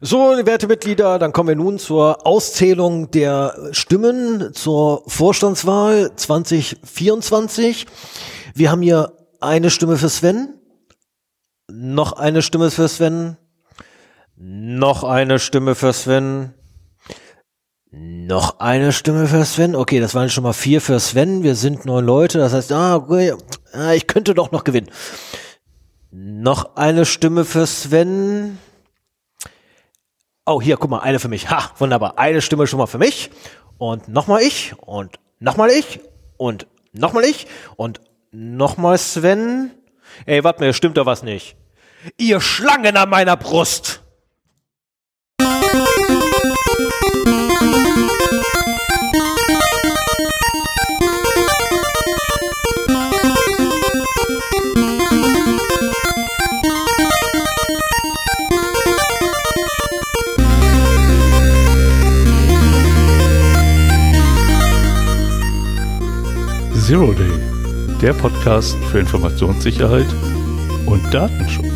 So, werte Mitglieder, dann kommen wir nun zur Auszählung der Stimmen zur Vorstandswahl 2024. Wir haben hier eine Stimme für Sven, noch eine Stimme für Sven, noch eine Stimme für Sven, noch eine Stimme für Sven. Okay, das waren schon mal vier für Sven. Wir sind neun Leute, das heißt, ah, okay, ah, ich könnte doch noch gewinnen. Noch eine Stimme für Sven. Oh, hier, guck mal, eine für mich. Ha, wunderbar. Eine Stimme schon mal für mich. Und nochmal ich. Und nochmal ich. Und nochmal ich. Und nochmal Sven. Ey, warte mal, stimmt da was nicht. Ihr Schlangen an meiner Brust. Zero Day, der Podcast für Informationssicherheit und Datenschutz.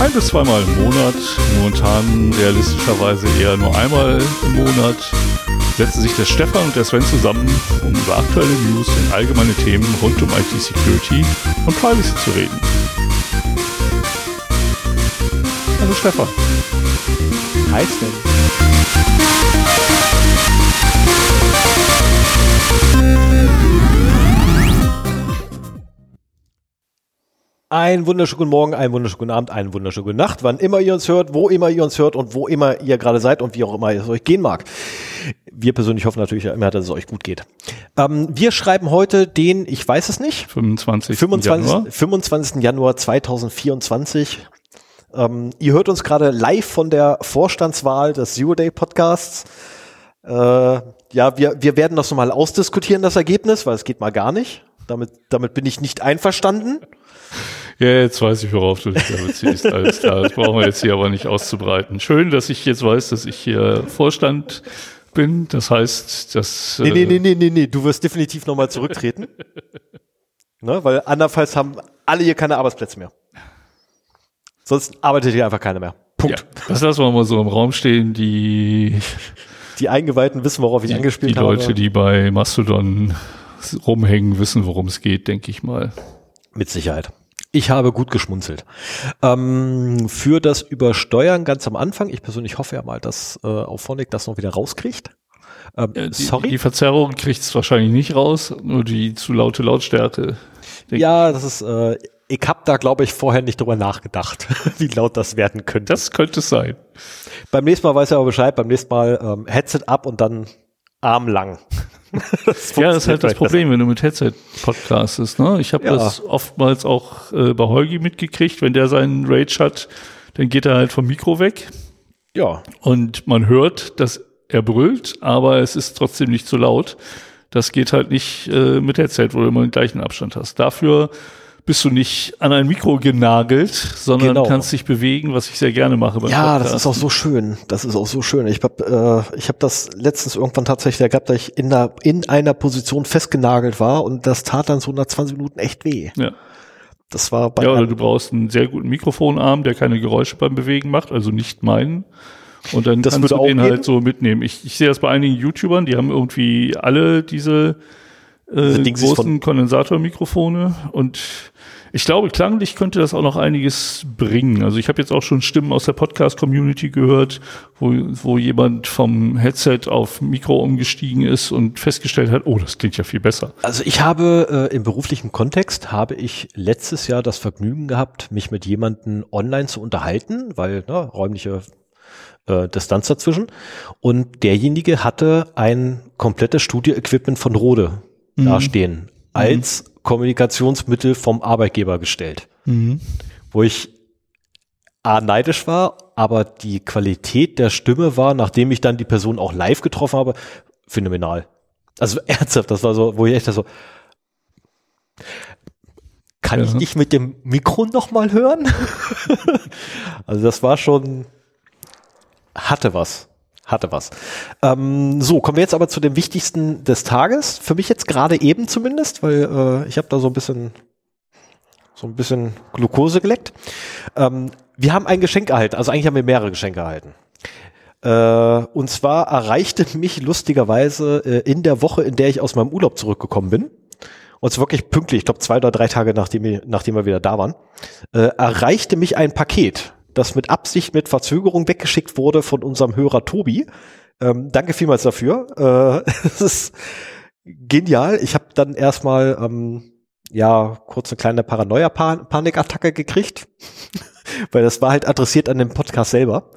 Ein bis zweimal im Monat, momentan realistischerweise eher nur einmal im Monat, setzen sich der Stefan und der Sven zusammen, um über aktuelle News und allgemeine Themen rund um IT-Security und Privacy zu reden. Hallo Stefan. Hi Sven. Ein wunderschönen guten Morgen, einen wunderschönen guten Abend, einen wunderschönen guten Nacht, wann immer ihr uns hört, wo immer ihr uns hört und wo immer ihr gerade seid und wie auch immer es euch gehen mag. Wir persönlich hoffen natürlich immer, dass es euch gut geht. Ähm, wir schreiben heute den, ich weiß es nicht, 25. 25. Januar. 25. Januar 2024. Ähm, ihr hört uns gerade live von der Vorstandswahl des Zero Day Podcasts. Äh, ja, wir, wir werden das nochmal ausdiskutieren, das Ergebnis, weil es geht mal gar nicht. Damit, damit bin ich nicht einverstanden. Ja, jetzt weiß ich, worauf du dich da beziehst. Alles klar, das brauchen wir jetzt hier aber nicht auszubreiten. Schön, dass ich jetzt weiß, dass ich hier Vorstand bin. Das heißt, dass... Nee, nee, äh, nee, nee, nee, nee, du wirst definitiv nochmal zurücktreten. ne, weil andernfalls haben alle hier keine Arbeitsplätze mehr. Sonst arbeitet hier einfach keiner mehr. Ja, Punkt. das lassen wir mal so im Raum stehen. Die, Die Eingeweihten wissen, worauf ich die, angespielt die habe. Leute, die bei Mastodon rumhängen, wissen, worum es geht, denke ich mal. Mit Sicherheit. Ich habe gut geschmunzelt. Ähm, für das Übersteuern ganz am Anfang, ich persönlich hoffe ja mal, dass äh, Auphonic das noch wieder rauskriegt. Ähm, Äh, Die, sorry? Die Verzerrung kriegt es wahrscheinlich nicht raus, nur die zu laute Lautstärke. ja, das ist, äh, ich habe da glaube ich vorher nicht drüber nachgedacht, wie laut das werden könnte. Das könnte sein. beim nächsten Mal weiß er aber Bescheid, beim nächsten Mal ähm, Headset ab und dann Arm lang. das Ja, das ist halt das Problem, wenn du mit Headset podcastest. Ne? Ich habe Ja. das oftmals auch äh, bei Holgi mitgekriegt, wenn der seinen Rage hat, dann geht er halt vom Mikro weg Ja, und man hört, dass er brüllt, aber es ist trotzdem nicht so laut. Das geht halt nicht äh, mit Headset, wo du immer den gleichen Abstand hast. Dafür bist du nicht an ein Mikro genagelt, sondern Genau. kannst dich bewegen, was ich sehr gerne mache. Ja, das Podcasten. ist auch so schön. Das ist auch so schön. Ich habe äh, ich hab das letztens irgendwann tatsächlich gehabt, dass ich in, der, in einer Position festgenagelt war und das tat dann so nach 20 Minuten echt weh. Ja. Das war bei Ja, oder du brauchst einen sehr guten Mikrofonarm, der keine Geräusche beim Bewegen macht, also nicht meinen. Und dann Das kannst du den halt so mitnehmen. Ich, ich sehe das bei einigen YouTubern, die haben irgendwie alle diese äh, Dingsies großen Kondensatormikrofone und ich glaube, klanglich könnte das auch noch einiges bringen. Also ich habe jetzt auch schon Stimmen aus der Podcast-Community gehört, wo, wo jemand vom Headset auf Mikro umgestiegen ist und festgestellt hat, oh, das klingt ja viel besser. also ich habe äh, im beruflichen Kontext habe ich letztes Jahr das Vergnügen gehabt, mich mit jemandem online zu unterhalten, weil ne, räumliche äh, Distanz dazwischen. Und derjenige hatte ein komplettes Studio-Equipment von Rode dastehen, als Kommunikationsmittel vom Arbeitgeber gestellt. Wo ich A, neidisch war, aber die Qualität der Stimme war, nachdem ich dann die Person auch live getroffen habe, phänomenal. Also ernsthaft, das war so, wo ich echt so, kann ich Ja. dich mit dem Mikro noch mal hören? also das war schon, hatte was. Hatte was. Ähm, so, kommen wir jetzt aber zu dem Wichtigsten des Tages. Für mich jetzt gerade eben zumindest, weil äh, ich habe da so ein bisschen so ein bisschen Glukose geleckt. Ähm, wir haben ein Geschenk erhalten, also eigentlich haben wir mehrere Geschenke erhalten. Äh, und zwar erreichte mich lustigerweise äh, in der Woche, in der ich aus meinem Urlaub zurückgekommen bin, und zwar wirklich pünktlich, ich glaube zwei oder drei Tage nachdem wir, nachdem wir wieder da waren, äh, erreichte mich ein Paket, das mit Absicht mit Verzögerung weggeschickt wurde von unserem Hörer Tobi. Ähm, danke vielmals dafür. Äh, es ist genial. Ich habe dann erstmal ähm, ja kurz eine kleine Paranoia-Panikattacke gekriegt, weil das war halt adressiert an dem Podcast selber.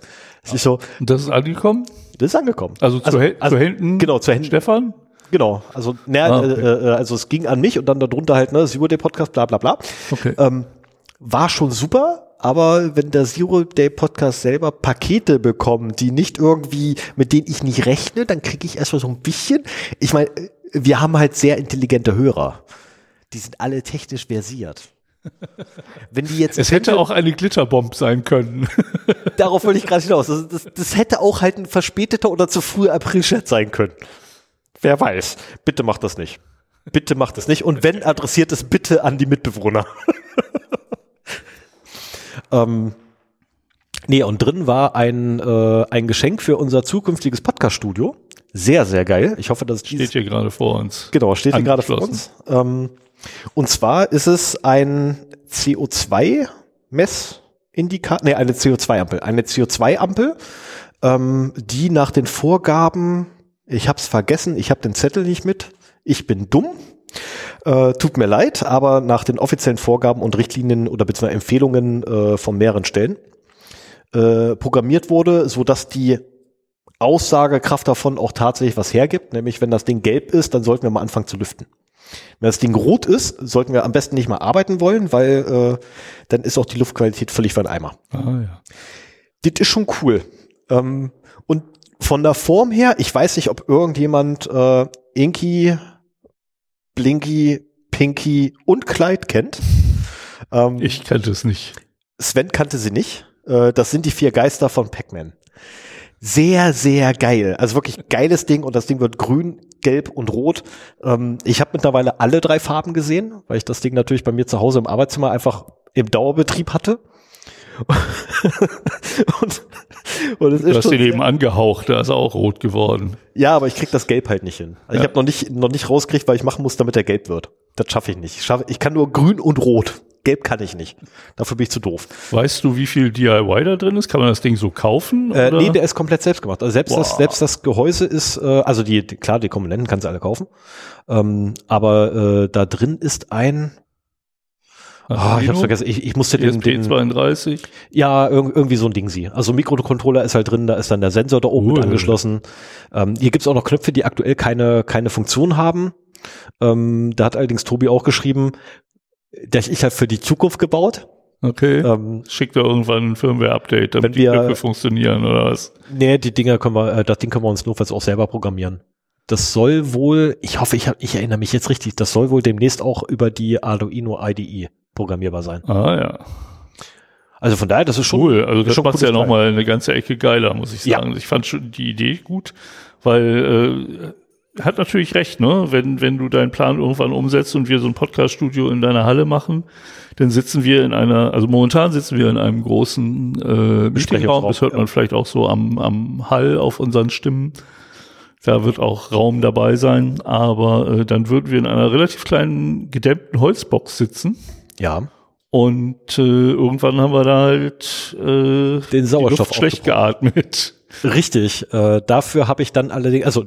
Es ist so. Und das ist angekommen? Das ist angekommen. Also zu, also, also, zu Händen? Genau, zu Händen. Stefan? Genau, also, ne, ah, okay. äh, äh also es ging an mich und dann darunter halt, ne, Zero Day Podcast, bla bla bla. Okay. Ähm, war schon super, aber wenn der Zero Day Podcast selber Pakete bekommt, die nicht irgendwie, mit denen ich nicht rechne, dann kriege ich erstmal so ein bisschen. Ich meine, wir haben halt sehr intelligente Hörer. Die sind alle technisch versiert. Wenn die jetzt es hätte auch eine Glitterbomb sein können. Darauf wollte ich gerade hinaus. Das, das, das, hätte auch halt ein verspäteter oder zu früher April-Chat sein können. Wer weiß. Bitte macht das nicht. Bitte macht das nicht. Und wenn, adressiert es bitte an die Mitbewohner. ähm, nee, und drin war ein, äh, ein Geschenk für unser zukünftiges Podcast-Studio. Sehr, sehr geil. Ich hoffe, dass es steht hier gerade vor uns. Genau, steht hier gerade vor uns. Ähm, und zwar ist es ein CO2-Messindikator, nee, eine CO2-Ampel. Eine CO2-Ampel, ähm, die nach den Vorgaben, ich habe es vergessen, ich habe den Zettel nicht mit, ich bin dumm. Äh, tut mir leid, aber nach den offiziellen Vorgaben und Richtlinien oder beziehungsweise Empfehlungen äh, von mehreren Stellen äh, programmiert wurde, so dass die Aussagekraft davon auch tatsächlich was hergibt. Nämlich, wenn das Ding gelb ist, dann sollten wir mal anfangen zu lüften. Wenn das Ding rot ist, sollten wir am besten nicht mal arbeiten wollen, weil äh, dann ist auch die Luftqualität völlig für den Eimer. Ah, ja. Das ist schon cool. Ähm, und von der Form her, ich weiß nicht, ob irgendjemand äh, Inky, Blinky, Pinky und Clyde kennt. Ähm, ich kannte es nicht. Sven kannte sie nicht. Äh, das sind die vier Geister von Pac-Man sehr, sehr geil. Also wirklich geiles Ding und das Ding wird grün, gelb und rot. Ähm, ich habe mittlerweile alle drei Farben gesehen, weil ich das Ding natürlich bei mir zu Hause im Arbeitszimmer einfach im Dauerbetrieb hatte. und, und es du ist hast ihn eben angehaucht, da ist er auch rot geworden. Ja, aber ich krieg das Gelb halt nicht hin. Also ja. Ich habe noch nicht noch nicht rausgekriegt, weil ich machen muss, damit er gelb wird. Das schaffe ich nicht. Ich, schaff, ich kann nur grün und rot. Gelb kann ich nicht. Dafür bin ich zu doof. Weißt du, wie viel DIY da drin ist? Kann man das Ding so kaufen? Äh, nee, der ist komplett selbst gemacht. Also selbst, das, selbst das Gehäuse ist, äh, also die, die, klar, die Komponenten kannst du alle kaufen. Ähm, aber äh, da drin ist ein, Ah, ich hab's vergessen. Ich, ich musste den, den 32. Ja, irg irgendwie so ein Ding sie. Also Mikrocontroller ist halt drin, da ist dann der Sensor da oben uh. mit angeschlossen. Ähm, hier gibt's auch noch Knöpfe, die aktuell keine keine Funktion haben. Ähm, da hat allerdings Tobi auch geschrieben, das ist halt für die Zukunft gebaut. Okay. Ähm, Schickt er irgendwann ein Firmware-Update, damit wir, die Knöpfe funktionieren oder was? Nee, die Dinger können wir, äh, das Ding können wir uns notfalls auch selber programmieren. Das soll wohl, ich hoffe, ich, hab, ich erinnere mich jetzt richtig, das soll wohl demnächst auch über die Arduino IDE programmierbar sein. Ah ja. Also von daher, das ist schon cool. Also das macht ja nochmal eine ganze Ecke geiler, muss ich sagen. Ja. Ich fand schon die Idee gut, weil äh, hat natürlich recht, ne? Wenn wenn du deinen Plan irgendwann umsetzt und wir so ein Podcast-Studio in deiner Halle machen, dann sitzen wir in einer, also momentan sitzen wir in einem großen äh, Meetingraum. Das hört man ja. vielleicht auch so am am Hall auf unseren Stimmen. Da wird auch Raum dabei sein, aber äh, dann würden wir in einer relativ kleinen gedämmten Holzbox sitzen ja. Und äh, irgendwann haben wir da halt äh, den Sauerstoff schlecht geatmet. Richtig. Äh, dafür habe ich dann allerdings, also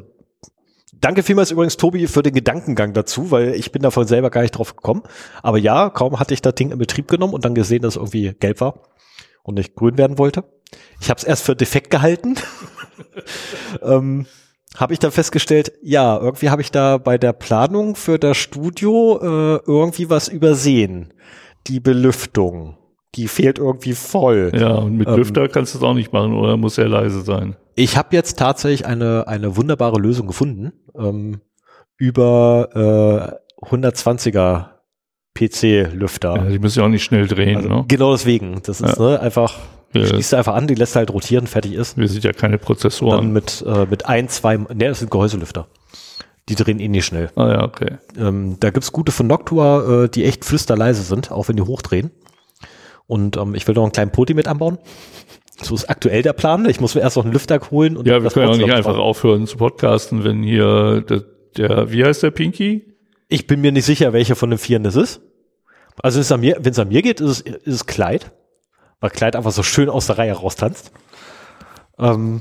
danke vielmals übrigens Tobi für den Gedankengang dazu, weil ich bin davon selber gar nicht drauf gekommen. Aber ja, kaum hatte ich das Ding in Betrieb genommen und dann gesehen, dass es irgendwie gelb war und nicht grün werden wollte. Ich habe es erst für defekt gehalten. ähm, habe ich dann festgestellt, ja, irgendwie habe ich da bei der Planung für das Studio äh, irgendwie was übersehen. Die Belüftung, die fehlt irgendwie voll. Ja, und mit ähm, Lüfter kannst du es auch nicht machen oder muss sehr leise sein. Ich habe jetzt tatsächlich eine, eine wunderbare Lösung gefunden ähm, über äh, 120er PC-Lüfter. Ja, die müssen ja auch nicht schnell drehen. Also, ne? Genau deswegen. Das ist ja. ne, einfach Ja. schließt einfach an, die lässt halt rotieren, fertig ist. Wir sind ja keine Dann Prozessoren. mit, äh, mit ein, zwei, ne, das sind Gehäuselüfter. Die drehen eh nicht schnell. Ah ja, okay. Ähm, da gibt's gute von Noctua, äh, die echt flüsterleise sind, auch wenn die hochdrehen. Und ähm, ich will noch einen kleinen Pulti mit anbauen. So ist aktuell der Plan. Ich muss mir erst noch einen Lüfter holen. Und Ja, wir das können auch Boxloch nicht einfach aufhören zu podcasten, wenn hier der, der wie heißt der Pinky? Ich bin mir nicht sicher, welche von den Vieren das ist. Also wenn es an mir, wenn es an mir geht, ist es, ist es Kleid. Weil Kleid einfach so schön aus der Reihe raustanzt. Ähm,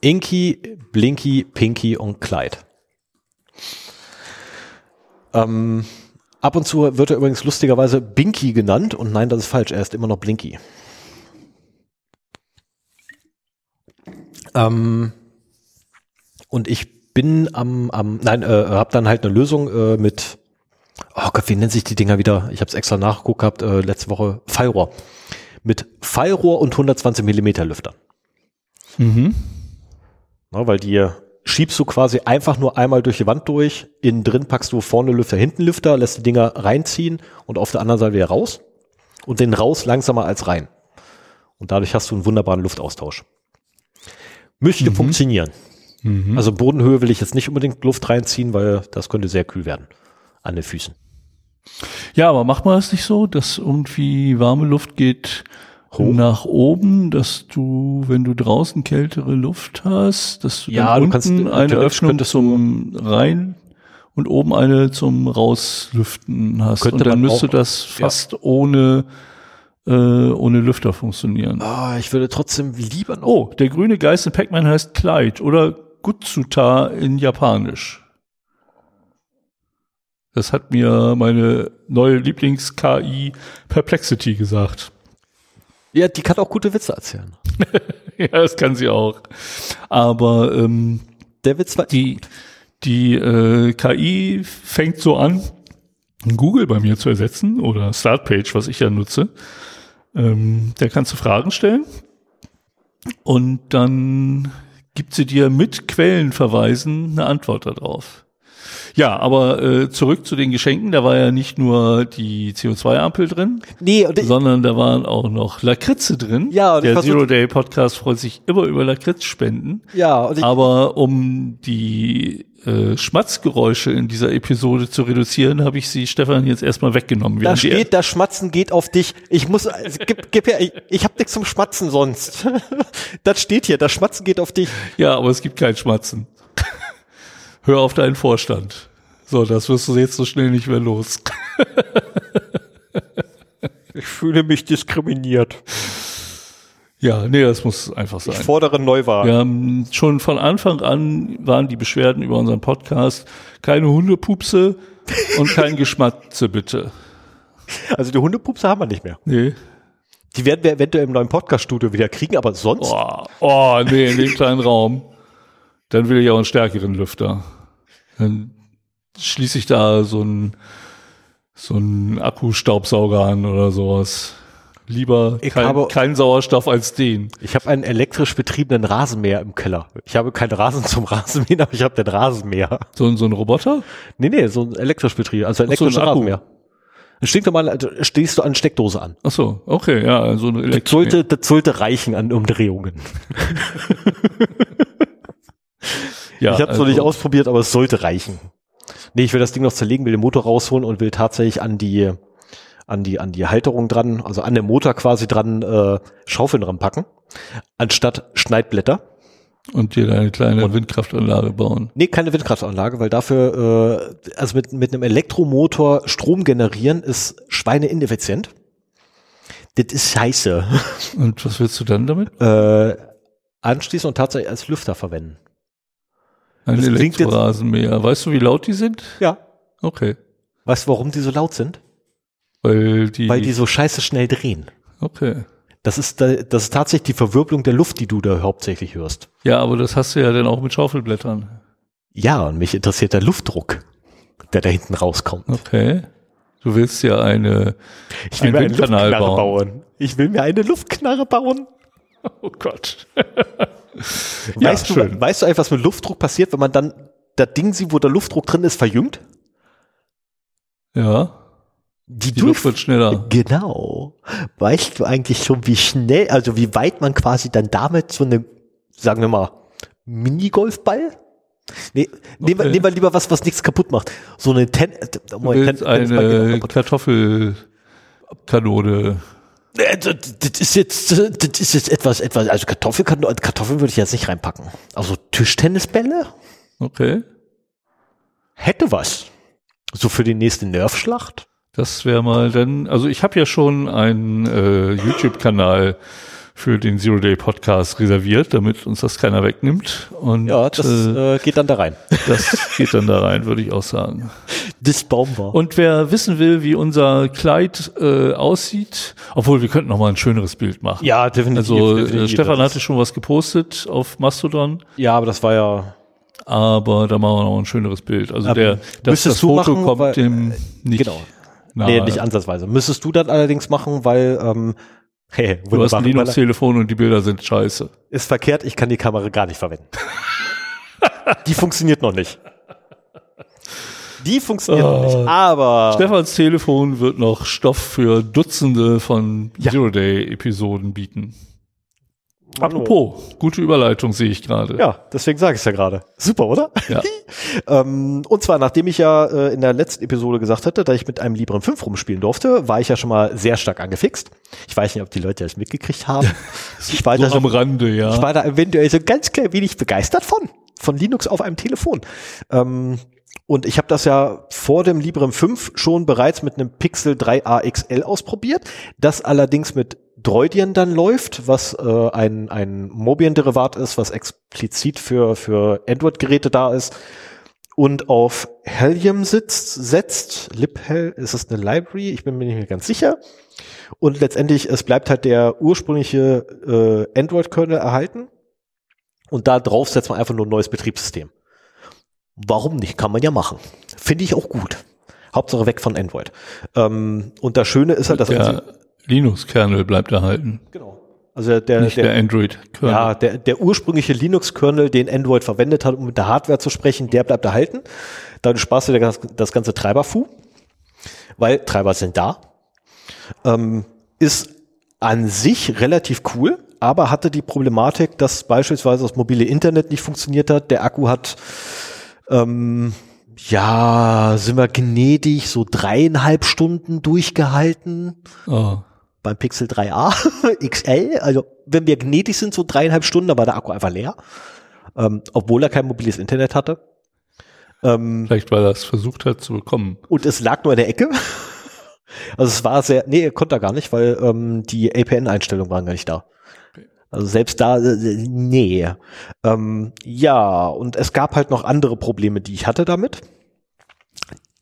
Inky, Blinky, Pinky und Clyde. Ähm, ab und zu wird er übrigens lustigerweise Binky genannt und nein, das ist falsch, er ist immer noch Blinky. Ähm, und ich bin am, am nein, äh, habe dann halt eine Lösung äh, mit, oh Gott, wie nennen sich die Dinger wieder? Ich habe es extra nachgeguckt gehabt, äh, letzte Woche, Fallrohr. Mit Fallrohr und 120 Millimeter Lüfter. Mhm. Ne, weil die schiebst du quasi einfach nur einmal durch die Wand durch, innen drin packst du vorne Lüfter, hinten Lüfter, lässt die Dinger reinziehen und auf der anderen Seite wieder raus und den raus langsamer als rein. Und dadurch hast du einen wunderbaren Luftaustausch. Müsste funktionieren. Mhm. Also Bodenhöhe will ich jetzt nicht unbedingt Luft reinziehen, weil das könnte sehr kühl werden an den Füßen. Ja, aber macht man das nicht so, dass irgendwie warme Luft geht Hoch. nach oben, dass du, wenn du draußen kältere Luft hast, dass du Ja, du unten kannst- eine Öffnung zum rein und oben eine zum rauslüften hast. Könnte und dann müsste auch- das ja. fast ohne äh, ohne Lüfter funktionieren. Ah, ich würde trotzdem lieber noch. Oh, der grüne Geist in Pac-Man heißt Kleid oder Gutsuta in Japanisch. Das hat mir meine neue Lieblings-KI Perplexity gesagt. Ja, die kann auch gute Witze erzählen. ja, das kann sie auch. Aber ähm, Der Witz war die, die äh, KI fängt so an, Google bei mir zu ersetzen oder Startpage, was ich ja nutze. Ähm, da kannst du Fragen stellen und dann gibt sie dir mit Quellenverweisen eine Antwort darauf. Ja, aber äh, zurück zu den Geschenken. Da war ja nicht nur die CO2-Ampel drin, Nee, und ich, sondern da waren auch noch Lakritze drin. Ja, und der Zero Day Podcast freut sich immer über Lakritzspenden. ja, und ich, Aber um die äh, Schmatzgeräusche in dieser Episode zu reduzieren, habe ich sie Stefan jetzt erstmal weggenommen. da steht, das Schmatzen geht auf dich. Ich muss, also, gib, gib her, ich, ich hab nichts zum Schmatzen sonst. das steht hier, das Schmatzen geht auf dich. ja, aber es gibt kein Schmatzen. Hör auf deinen Vorstand. So, das wirst du jetzt so schnell nicht mehr los. Ich fühle mich diskriminiert. ja, nee, das muss einfach Ich sein. fordere Neuwahl. Wir haben schon von Anfang an waren die Beschwerden über unseren Podcast keine Hundepupse und kein Geschmatze, bitte. Also die Hundepupse haben wir nicht mehr. Nee. Die werden wir eventuell im neuen Podcast-Studio wieder kriegen, aber sonst. Oh, oh, nee, in dem kleinen Raum. Dann will ich auch einen stärkeren Lüfter. Dann schließe ich da so einen so einen Akkustaubsauger an oder sowas. Lieber Ich kein, habe- kein Sauerstoff als den. Ich habe einen elektrisch betriebenen Rasenmäher im Keller. Ich habe keinen Rasen zum Rasenmähen, aber ich habe den Rasenmäher. So, ein- so ein Roboter? Nee, nee, so ein elektrisch betrieben, also elektrischer ein Akku. Rasenmäher. Ein stinknormal, also stehst du an Steckdose an. Ach so, okay, ja, so eine Das Elektro sollte, das sollte reichen an Umdrehungen. ja, ich habe es noch also- nicht ausprobiert, aber es sollte reichen. Nee, ich will das Ding noch zerlegen, will den Motor rausholen und will tatsächlich an die an die an die Halterung dran, also an den Motor quasi dran äh, Schaufeln ranpacken, anstatt Schneidblätter. Und dir eine kleine Windkraftanlage bauen. Nee, keine Windkraftanlage, weil dafür, äh, also mit, mit einem Elektromotor Strom generieren ist schweineineffizient. Das ist scheiße. Und was willst du dann damit? äh, anschließen und tatsächlich als Lüfter verwenden. Ein Das Elektrorasenmäher. Weißt du, wie laut die sind? Ja. Okay. Weißt du, warum die so laut sind? Weil die, Weil die so scheiße schnell drehen. okay. Das ist, da- das ist tatsächlich die Verwirbelung der Luft, die du da hauptsächlich hörst. Ja, aber das hast du ja dann auch mit Schaufelblättern. Ja, und mich interessiert der Luftdruck, der da hinten rauskommt. Okay. Du willst ja eine, Ich will Ein mir einen Windkanal Luftknarre bauen. bauen. Ich will mir eine Luftknarre bauen. oh Gott. Weißt, schön. du, weißt du eigentlich, was mit Luftdruck passiert, wenn man dann das Ding sieht, wo der Luftdruck drin ist, verjüngt? Ja. Die, Die Luft wird schneller. Genau. Weißt du eigentlich schon, wie schnell, also wie weit man quasi dann damit so eine, sagen wir mal, Minigolfball? Nee, nehmen, wir, Okay. nehmen wir lieber was, was nichts kaputt macht. So eine Ten, willst Ten- auch eine. Kartoffelkanone. Äh, Das ist jetzt, das ist jetzt etwas, etwas, also Kartoffeln, Kartoffeln würde ich jetzt nicht reinpacken. Also Tischtennisbälle Okay. hätte was. So für die nächste Nerfschlacht. Das wäre mal dann, also ich habe ja schon einen äh, YouTube-Kanal für den Zero Day Podcast reserviert, damit uns das keiner wegnimmt. Und Ja, das äh, äh, geht dann da rein. das geht dann da rein, würde ich auch sagen. Das Baum war. Und wer wissen will, wie unser Kleid äh, aussieht, obwohl wir könnten noch mal ein schöneres Bild machen. ja, definitiv. Also äh, definitiv. Stefan Das- hatte schon was gepostet auf Mastodon, Ja, aber das war ja. aber da machen wir noch ein schöneres Bild. Also Aber der, dass müsstest das du Foto machen, kommt weil- dem nicht Genau. nahe. Nee, nicht ansatzweise. Müsstest du dann allerdings machen, weil, ähm, hey, du hast ein Linux-Telefon und die Bilder sind scheiße. ist verkehrt, ich kann die Kamera gar nicht verwenden. die funktioniert noch nicht. Die funktioniert noch nicht, aber Stefans Telefon wird noch Stoff für Dutzende von Ja. Zero Day-Episoden bieten. Apropos, gute Überleitung sehe ich gerade. Ja, deswegen sage ich es ja gerade. Super, oder? Ja. ähm, und zwar, nachdem ich ja äh, in der letzten Episode gesagt hatte, dass ich mit einem Librem 5 rumspielen durfte, war ich ja schon mal sehr stark angefixt. Ich weiß nicht, ob die Leute das mitgekriegt haben. ich, war So da am schon, Rande, ja. ich war da eventuell so ganz klein wenig begeistert von. Von Linux auf einem Telefon. Ähm, und ich habe das ja vor dem Librem 5 schon bereits mit einem Pixel 3a XL ausprobiert. Das allerdings mit Droidien dann läuft, was äh, ein, ein Mobian-Derivat ist, was explizit für, für Android-Geräte da ist und auf Helium sitzt, setzt. LibHel ist es eine Library, ich bin mir nicht mehr ganz sicher. Und letztendlich, es bleibt halt der ursprüngliche äh, Android-Kernel erhalten. Und da drauf setzt man einfach nur ein neues Betriebssystem. Warum nicht? Kann man ja machen. Finde ich auch gut. Hauptsache weg von Android. Ähm, und das Schöne ist halt, dass der Linux-Kernel bleibt erhalten, genau. Also der, nicht der, der, Android-Kernel. ja, der, der ursprüngliche Linux-Kernel, den Android verwendet hat, um mit der Hardware zu sprechen, der bleibt erhalten. Dadurch sparst du das, das ganze Treiberfu, weil Treiber sind da. Ähm, ist an sich relativ cool, aber hatte die Problematik, dass beispielsweise das mobile Internet nicht funktioniert hat. Der Akku hat, ähm, ja, sind wir gnädig, so dreieinhalb Stunden durchgehalten Oh. Beim Pixel 3a XL. Also wenn wir gnädig sind, so dreieinhalb Stunden, da war der Akku einfach leer. Ähm, obwohl er kein mobiles Internet hatte. Ähm, Vielleicht, weil er es versucht hat zu bekommen. und es lag nur in der Ecke. Also es war sehr, nee, er konnte er gar nicht, weil ähm, die APN-Einstellungen waren gar nicht da. Also selbst da, äh, nee. Ähm, ja, und es gab halt noch andere Probleme, die ich hatte damit.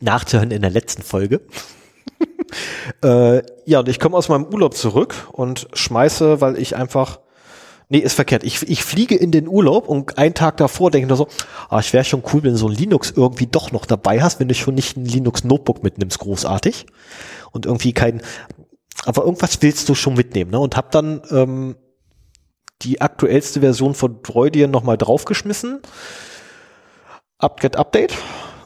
Nachzuhören in der letzten Folge. äh, ja, und ich komme aus meinem Urlaub zurück und schmeiße, weil ich einfach, nee, ist verkehrt. Ich, ich fliege in den Urlaub und einen Tag davor denke ich nur so, ah, ich wäre schon cool, wenn du so ein Linux irgendwie doch noch dabei hast, wenn du schon nicht ein Linux Notebook mitnimmst, großartig. Und irgendwie kein, aber irgendwas willst du schon mitnehmen, ne? Und hab dann ähm, die aktuellste Version von Droidien nochmal draufgeschmissen. Upget Update.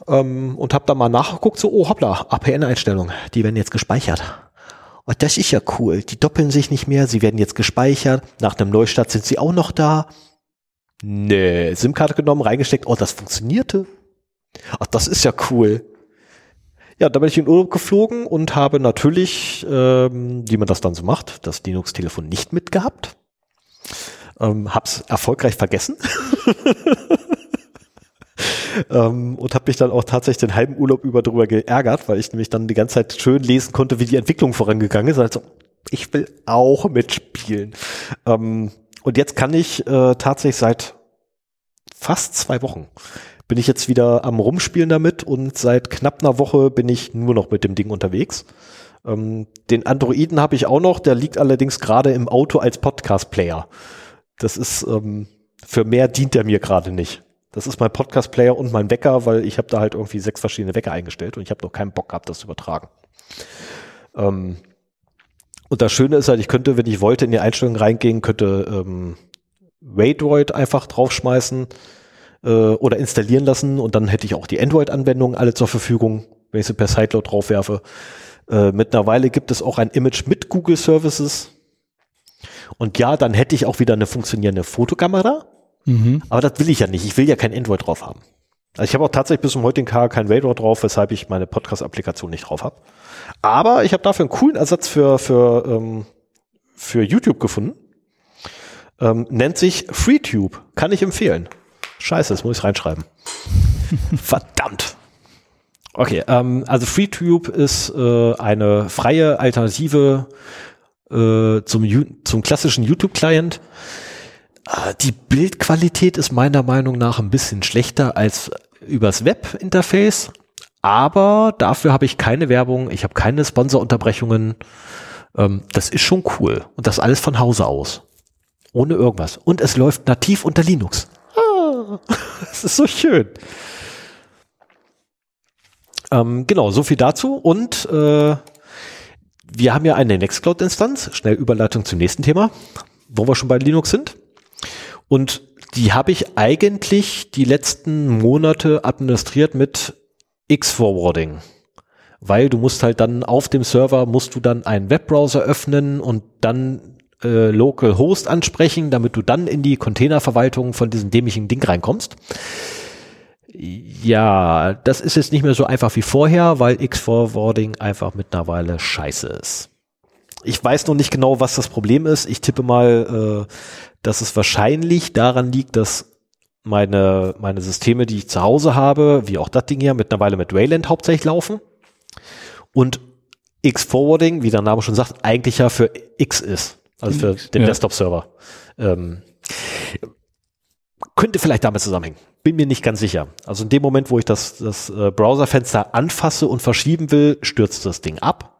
Ähm, und hab da mal nachgeguckt, so, oh hoppla, APN-Einstellungen, die werden jetzt gespeichert. Und das ist ja cool. Die doppeln sich nicht mehr, sie werden jetzt gespeichert. Nach einem Neustart sind sie auch noch da. Nee, SIM-Karte genommen, reingesteckt, oh, das funktionierte. Ach, das ist ja cool. Ja, da bin ich in Urlaub geflogen und habe natürlich, ähm, wie man das dann so macht, das Linux-Telefon nicht mitgehabt. Ähm, hab's erfolgreich vergessen. ähm, und habe mich dann auch tatsächlich den halben Urlaub über drüber geärgert, weil ich nämlich dann die ganze Zeit schön lesen konnte, wie die Entwicklung vorangegangen ist. Also, ich will auch mitspielen. Ähm, und jetzt kann ich äh, tatsächlich seit fast zwei Wochen bin ich jetzt wieder am Rumspielen damit und seit knapp einer Woche bin ich nur noch mit dem Ding unterwegs. Ähm, den Androiden habe ich auch noch, der liegt allerdings gerade im Auto als Podcast-Player. Das ist, ähm, für mehr dient er mir gerade nicht. Das ist mein Podcast-Player und mein Wecker, weil ich habe da halt irgendwie sechs verschiedene Wecker eingestellt und ich habe noch keinen Bock gehabt, das zu übertragen. Ähm, und das Schöne ist halt, ich könnte, wenn ich wollte, in die Einstellungen reingehen, könnte ähm, Waydroid einfach draufschmeißen äh, oder installieren lassen und dann hätte ich auch die Android-Anwendungen alle zur Verfügung, wenn ich sie per Sideload draufwerfe. Äh, mittlerweile gibt es auch ein Image mit Google Services. Und ja, dann hätte ich auch wieder eine funktionierende Fotokamera. Mhm. Aber das will ich ja nicht. Ich will ja kein Android drauf haben. Also ich habe auch tatsächlich bis zum heutigen Tag kein Radar drauf, weshalb ich meine Podcast-Applikation nicht drauf habe. Aber ich habe dafür einen coolen Ersatz für, für, ähm, für YouTube gefunden. Ähm, nennt sich FreeTube. Kann ich empfehlen. Scheiße, das muss ich reinschreiben. Verdammt. Okay, ähm, also FreeTube ist äh, eine freie Alternative äh, zum, zum klassischen YouTube-Client. Äh, die Bildqualität ist meiner Meinung nach ein bisschen schlechter als übers Web-Interface, aber dafür habe ich keine Werbung, ich habe keine Sponsorunterbrechungen. Ähm, das ist schon cool und das alles von Hause aus. Ohne irgendwas. Und es läuft nativ unter Linux. Ah, das ist so schön. Ähm, genau, so viel dazu. Und äh, wir haben ja eine Nextcloud-Instanz. Schnell Überleitung zum nächsten Thema, wo wir schon bei Linux sind. Und die habe ich eigentlich die letzten Monate administriert mit X-Forwarding. Weil du musst halt dann auf dem Server musst du dann einen Webbrowser öffnen und dann äh, Local Host ansprechen, damit du dann in die Containerverwaltung von diesem dämlichen Ding reinkommst. Ja, das ist jetzt nicht mehr so einfach wie vorher, weil X-Forwarding einfach mittlerweile scheiße ist. Ich weiß noch nicht genau, was das Problem ist. Ich tippe mal, äh, dass es wahrscheinlich daran liegt, dass meine, meine Systeme, die ich zu Hause habe, wie auch das Ding hier, mittlerweile mit Wayland hauptsächlich laufen. Und X-Forwarding, wie der Name schon sagt, eigentlich ja für X ist. Also für den ja. Desktop-Server. Ähm, könnte vielleicht damit zusammenhängen. Bin mir nicht ganz sicher. Also in dem Moment, wo ich das, das äh, Browserfenster anfasse und verschieben will, stürzt das Ding ab.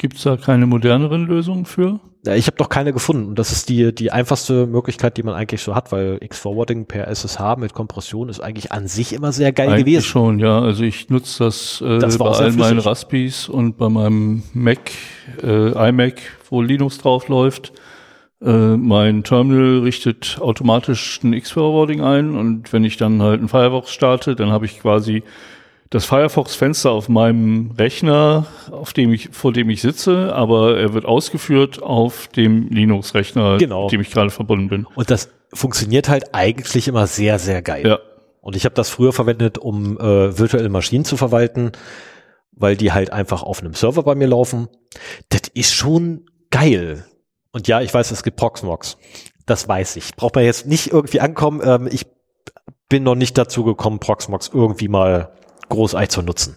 Gibt es da keine moderneren Lösungen für? Ja, ich habe doch keine gefunden. Und das ist die, die einfachste Möglichkeit, die man eigentlich so hat, weil X-Forwarding per SSH mit Kompression ist eigentlich an sich immer sehr geil eigentlich gewesen. schon, ja. Also ich nutze das, äh, das bei allen meinen Raspis und bei meinem Mac, äh, iMac, wo Linux drauf läuft. Äh, mein Terminal richtet automatisch ein X-Forwarding ein und wenn ich dann halt ein Firefox starte, dann habe ich quasi das Firefox-Fenster auf meinem Rechner, auf dem ich, vor dem ich sitze, aber er wird ausgeführt auf dem Linux-Rechner, genau. mit dem ich gerade verbunden bin. Und das funktioniert halt eigentlich immer sehr, sehr geil. Ja. Und ich habe das früher verwendet, um äh, virtuelle Maschinen zu verwalten, weil die halt einfach auf einem Server bei mir laufen. Das ist schon geil. Und ja, ich weiß, es gibt Proxmox. Das weiß ich. Braucht man jetzt nicht irgendwie ankommen. Ähm, ich bin noch nicht dazu gekommen, Proxmox irgendwie mal großartig zu nutzen.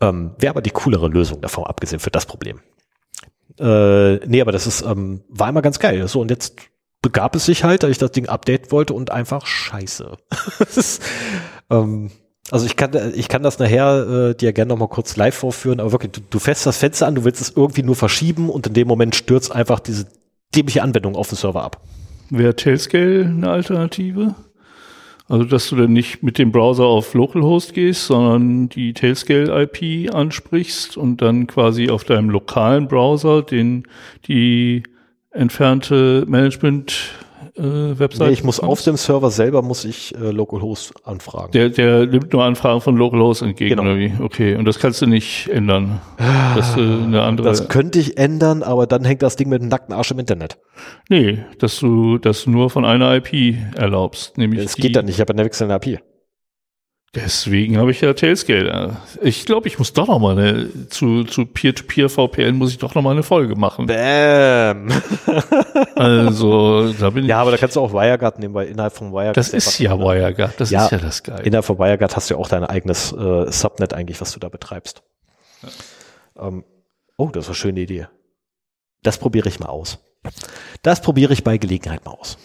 Ähm, Wäre aber die coolere Lösung davon, abgesehen für das Problem. Äh, nee, aber das ist, ähm, war immer ganz geil. So, und jetzt begab es sich halt, dass ich das Ding update wollte und einfach scheiße. ist, ähm, also ich kann, ich kann das nachher äh, dir gerne noch mal kurz live vorführen, aber wirklich, du, du fährst das Fenster an, du willst es irgendwie nur verschieben und in dem Moment stürzt einfach diese dämliche Anwendung auf den Server ab. Wäre Tailscale eine Alternative? Also, dass du dann nicht mit dem Browser auf Localhost gehst, sondern die Tailscale-IP ansprichst und dann quasi auf deinem lokalen Browser den, die entfernte Management äh, Webseite? Nee, ich muss auf dem Server selber muss ich äh, Localhost anfragen. Der, der nimmt nur Anfragen von Localhost entgegen genau. oder wie? Okay, und das kannst du nicht ändern. Das, äh, eine andere das könnte ich ändern, aber dann hängt das Ding mit dem nackten Arsch im Internet. Nee, dass du das nur von einer IP erlaubst. Nämlich das geht dann nicht, ich habe eine wechselnde IP. Deswegen habe ich ja Tailscale. Ich glaube, ich muss doch noch mal eine, zu, zu Peer-to-Peer VPN muss ich doch noch mal eine Folge machen. Bam. also, da bin ich. Ja, aber da kannst du auch WireGuard nehmen, weil innerhalb von WireGuard. Das ist ja WireGuard. Das ja, ist ja das Geil. Innerhalb von WireGuard hast du ja auch dein eigenes äh, Subnet eigentlich, was du da betreibst. Ja. Ähm, oh, das ist eine schöne Idee. Das probiere ich mal aus. Das probiere ich bei Gelegenheit mal aus.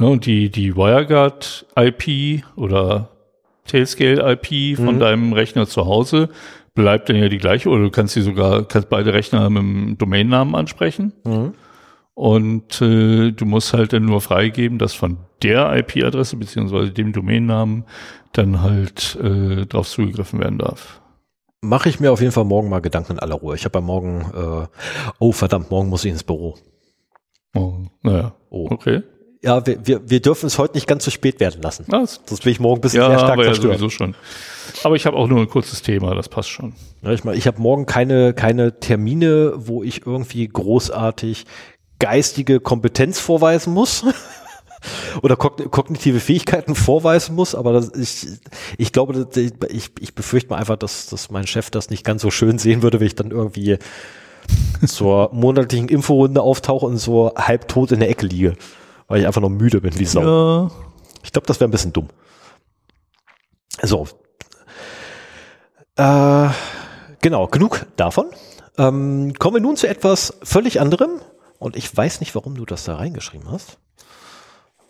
Ja, und die, die WireGuard IP oder Tailscale-IP von mhm. deinem Rechner zu Hause bleibt dann ja die gleiche oder du kannst sie sogar, kannst beide Rechner mit dem Domainnamen ansprechen. Mhm. Und äh, du musst halt dann nur freigeben, dass von der IP-Adresse beziehungsweise dem Domainnamen dann halt äh, drauf zugegriffen werden darf. Mache ich mir auf jeden Fall morgen mal Gedanken in aller Ruhe. Ich habe ja morgen, äh, oh verdammt, morgen muss ich ins Büro. Oh, naja. Oh. Okay. Ja, wir, wir, wir dürfen es heute nicht ganz so spät werden lassen. Was? Sonst will ich morgen ein bisschen ja, sehr stark aber ja sowieso schon. Aber ich habe auch nur ein kurzes Thema, das passt schon. Ja, ich meine, ich habe morgen keine, keine Termine, wo ich irgendwie großartig geistige Kompetenz vorweisen muss. oder kognitive Fähigkeiten vorweisen muss, aber das, ich, ich glaube, ich, ich befürchte mal einfach, dass, dass mein Chef das nicht ganz so schön sehen würde, wenn ich dann irgendwie zur monatlichen Inforunde auftauche und so halbtot in der Ecke liege, weil ich einfach noch müde bin wie Sau. Ja. Ich glaube, das wäre ein bisschen dumm. So. Äh, genau, genug davon. Ähm, kommen wir nun zu etwas völlig anderem. Und ich weiß nicht, warum du das da reingeschrieben hast.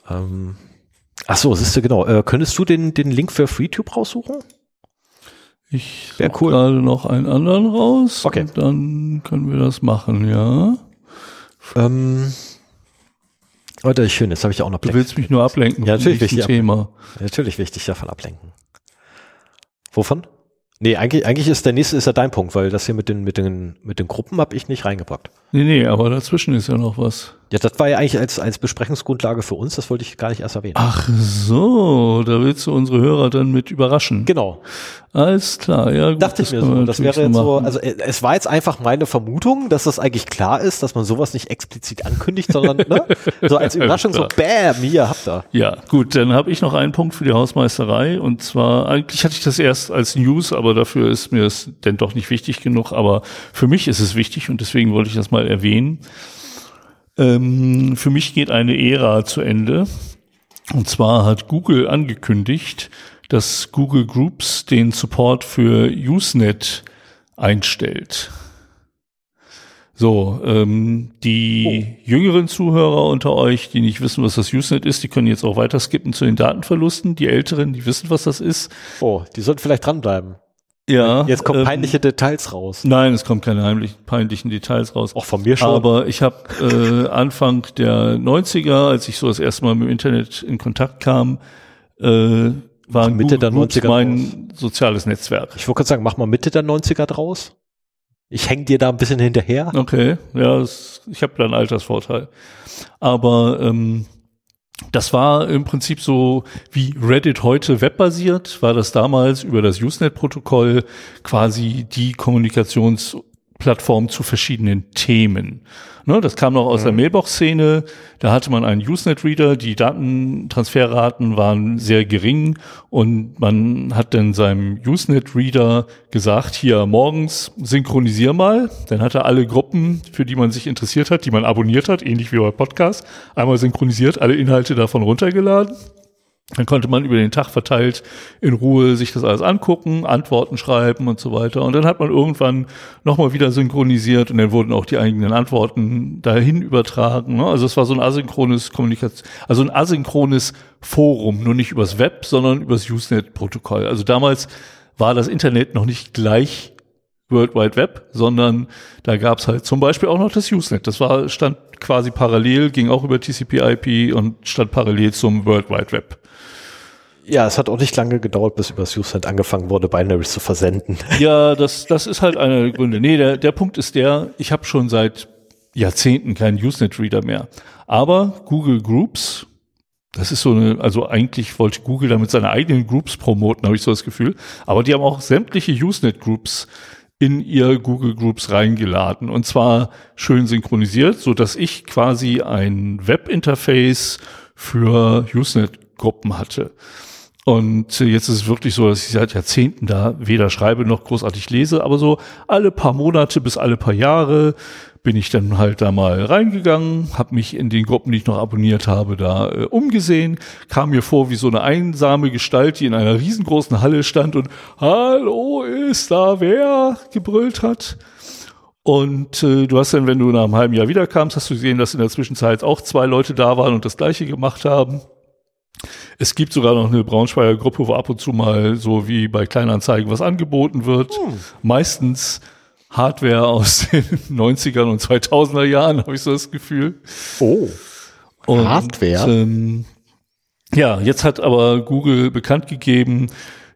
Ähm, ach so, siehst du, genau. Äh, könntest du den, den Link für FreeTube raussuchen? Ich suche cool. gerade noch einen anderen raus. Okay. Dann können wir das machen, ja. Ähm, oh, das ist schön, das habe ich auch noch. Du willst mich nur ablenken. Ja, natürlich wichtig. Thema. Ja, natürlich wichtig davon ablenken. Wovon? Nee, eigentlich, eigentlich ist der nächste ist ja dein Punkt, weil das hier mit den, mit den, mit den Gruppen habe ich nicht reingepackt. Nee, nee, aber dazwischen ist ja noch was. Ja, das war ja eigentlich als, als Besprechungsgrundlage für uns, das wollte ich gar nicht erst erwähnen. Ach so, da willst du unsere Hörer dann mit überraschen. Genau. Alles klar, ja. Gut, Dachte ich mir so. Das wäre jetzt so, also äh, es war jetzt einfach meine Vermutung, dass das eigentlich klar ist, dass man sowas nicht explizit ankündigt, sondern ne, so als Überraschung so, bam, hier habt ihr. Ja, gut, dann habe ich noch einen Punkt für die Hausmeisterei und zwar, eigentlich hatte ich das erst als News, aber dafür ist mir es denn doch nicht wichtig genug, aber für mich ist es wichtig und deswegen wollte ich das mal erwähnen. Ähm, für mich geht eine Ära zu Ende. Und zwar hat Google angekündigt, dass Google Groups den Support für Usenet einstellt. So, ähm, die oh. jüngeren Zuhörer unter euch, die nicht wissen, was das Usenet ist, die können jetzt auch weiter skippen zu den Datenverlusten. Die Älteren, die wissen, was das ist. Oh, die sollten vielleicht dranbleiben. Ja. Jetzt kommen ähm, peinliche Details raus. Nein, es kommen keine heimlichen, peinlichen Details raus. Auch von mir schon. Aber ich habe äh, Anfang der 90er, als ich so das erste Mal mit dem Internet in Kontakt kam, äh, war Mitte der 90er mein draus. soziales Netzwerk. Ich wollte gerade sagen, mach mal Mitte der 90er draus. Ich häng dir da ein bisschen hinterher. Okay, ja, das, ich habe da einen Altersvorteil. Aber ähm, das war im Prinzip so wie Reddit heute webbasiert, war das damals über das Usenet-Protokoll quasi die Kommunikationsplattform zu verschiedenen Themen. Ne, das kam noch aus mhm. der Mailbox-Szene. Da hatte man einen Usenet-Reader. Die Datentransferraten waren sehr gering und man hat dann seinem Usenet-Reader gesagt, hier morgens synchronisier mal. Dann hat er alle Gruppen, für die man sich interessiert hat, die man abonniert hat, ähnlich wie bei Podcast, einmal synchronisiert, alle Inhalte davon runtergeladen. Dann konnte man über den Tag verteilt in Ruhe sich das alles angucken, Antworten schreiben und so weiter. Und dann hat man irgendwann nochmal wieder synchronisiert und dann wurden auch die eigenen Antworten dahin übertragen. Ne? Also es war so ein asynchrones Kommunikation, also ein asynchrones Forum, nur nicht übers Web, sondern übers Usenet-Protokoll. Also damals war das Internet noch nicht gleich World Wide Web, sondern da gab es halt zum Beispiel auch noch das Usenet. Das war, stand quasi parallel, ging auch über TCP/IP und stand parallel zum World Wide Web. Ja, es hat auch nicht lange gedauert, bis über das Usenet angefangen wurde, Binaries zu versenden. Ja, das, das ist halt einer der Gründe. Nee, der, der Punkt ist der, ich habe schon seit Jahrzehnten keinen Usenet-Reader mehr. Aber Google Groups, das ist so eine, also eigentlich wollte Google damit seine eigenen Groups promoten, habe ich so das Gefühl. Aber die haben auch sämtliche Usenet-Groups in ihr Google Groups reingeladen und zwar schön synchronisiert, so dass ich quasi ein Webinterface für Usenet Gruppen hatte. Und jetzt ist es wirklich so, dass ich seit Jahrzehnten da weder schreibe noch großartig lese, aber so alle paar Monate bis alle paar Jahre bin ich dann halt da mal reingegangen, habe mich in den Gruppen, die ich noch abonniert habe, da äh, umgesehen, kam mir vor wie so eine einsame Gestalt, die in einer riesengroßen Halle stand und Hallo, ist da wer? gebrüllt hat. Und äh, du hast dann, wenn du nach einem halben Jahr wiederkamst, hast du gesehen, dass in der Zwischenzeit auch zwei Leute da waren und das gleiche gemacht haben. Es gibt sogar noch eine Braunschweiger Gruppe, wo ab und zu mal so wie bei Kleinanzeigen was angeboten wird. Hm. Meistens Hardware aus den 90ern und 2000er Jahren, habe ich so das Gefühl. Oh. Und, Hardware? Ähm, ja, jetzt hat aber Google bekannt gegeben,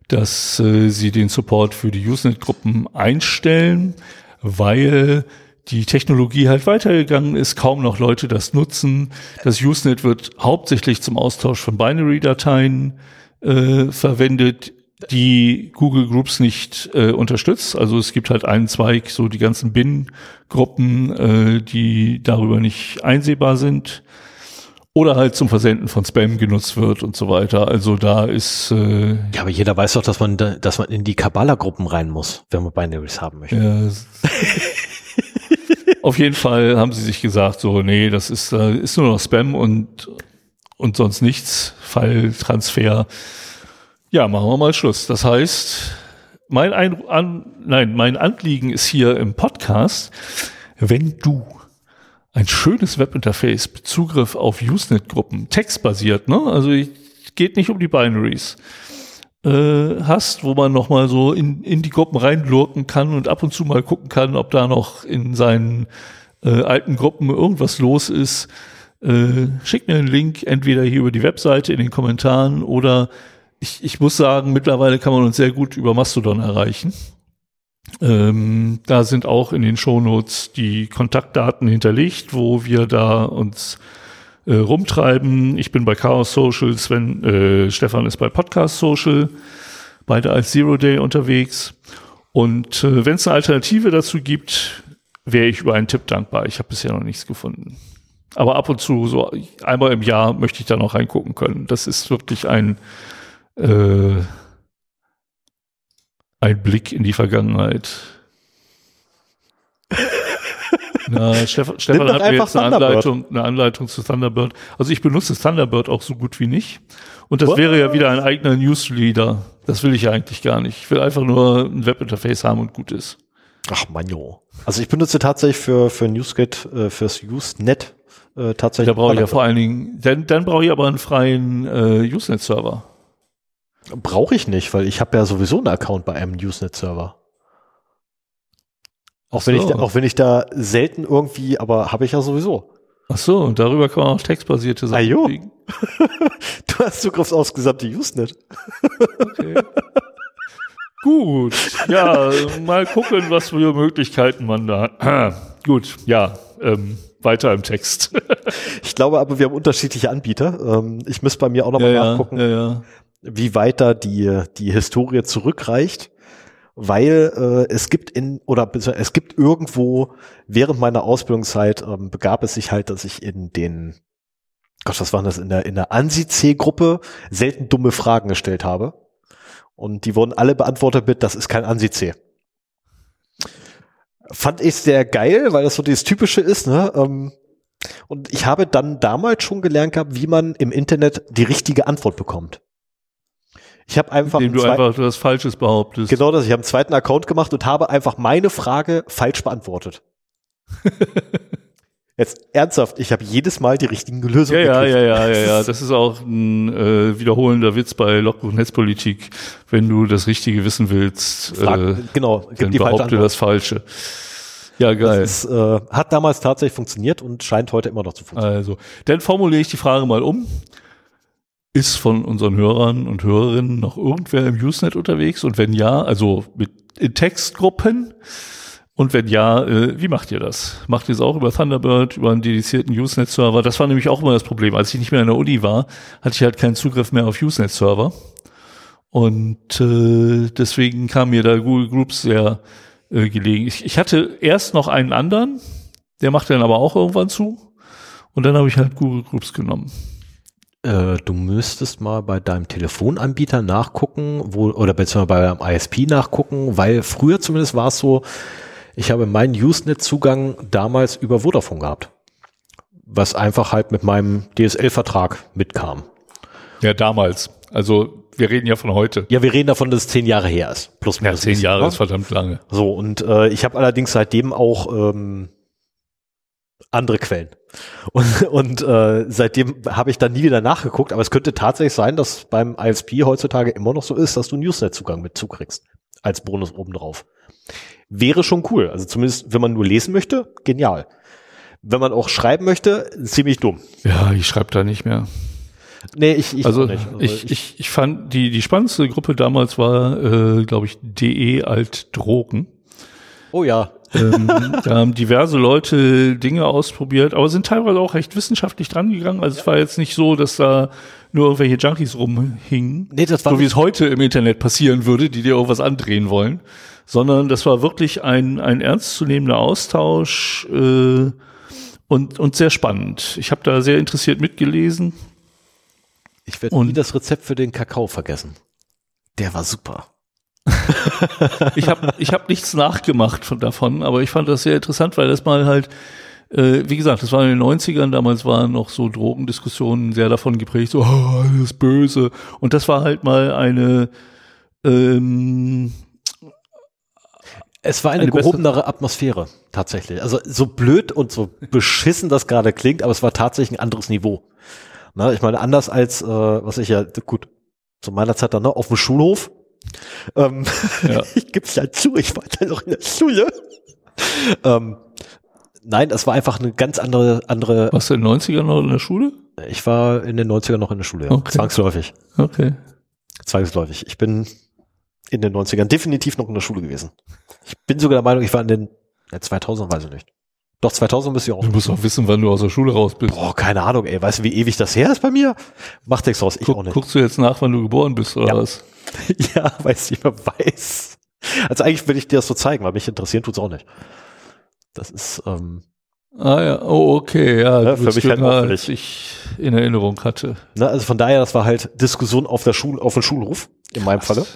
dass äh, sie den Support für die Usenet-Gruppen einstellen, weil die Technologie halt weitergegangen ist, kaum noch Leute das nutzen. Das Usenet wird hauptsächlich zum Austausch von Binary-Dateien äh, verwendet. die Google Groups nicht äh, unterstützt. Also es gibt halt einen Zweig, so die ganzen Bin-Gruppen, äh, die darüber nicht einsehbar sind oder halt zum Versenden von Spam genutzt wird und so weiter. Also da ist äh, Ja, aber jeder weiß doch, dass man, da, dass man in die Kabbalah-Gruppen rein muss, wenn man Binaries haben möchte. ja, auf jeden Fall haben sie sich gesagt, so nee, das ist äh, ist nur noch Spam und und sonst nichts, Falltransfer. Ja, machen wir mal Schluss. Das heißt, mein ein, an, nein, mein Anliegen ist hier im Podcast, wenn du ein schönes Webinterface mit Zugriff auf Usenet-Gruppen, textbasiert, ne? Also ich, geht nicht um die Binaries. Äh, hast, wo man noch mal so in, in die Gruppen reinlurken kann und ab und zu mal gucken kann, ob da noch in seinen äh, alten Gruppen irgendwas los ist. Äh, schick mir einen Link, entweder hier über die Webseite in den Kommentaren oder ich, ich muss sagen, mittlerweile kann man uns sehr gut über Mastodon erreichen. Ähm, da sind auch in den Shownotes die Kontaktdaten hinterlegt, wo wir da uns äh, rumtreiben. Ich bin bei Chaos Social, Sven, äh, Stefan ist bei Podcast Social, beide als Zero Day unterwegs. Und äh, wenn es eine Alternative dazu gibt, wäre ich über einen Tipp dankbar. Ich habe bisher noch nichts gefunden. Aber ab und zu, so einmal im Jahr, möchte ich da noch reingucken können. Das ist wirklich ein äh, ein Blick in die Vergangenheit. Na, Stefan, Stefan hat mir einfach jetzt eine. Anleitung, eine Anleitung zu Thunderbird. Also ich benutze Thunderbird auch so gut wie nicht. Und das What? wäre ja wieder ein eigener Newsreader. Das will ich ja eigentlich gar nicht. Ich will einfach nur ein Webinterface haben und gut ist. Ach man, jo. Also ich benutze tatsächlich für, für Newsgate, äh, fürs Usenet äh, tatsächlich. Da brauche ich ja vor allen Dingen, dann, dann brauche ich aber einen freien äh, Usenet-Server. Brauche ich nicht, weil ich habe ja sowieso einen Account bei einem Usenet-Server. Auch, wenn so. ich da, auch wenn ich da selten irgendwie, aber habe ich ja sowieso. Ach so, und darüber kann man auch textbasierte Sachen Ah, jo. kriegen. Du hast Zugriff aufs gesamte Usenet. Okay. Gut, ja, mal gucken, was für Möglichkeiten man da hat. Gut, ja, ähm, weiter im Text. Ich glaube aber, wir haben unterschiedliche Anbieter. Ähm, ich müsste bei mir auch nochmal ja, nachgucken, ja, ja. wie weit da die, die Historie zurückreicht. Weil äh, es gibt in, oder es gibt irgendwo während meiner Ausbildungszeit ähm, begab es sich halt, dass ich in den, Gott, was waren das, in der, in der ANSI-C-Gruppe selten dumme Fragen gestellt habe. Und die wurden alle beantwortet mit, das ist kein ANSI-C. Fand ich sehr geil, weil das so dieses Typische ist, ne? Ähm, und ich habe dann damals schon gelernt gehabt, wie man im Internet die richtige Antwort bekommt. Ich habe einfach, Indem du einfach was Falsches behauptest. genau das, ich habe einen zweiten Account gemacht und habe einfach meine Frage falsch beantwortet. Jetzt ernsthaft, ich habe jedes Mal die richtigen Lösungen ja, gekriegt. ja, ja, ja, ja. Das ist auch ein äh, wiederholender Witz bei Logbuch Netzpolitik. Wenn du das Richtige wissen willst, Frag, äh, genau, dann behaupte das Falsche. Ja, geil. Das ist, äh, hat damals tatsächlich funktioniert und scheint heute immer noch zu funktionieren. Also, dann formuliere ich die Frage mal um. Ist von unseren Hörern und Hörerinnen noch irgendwer im Usenet unterwegs? Und wenn ja, also mit in Textgruppen? Und wenn ja, äh, wie macht ihr das? Macht ihr es auch über Thunderbird, über einen dedizierten Usenet-Server? Das war nämlich auch immer das Problem. Als ich nicht mehr in der Uni war, hatte ich halt keinen Zugriff mehr auf Usenet-Server. Und äh, deswegen kam mir da Google Groups sehr äh, gelegen. Ich, ich hatte erst noch einen anderen, der machte dann aber auch irgendwann zu. Und dann habe ich halt Google Groups genommen. Äh, du müsstest mal bei deinem Telefonanbieter nachgucken, wo, oder beziehungsweise bei deinem ISP nachgucken, weil früher zumindest war es so, ich habe meinen Usenet-Zugang damals über Vodafone gehabt. Was einfach halt mit meinem DSL-Vertrag mitkam. Ja, damals. Also wir reden ja von heute. Ja, wir reden davon, dass es zehn Jahre her ist. Plus Ja, minus zehn bisschen, Jahre ne? ist verdammt lange. So, und äh, ich habe allerdings seitdem auch ähm, andere Quellen. Und, und äh, seitdem habe ich dann nie wieder nachgeguckt, aber es könnte tatsächlich sein, dass beim ISP heutzutage immer noch so ist, dass du Newsnet-Zugang mit zukriegst. Als Bonus obendrauf. Wäre schon cool. Also zumindest, wenn man nur lesen möchte, genial. Wenn man auch schreiben möchte, ziemlich dumm. Ja, ich schreibe da nicht mehr. Nee, ich, ich also nicht. Also ich, ich, ich fand, die, die spannendste Gruppe damals war, äh, glaube ich, DE Alt Drogen. oh ja, ähm, da haben diverse Leute Dinge ausprobiert, aber sind teilweise auch recht wissenschaftlich drangegangen. Also es war jetzt nicht so, dass da nur irgendwelche Junkies rumhingen, Nee, das war so wie es heute im Internet passieren würde, die dir irgendwas andrehen wollen, sondern das war wirklich ein, ein ernstzunehmender Austausch äh, und, und sehr spannend. Ich habe da sehr interessiert mitgelesen. Ich werde nie das Rezept für den Kakao vergessen. Der war super. Ich habe ich hab nichts nachgemacht von davon, aber ich fand das sehr interessant, weil das mal halt, äh, wie gesagt, das war in den 90ern, damals waren noch so Drogendiskussionen sehr davon geprägt, so, oh, alles böse. Und das war halt mal eine, ähm, Es war eine, Eine gehobenere Atmosphäre, tatsächlich. Also so blöd und so beschissen das gerade klingt, aber es war tatsächlich ein anderes Niveau. Na, ich meine, anders als, äh, was ich ja, gut, zu meiner Zeit dann, ne, auf dem Schulhof. Ähm, Ja. ich gebe es ja zu, ich war dann noch in der Schule. ähm, nein, es war einfach eine ganz andere, andere, warst du in den 90ern noch in der Schule? ich war in den 90ern noch in der Schule, ja. Okay. zwangsläufig. Okay. Zwangsläufig. Ich bin in den 90ern definitiv noch in der Schule gewesen. Ich bin sogar der Meinung, ich war in den ja, 2000, weiß ich nicht. Doch, 2000 bist du auch. Du musst auch wissen, wann du aus der Schule raus bist. Boah, keine Ahnung, ey. Weißt du, wie ewig das her ist bei mir? Macht nichts raus, ich auch Guck, nicht. guckst du jetzt nach, wann du geboren bist, oder Ja. was? Ja, weiß ich, man weiß. Also eigentlich will ich dir das so zeigen, weil mich interessieren tut's auch nicht. Das ist, ähm, Ah ja, oh okay, ja, Ja, du für mich halt als ich in Erinnerung hatte. ne, also von daher, das war halt Diskussion auf der Schule, auf dem Schulhof, in meinem Falle.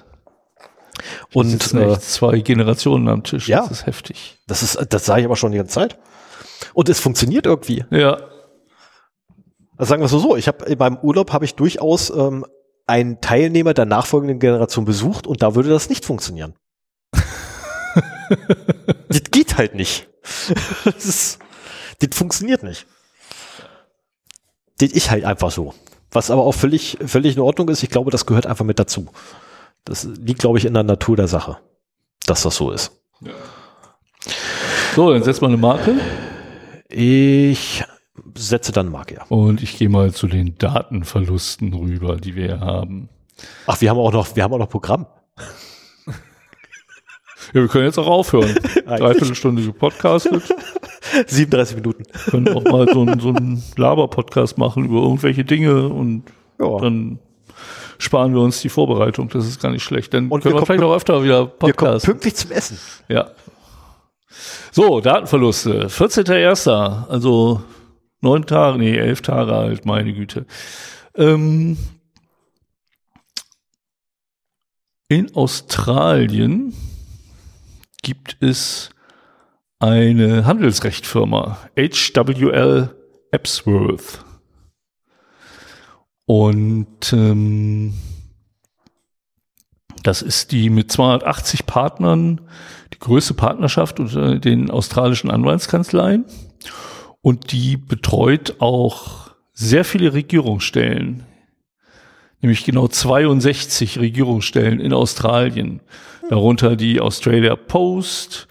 Und äh, zwei Generationen am Tisch. ja. Das ist heftig. das ist, das sage ich aber schon die ganze Zeit. Und es funktioniert irgendwie. Ja, Also sagen wir es so, so, ich habe in meinem Urlaub habe ich durchaus ähm, einen Teilnehmer der nachfolgenden Generation besucht und da würde das nicht funktionieren. das geht halt nicht. das, ist, das funktioniert nicht. Das ist halt einfach so. Was aber auch völlig, völlig in Ordnung ist, ich glaube, das gehört einfach mit dazu. Das liegt, glaube ich, in der Natur der Sache, dass das so ist. so, dann setz mal eine Marke Ich setze dann ja. und ich gehe mal zu den Datenverlusten rüber, die wir haben. Ach, wir haben auch noch, wir haben auch noch Programm. Ja, wir können jetzt auch aufhören. Dreiviertel Stunde gepodcastet. 37 Minuten. können auch mal so einen so einen Laber-Podcast machen über irgendwelche Dinge und Ja. dann sparen wir uns die Vorbereitung. Das ist gar nicht schlecht. Dann Und können wir wir vielleicht auch öfter wieder Wir kommen Podcast. pünktlich zum Essen. Ja. So, Datenverluste. 14.01. Also neun Tage, nee, elf Tage alt, meine Güte. Ähm, in Australien gibt es eine Handelsrechtfirma, HWL Epsworth. Und ähm, das ist die mit 280 Partnern größte Partnerschaft unter den australischen Anwaltskanzleien. Und die betreut auch sehr viele Regierungsstellen. Nämlich genau 62 Regierungsstellen in Australien. Darunter die Australia Post,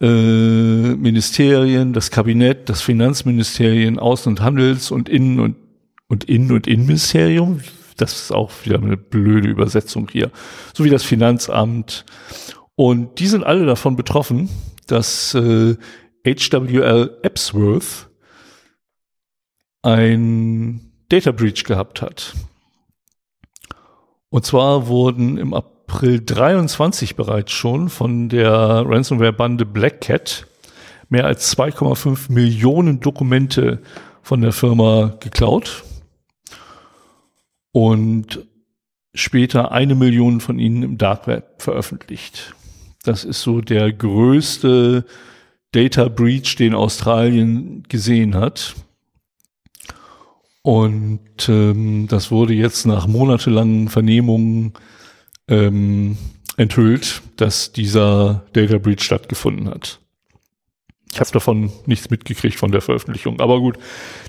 äh, Ministerien, das Kabinett, das Finanzministerien, Außen- und Handels- und Innen- und, und Innen- und Innenministerium. Das ist auch wieder eine blöde Übersetzung hier. Sowie das Finanzamt. Und die sind alle davon betroffen, dass äh, HWL Epsworth ein Data Breach gehabt hat. Und zwar wurden im April 23 bereits schon von der Ransomware-Bande Black Cat mehr als 2,5 Millionen Dokumente von der Firma geklaut und später eine Million von ihnen im Dark Web veröffentlicht. Das ist so der größte Data Breach, den Australien gesehen hat. Und ähm, das wurde jetzt nach monatelangen Vernehmungen ähm, enthüllt, dass dieser Data Breach stattgefunden hat. Ich habe davon nichts mitgekriegt von der Veröffentlichung. Aber gut,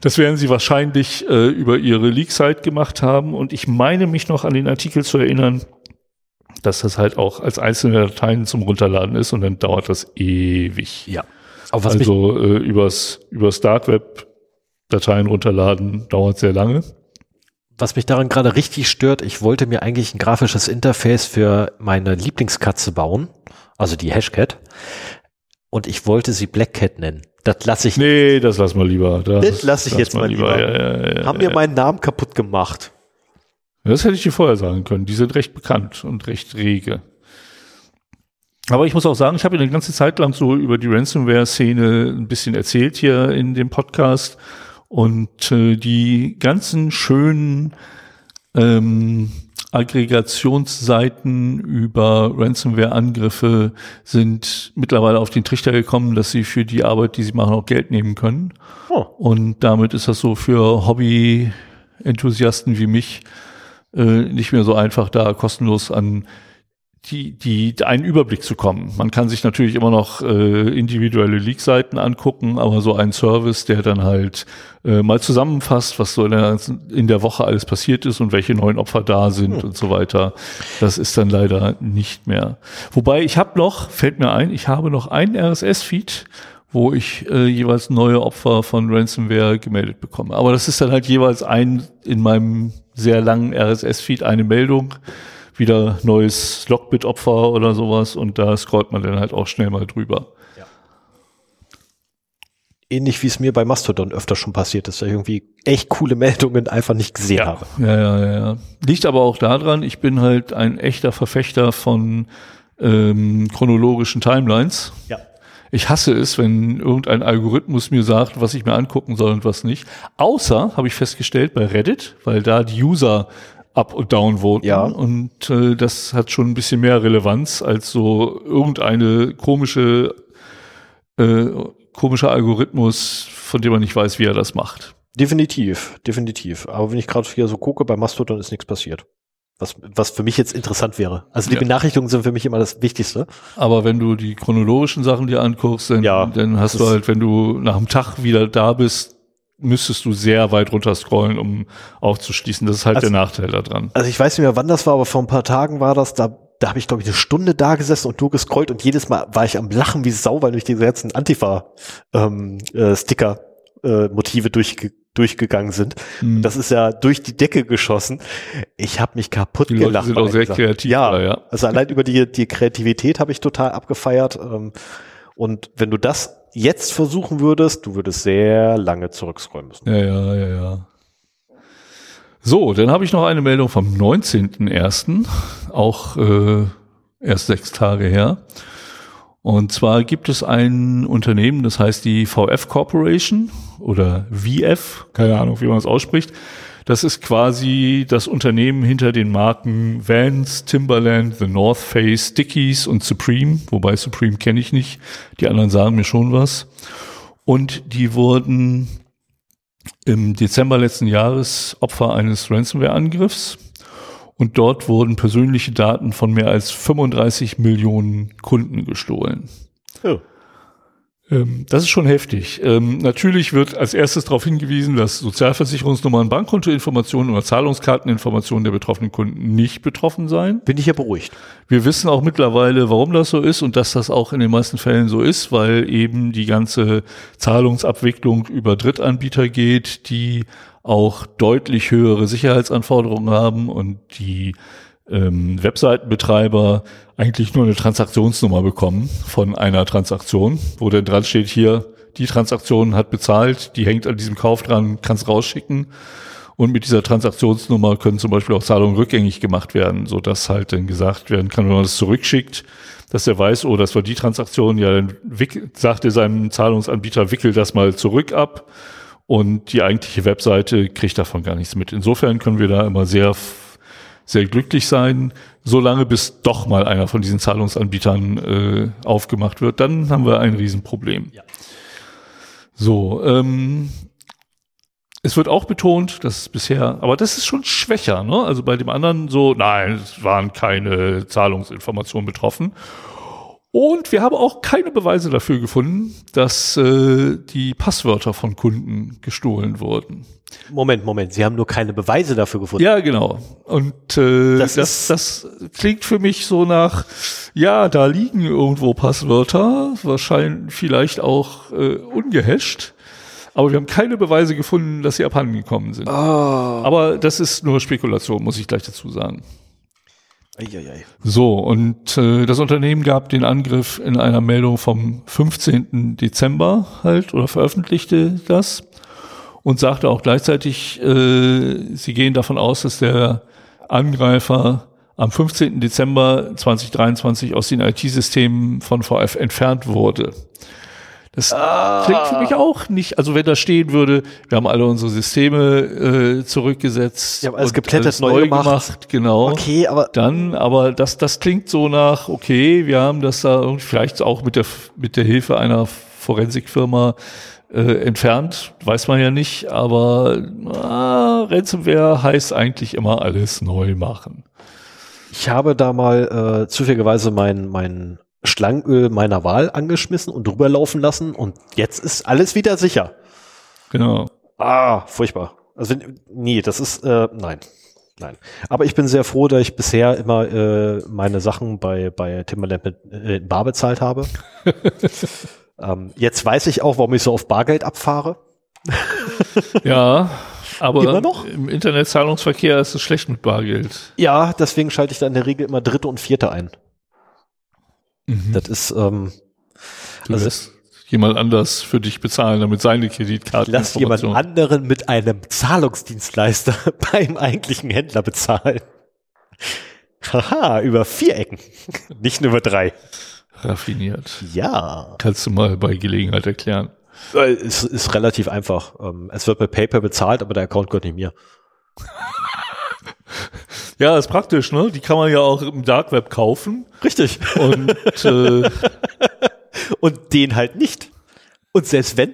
das werden sie wahrscheinlich äh, über ihre Leak-Site gemacht haben. Und ich meine mich noch an den Artikel zu erinnern, dass das halt auch als einzelne Dateien zum Runterladen ist und dann dauert das ewig. Ja. Aber was also äh, übers, übers Dark Web Dateien runterladen dauert sehr lange. was mich daran gerade richtig stört, ich wollte mir eigentlich ein grafisches Interface für meine Lieblingskatze bauen, also die Hashcat. und ich wollte sie Black Cat nennen. Das lasse ich. Nee, das lass mal lieber. Das, das lasse ich jetzt mal lieber. Ja, ja, ja, Haben mir meinen Namen kaputt gemacht. Das hätte ich dir vorher sagen können. Die sind recht bekannt und recht rege. Aber ich muss auch sagen, ich habe eine ganze Zeit lang so über die Ransomware-Szene ein bisschen erzählt hier in dem Podcast. Und äh, die ganzen schönen ähm, Aggregationsseiten über Ransomware-Angriffe sind mittlerweile auf den Trichter gekommen, dass sie für die Arbeit, die sie machen, auch Geld nehmen können. Oh. Und damit ist das so für Hobby-Enthusiasten wie mich äh, nicht mehr so einfach, da kostenlos an die, die, einen Überblick zu kommen. Man kann sich natürlich immer noch äh, individuelle Leak-Seiten angucken, aber so ein Service, der dann halt äh, mal zusammenfasst, was so in der, in der Woche alles passiert ist und welche neuen Opfer da sind hm. und so weiter, das ist dann leider nicht mehr. Wobei ich habe noch, fällt mir ein, ich habe noch einen RSS-Feed, wo ich äh, jeweils neue Opfer von Ransomware gemeldet bekomme. Aber das ist dann halt jeweils ein in meinem sehr langen RSS-Feed eine Meldung wieder neues Lockbit-Opfer oder sowas und da scrollt man dann halt auch schnell mal drüber. Ja. Ähnlich wie es mir bei Mastodon öfter schon passiert ist, dass ich irgendwie echt coole Meldungen einfach nicht gesehen ja. habe. Ja, ja, ja. Liegt aber auch daran, ich bin halt ein echter Verfechter von ähm, chronologischen Timelines. Ja. Ich hasse es, wenn irgendein Algorithmus mir sagt, was ich mir angucken soll und was nicht. Außer, habe ich festgestellt, bei Reddit, weil da die User up und down voten. Ja. Und äh, das hat schon ein bisschen mehr Relevanz als so irgendeine komische, äh, komischer Algorithmus, von dem man nicht weiß, wie er das macht. Definitiv, definitiv. Aber wenn ich gerade hier so gucke, bei Mastodon ist nichts passiert. Was, was für mich jetzt interessant wäre. Also die ja. Benachrichtigungen sind für mich immer das Wichtigste. Aber wenn du die chronologischen Sachen dir anguckst, dann, ja, dann hast du halt, wenn du nach einem Tag wieder da bist, müsstest du sehr weit runter scrollen, um aufzuschließen. Das ist halt also, der Nachteil daran. Also ich weiß nicht mehr, wann das war, aber vor ein paar Tagen war das, da, da habe ich, glaube ich, eine Stunde da gesessen und nur gescrollt und jedes Mal war ich am Lachen wie Sau, weil durch diese ganzen Antifa-Sticker ähm, äh, äh, Motive durchge durchgegangen sind. Mhm. Das ist ja durch die Decke geschossen. Ich habe mich kaputt die gelacht. Leute sind auch sehr kreativ. Ja, ja, also allein über die, die Kreativität habe ich total abgefeiert. Ähm, und wenn du das jetzt versuchen würdest, du würdest sehr lange zurückscrollen müssen. Ja, ja, ja, ja. So, dann habe ich noch eine Meldung vom 19.01., auch äh, erst sechs Tage her. Und zwar gibt es ein Unternehmen, das heißt die VF Corporation oder VF, keine Ahnung, wie man es ausspricht. Das ist quasi das Unternehmen hinter den Marken Vans, Timberland, The North Face, Dickies und Supreme, wobei Supreme kenne ich nicht. Die anderen sagen mir schon was. Und die wurden im Dezember letzten Jahres Opfer eines Ransomware-Angriffs. Und dort wurden persönliche Daten von mehr als 35 Millionen Kunden gestohlen. Oh. Ähm, das ist schon heftig. Ähm, natürlich wird als erstes darauf hingewiesen, dass Sozialversicherungsnummern, Bankkontoinformationen oder Zahlungskarteninformationen der betroffenen Kunden nicht betroffen seien. Bin ich ja beruhigt. Wir wissen auch mittlerweile, warum das so ist und dass das auch in den meisten Fällen so ist, weil eben die ganze Zahlungsabwicklung über Drittanbieter geht, die auch deutlich höhere Sicherheitsanforderungen haben und die ähm, Webseitenbetreiber eigentlich nur eine Transaktionsnummer bekommen von einer Transaktion, wo dann dran steht, hier, die Transaktion hat bezahlt, die hängt an diesem Kauf dran, kannst rausschicken. Und mit dieser Transaktionsnummer können zum Beispiel auch Zahlungen rückgängig gemacht werden, so dass halt dann gesagt werden kann, wenn man das zurückschickt, dass er weiß, oh, das war die Transaktion, ja, dann sagt er seinem Zahlungsanbieter, wickel das mal zurück ab und die eigentliche Webseite kriegt davon gar nichts mit. Insofern können wir da immer sehr sehr glücklich sein, solange bis doch mal einer von diesen Zahlungsanbietern äh, aufgemacht wird, dann haben wir ein Riesenproblem. Ja. So, ähm, es wird auch betont, dass bisher, aber das ist schon schwächer, ne? Also bei dem anderen so, nein, es waren keine Zahlungsinformationen betroffen. Und wir haben auch keine Beweise dafür gefunden, dass äh, die Passwörter von Kunden gestohlen wurden. Moment, Moment, Sie haben nur keine Beweise dafür gefunden. Ja, genau. Und äh, das, das, das klingt für mich so nach, ja, da liegen irgendwo Passwörter, wahrscheinlich vielleicht auch äh, ungehasht. Aber wir haben keine Beweise gefunden, dass sie abhanden gekommen sind. Oh. Aber das ist nur Spekulation, muss ich gleich dazu sagen. Eieiei. So, und äh, das Unternehmen gab den Angriff in einer Meldung vom 15. Dezember halt oder veröffentlichte das und sagte auch gleichzeitig, äh, sie gehen davon aus, dass der Angreifer am 15. Dezember 2023 aus den IT-Systemen von VF entfernt wurde. Das ah. klingt für mich auch nicht. Also wenn da stehen würde, wir haben alle unsere Systeme äh, zurückgesetzt, wir haben alles geplättet, neu gemacht. gemacht. genau. Okay, aber dann, aber das, das klingt so nach, okay, wir haben das da vielleicht auch mit der mit der Hilfe einer Forensikfirma äh, entfernt, weiß man ja nicht. Aber ah, Ransomware heißt eigentlich immer alles neu machen. Ich habe da mal äh, zufälligerweise mein mein Schlangenöl meiner Wahl angeschmissen und drüber laufen lassen und jetzt ist alles wieder sicher. Genau. Ah, furchtbar. Also nee, das ist äh, nein. Nein. Aber ich bin sehr froh, dass ich bisher immer äh, meine Sachen bei, bei Timberland mit äh, Bar bezahlt habe. ähm, jetzt weiß ich auch, warum ich so auf Bargeld abfahre. ja, aber im Internetzahlungsverkehr ist es schlecht mit Bargeld. Ja, deswegen schalte ich da in der Regel immer dritte und vierte ein. Mhm. Das ist, ähm, du also, lässt jemand anders für dich bezahlen, damit seine Kreditkarte. Lass jemand anderen mit einem Zahlungsdienstleister beim eigentlichen Händler bezahlen. Haha, über vier Ecken, nicht nur über drei. Raffiniert. Ja. Kannst du mal bei Gelegenheit erklären. Es ist relativ einfach. Ähm, es wird bei PayPal bezahlt, aber der Account gehört nicht mir. Ja, ist praktisch, ne? Die kann man ja auch im Dark Web kaufen. Richtig. Und, äh, und den halt nicht. Und selbst wenn,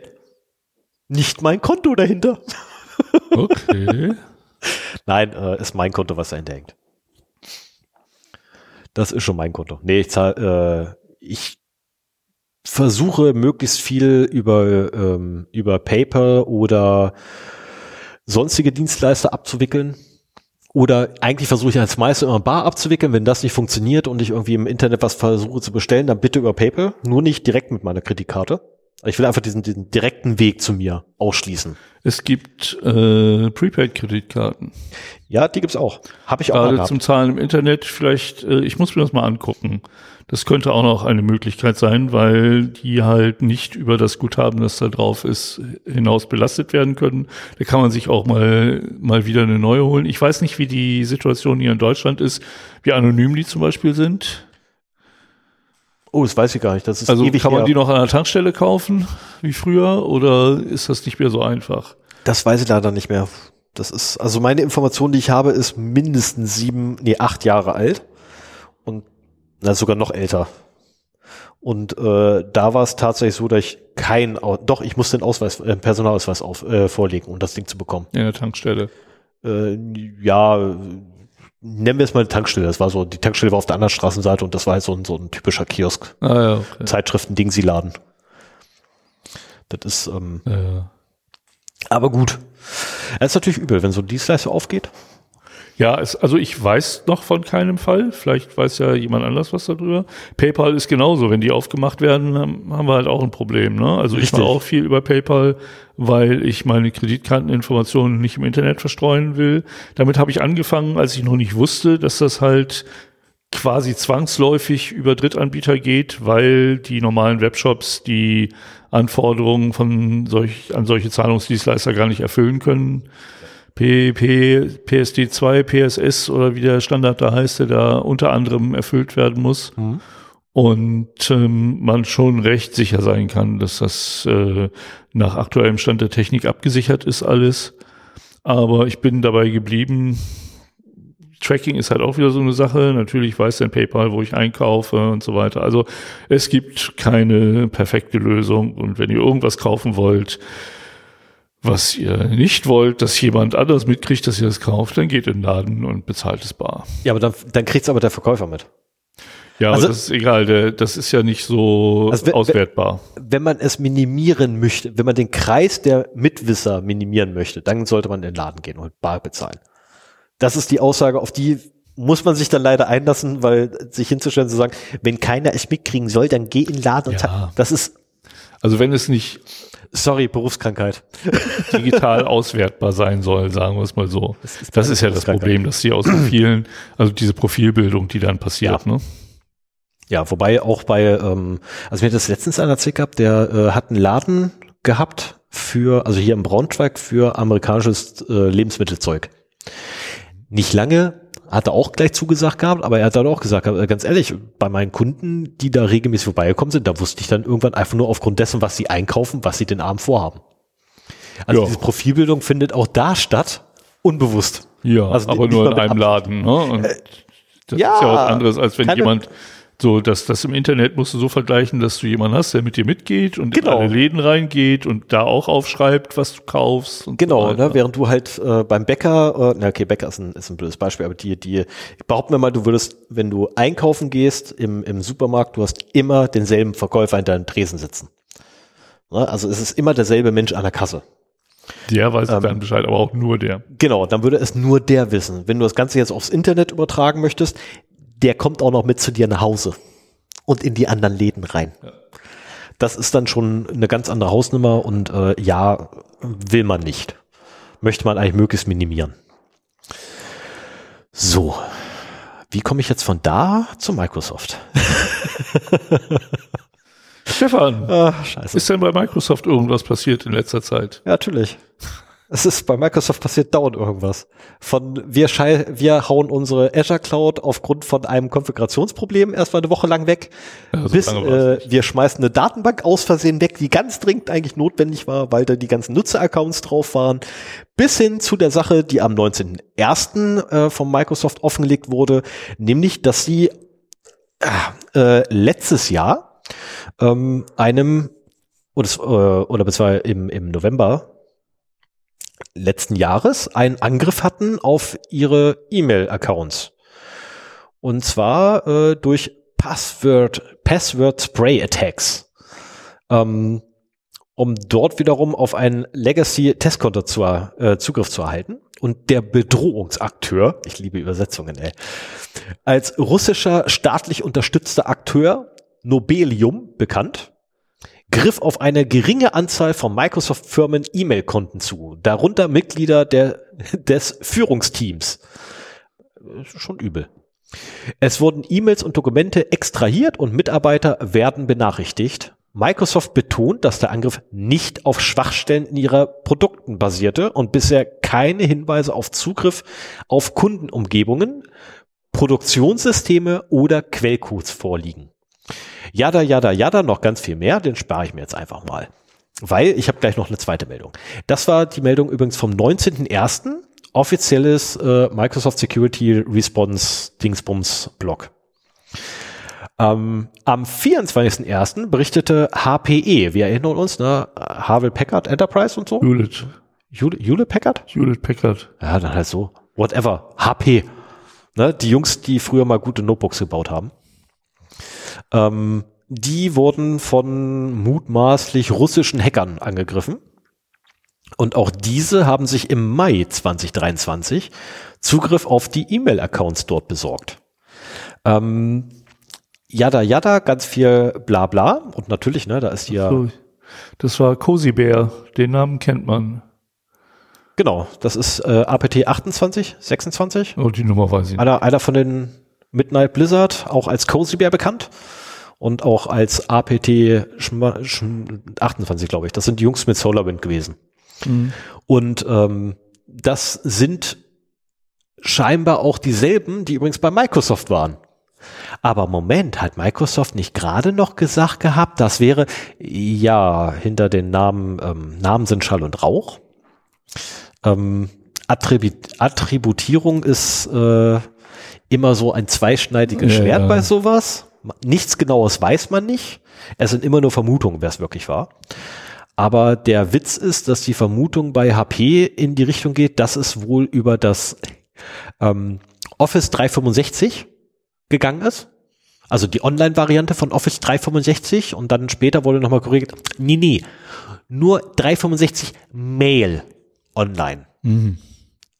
nicht mein Konto dahinter. Okay. Nein, äh, ist mein Konto, was dahinter hängt. Das ist schon mein Konto. Nee, ich zahle, äh, ich versuche möglichst viel über, ähm, über Paper oder sonstige Dienstleister abzuwickeln oder eigentlich versuche ich als Meister immer Bar abzuwickeln. Wenn das nicht funktioniert und ich irgendwie im Internet was versuche zu bestellen, dann bitte über PayPal. Nur nicht direkt mit meiner Kreditkarte. Ich will einfach diesen, diesen direkten Weg zu mir ausschließen. Es gibt äh, Prepaid-Kreditkarten. Ja, die gibt's auch. Habe ich auch Gerade zum Zahlen im Internet. Vielleicht, äh, ich muss mir das mal angucken. Das könnte auch noch eine Möglichkeit sein, weil die halt nicht über das Guthaben, das da drauf ist, hinaus belastet werden können. Da kann man sich auch mal, mal wieder eine neue holen. Ich weiß nicht, wie die Situation hier in Deutschland ist, wie anonym die zum Beispiel sind. Oh, das weiß ich gar nicht. Das ist also ewig kann man her. die noch an der Tankstelle kaufen, wie früher, oder ist das nicht mehr so einfach? Das weiß ich leider nicht mehr. Das ist, also meine Information, die ich habe, ist mindestens sieben, nee, acht Jahre alt. Und na, sogar noch älter. Und äh, da war es tatsächlich so, dass ich kein, doch, ich musste den Ausweis, äh, Personalausweis auf, äh, vorlegen, um das Ding zu bekommen. In der Tankstelle. Äh, ja, nennen wir es mal eine Tankstelle. Das war so, die Tankstelle war auf der anderen Straßenseite und das war halt so ein, so ein typischer Kiosk. Ah, ja, okay. Zeitschriften, sie laden. Das ist, ähm, ja. aber gut. Es ist natürlich übel, wenn so ein Dienstleister aufgeht. Ja, es, also ich weiß noch von keinem Fall. Vielleicht weiß ja jemand anders was darüber. PayPal ist genauso. Wenn die aufgemacht werden, haben wir halt auch ein Problem. Ne? Also Richtig. ich mache auch viel über PayPal, weil ich meine Kreditkarteninformationen nicht im Internet verstreuen will. Damit habe ich angefangen, als ich noch nicht wusste, dass das halt quasi zwangsläufig über Drittanbieter geht, weil die normalen Webshops die Anforderungen von solch, an solche Zahlungsdienstleister gar nicht erfüllen können. PP, PSD2, PSS oder wie der Standard da heißt, der da unter anderem erfüllt werden muss. Mhm. Und ähm, man schon recht sicher sein kann, dass das äh, nach aktuellem Stand der Technik abgesichert ist alles. Aber ich bin dabei geblieben. Tracking ist halt auch wieder so eine Sache. Natürlich weiß dein PayPal, wo ich einkaufe und so weiter. Also es gibt keine perfekte Lösung. Und wenn ihr irgendwas kaufen wollt, was ihr nicht wollt, dass jemand anders mitkriegt, dass ihr das kauft, dann geht in den Laden und bezahlt es bar. Ja, aber dann, dann kriegt es aber der Verkäufer mit. Ja, also, das ist egal, der, das ist ja nicht so also auswertbar. Wenn man es minimieren möchte, wenn man den Kreis der Mitwisser minimieren möchte, dann sollte man in den Laden gehen und bar bezahlen. Das ist die Aussage, auf die muss man sich dann leider einlassen, weil sich hinzustellen zu sagen, wenn keiner es mitkriegen soll, dann geh in den Laden ja. und das ist Also wenn es nicht Sorry, Berufskrankheit. digital auswertbar sein soll, sagen wir es mal so. Das ist Das ist ja das. Problem, dass die aus Profilen, also diese Profilbildung, die dann passiert, ne? Ja, wobei auch bei, ähm, also mir hat das letztens einer erzählt gehabt, der äh, hat einen Laden gehabt für, also hier im Braunschweig für amerikanisches äh, Lebensmittelzeug. Nicht lange, hat er auch gleich zugesagt gehabt, aber er hat dann auch gesagt, ganz ehrlich, bei meinen Kunden, die da regelmäßig vorbeigekommen sind, da wusste ich dann irgendwann einfach nur aufgrund dessen, was sie einkaufen, was sie den Abend vorhaben. Also Ja. diese Profilbildung findet auch da statt, unbewusst. Ja, Also aber nur in einem. Laden, ne? Und das Äh, ja, ist ja was anderes, als wenn jemand so, dass das im Internet musst du so vergleichen, dass du jemanden hast, der mit dir mitgeht und Genau. in alle Läden reingeht und da auch aufschreibt, was du kaufst. Und Genau, so ne, während du halt äh, beim Bäcker, äh, na okay, Bäcker ist ein, ist ein blödes Beispiel, aber die, die, behaupten wir mal, du würdest, wenn du einkaufen gehst im, im Supermarkt, du hast immer denselben Verkäufer in deinem Tresen sitzen. Ne, also es ist immer derselbe Mensch an der Kasse. Der weiß Ähm, dann Bescheid, aber auch nur der. Genau, dann würde es nur der wissen. Wenn du das Ganze jetzt aufs Internet übertragen möchtest, der kommt auch noch mit zu dir nach Hause und in die anderen Läden rein. Das ist dann schon eine ganz andere Hausnummer und äh, ja, will man nicht. Möchte man eigentlich möglichst minimieren. So, wie komme ich jetzt von da zu Microsoft? Stefan, Ah, scheiße. ist denn bei Microsoft irgendwas passiert in letzter Zeit? Ja, natürlich. Es ist bei Microsoft passiert dauernd irgendwas. Von wir, schei wir hauen unsere Azure Cloud aufgrund von einem Konfigurationsproblem erstmal eine Woche lang weg, Ja, so bis äh, wir schmeißen eine Datenbank aus Versehen weg, die ganz dringend eigentlich notwendig war, weil da die ganzen Nutzeraccounts drauf waren, bis hin zu der Sache, die am 19.01. Äh, von Microsoft offengelegt wurde, nämlich, dass sie äh, letztes Jahr ähm, einem oder, äh, oder beziehungsweise im, im November letzten Jahres einen Angriff hatten auf ihre E-Mail-Accounts. Und zwar äh, durch Password, Password Spray Attacks. Ähm, um dort wiederum auf einen Legacy-Testkonto zu, äh, Zugriff zu erhalten. Und der Bedrohungsakteur, ich liebe Übersetzungen, ey, als russischer staatlich unterstützter Akteur, Nobelium bekannt, griff auf eine geringe Anzahl von Microsoft-Firmen E-Mail-Konten zu, darunter Mitglieder der, des Führungsteams. Ist Schon übel. Es wurden E-Mails und Dokumente extrahiert und Mitarbeiter werden benachrichtigt. Microsoft betont, dass der Angriff nicht auf Schwachstellen in ihrer Produkten basierte und bisher keine Hinweise auf Zugriff auf Kundenumgebungen, Produktionssysteme oder Quellcodes vorliegen. Jada, jada, jada, noch ganz viel mehr, den spare ich mir jetzt einfach mal. Weil ich habe gleich noch eine zweite Meldung. Das war die Meldung übrigens vom 19.01. offizielles äh, Microsoft Security Response Dingsbums Blog. Ähm, am 24.01. berichtete HPE, wir erinnern uns, ne, Havel Packard Enterprise und so. Hewlett, Hewlett, Hewlett Packard? Hewlett Packard. Ja, dann halt so. Whatever. HP. Ne, die Jungs, die früher mal gute Notebooks gebaut haben. Ähm, die wurden von mutmaßlich russischen Hackern angegriffen. Und auch diese haben sich im Mai 2023 Zugriff auf die E-Mail-Accounts dort besorgt. Ähm, Yada Yada, ganz viel Blabla. Und natürlich, ne, da ist hier, das war Cozy Bear, den Namen kennt man. genau, das ist äh, APT 28, 26. Oh, die Nummer weiß ich nicht. Einer, einer von den Midnight Blizzard, auch als Cozy Bear bekannt und auch als APT Schma- Schm- 28, glaube ich. Das sind die Jungs mit SolarWind gewesen. Mhm. Und ähm, das sind scheinbar auch dieselben, die übrigens bei Microsoft waren. Aber Moment, hat Microsoft nicht gerade noch gesagt gehabt, das wäre, ja, hinter den Namen, ähm, Namen sind Schall und Rauch. Ähm, Attribu Attributierung ist äh, immer so ein zweischneidiges Ja, Schwert bei sowas. Nichts Genaues weiß man nicht. Es sind immer nur Vermutungen, wer es wirklich war. Aber der Witz ist, dass die Vermutung bei HP in die Richtung geht, dass es wohl über das ähm, Office 365 gegangen ist. Also die Online-Variante von Office 365 und dann später wurde nochmal korrigiert. Nee, nee. Nur 365 Mail online. Mhm.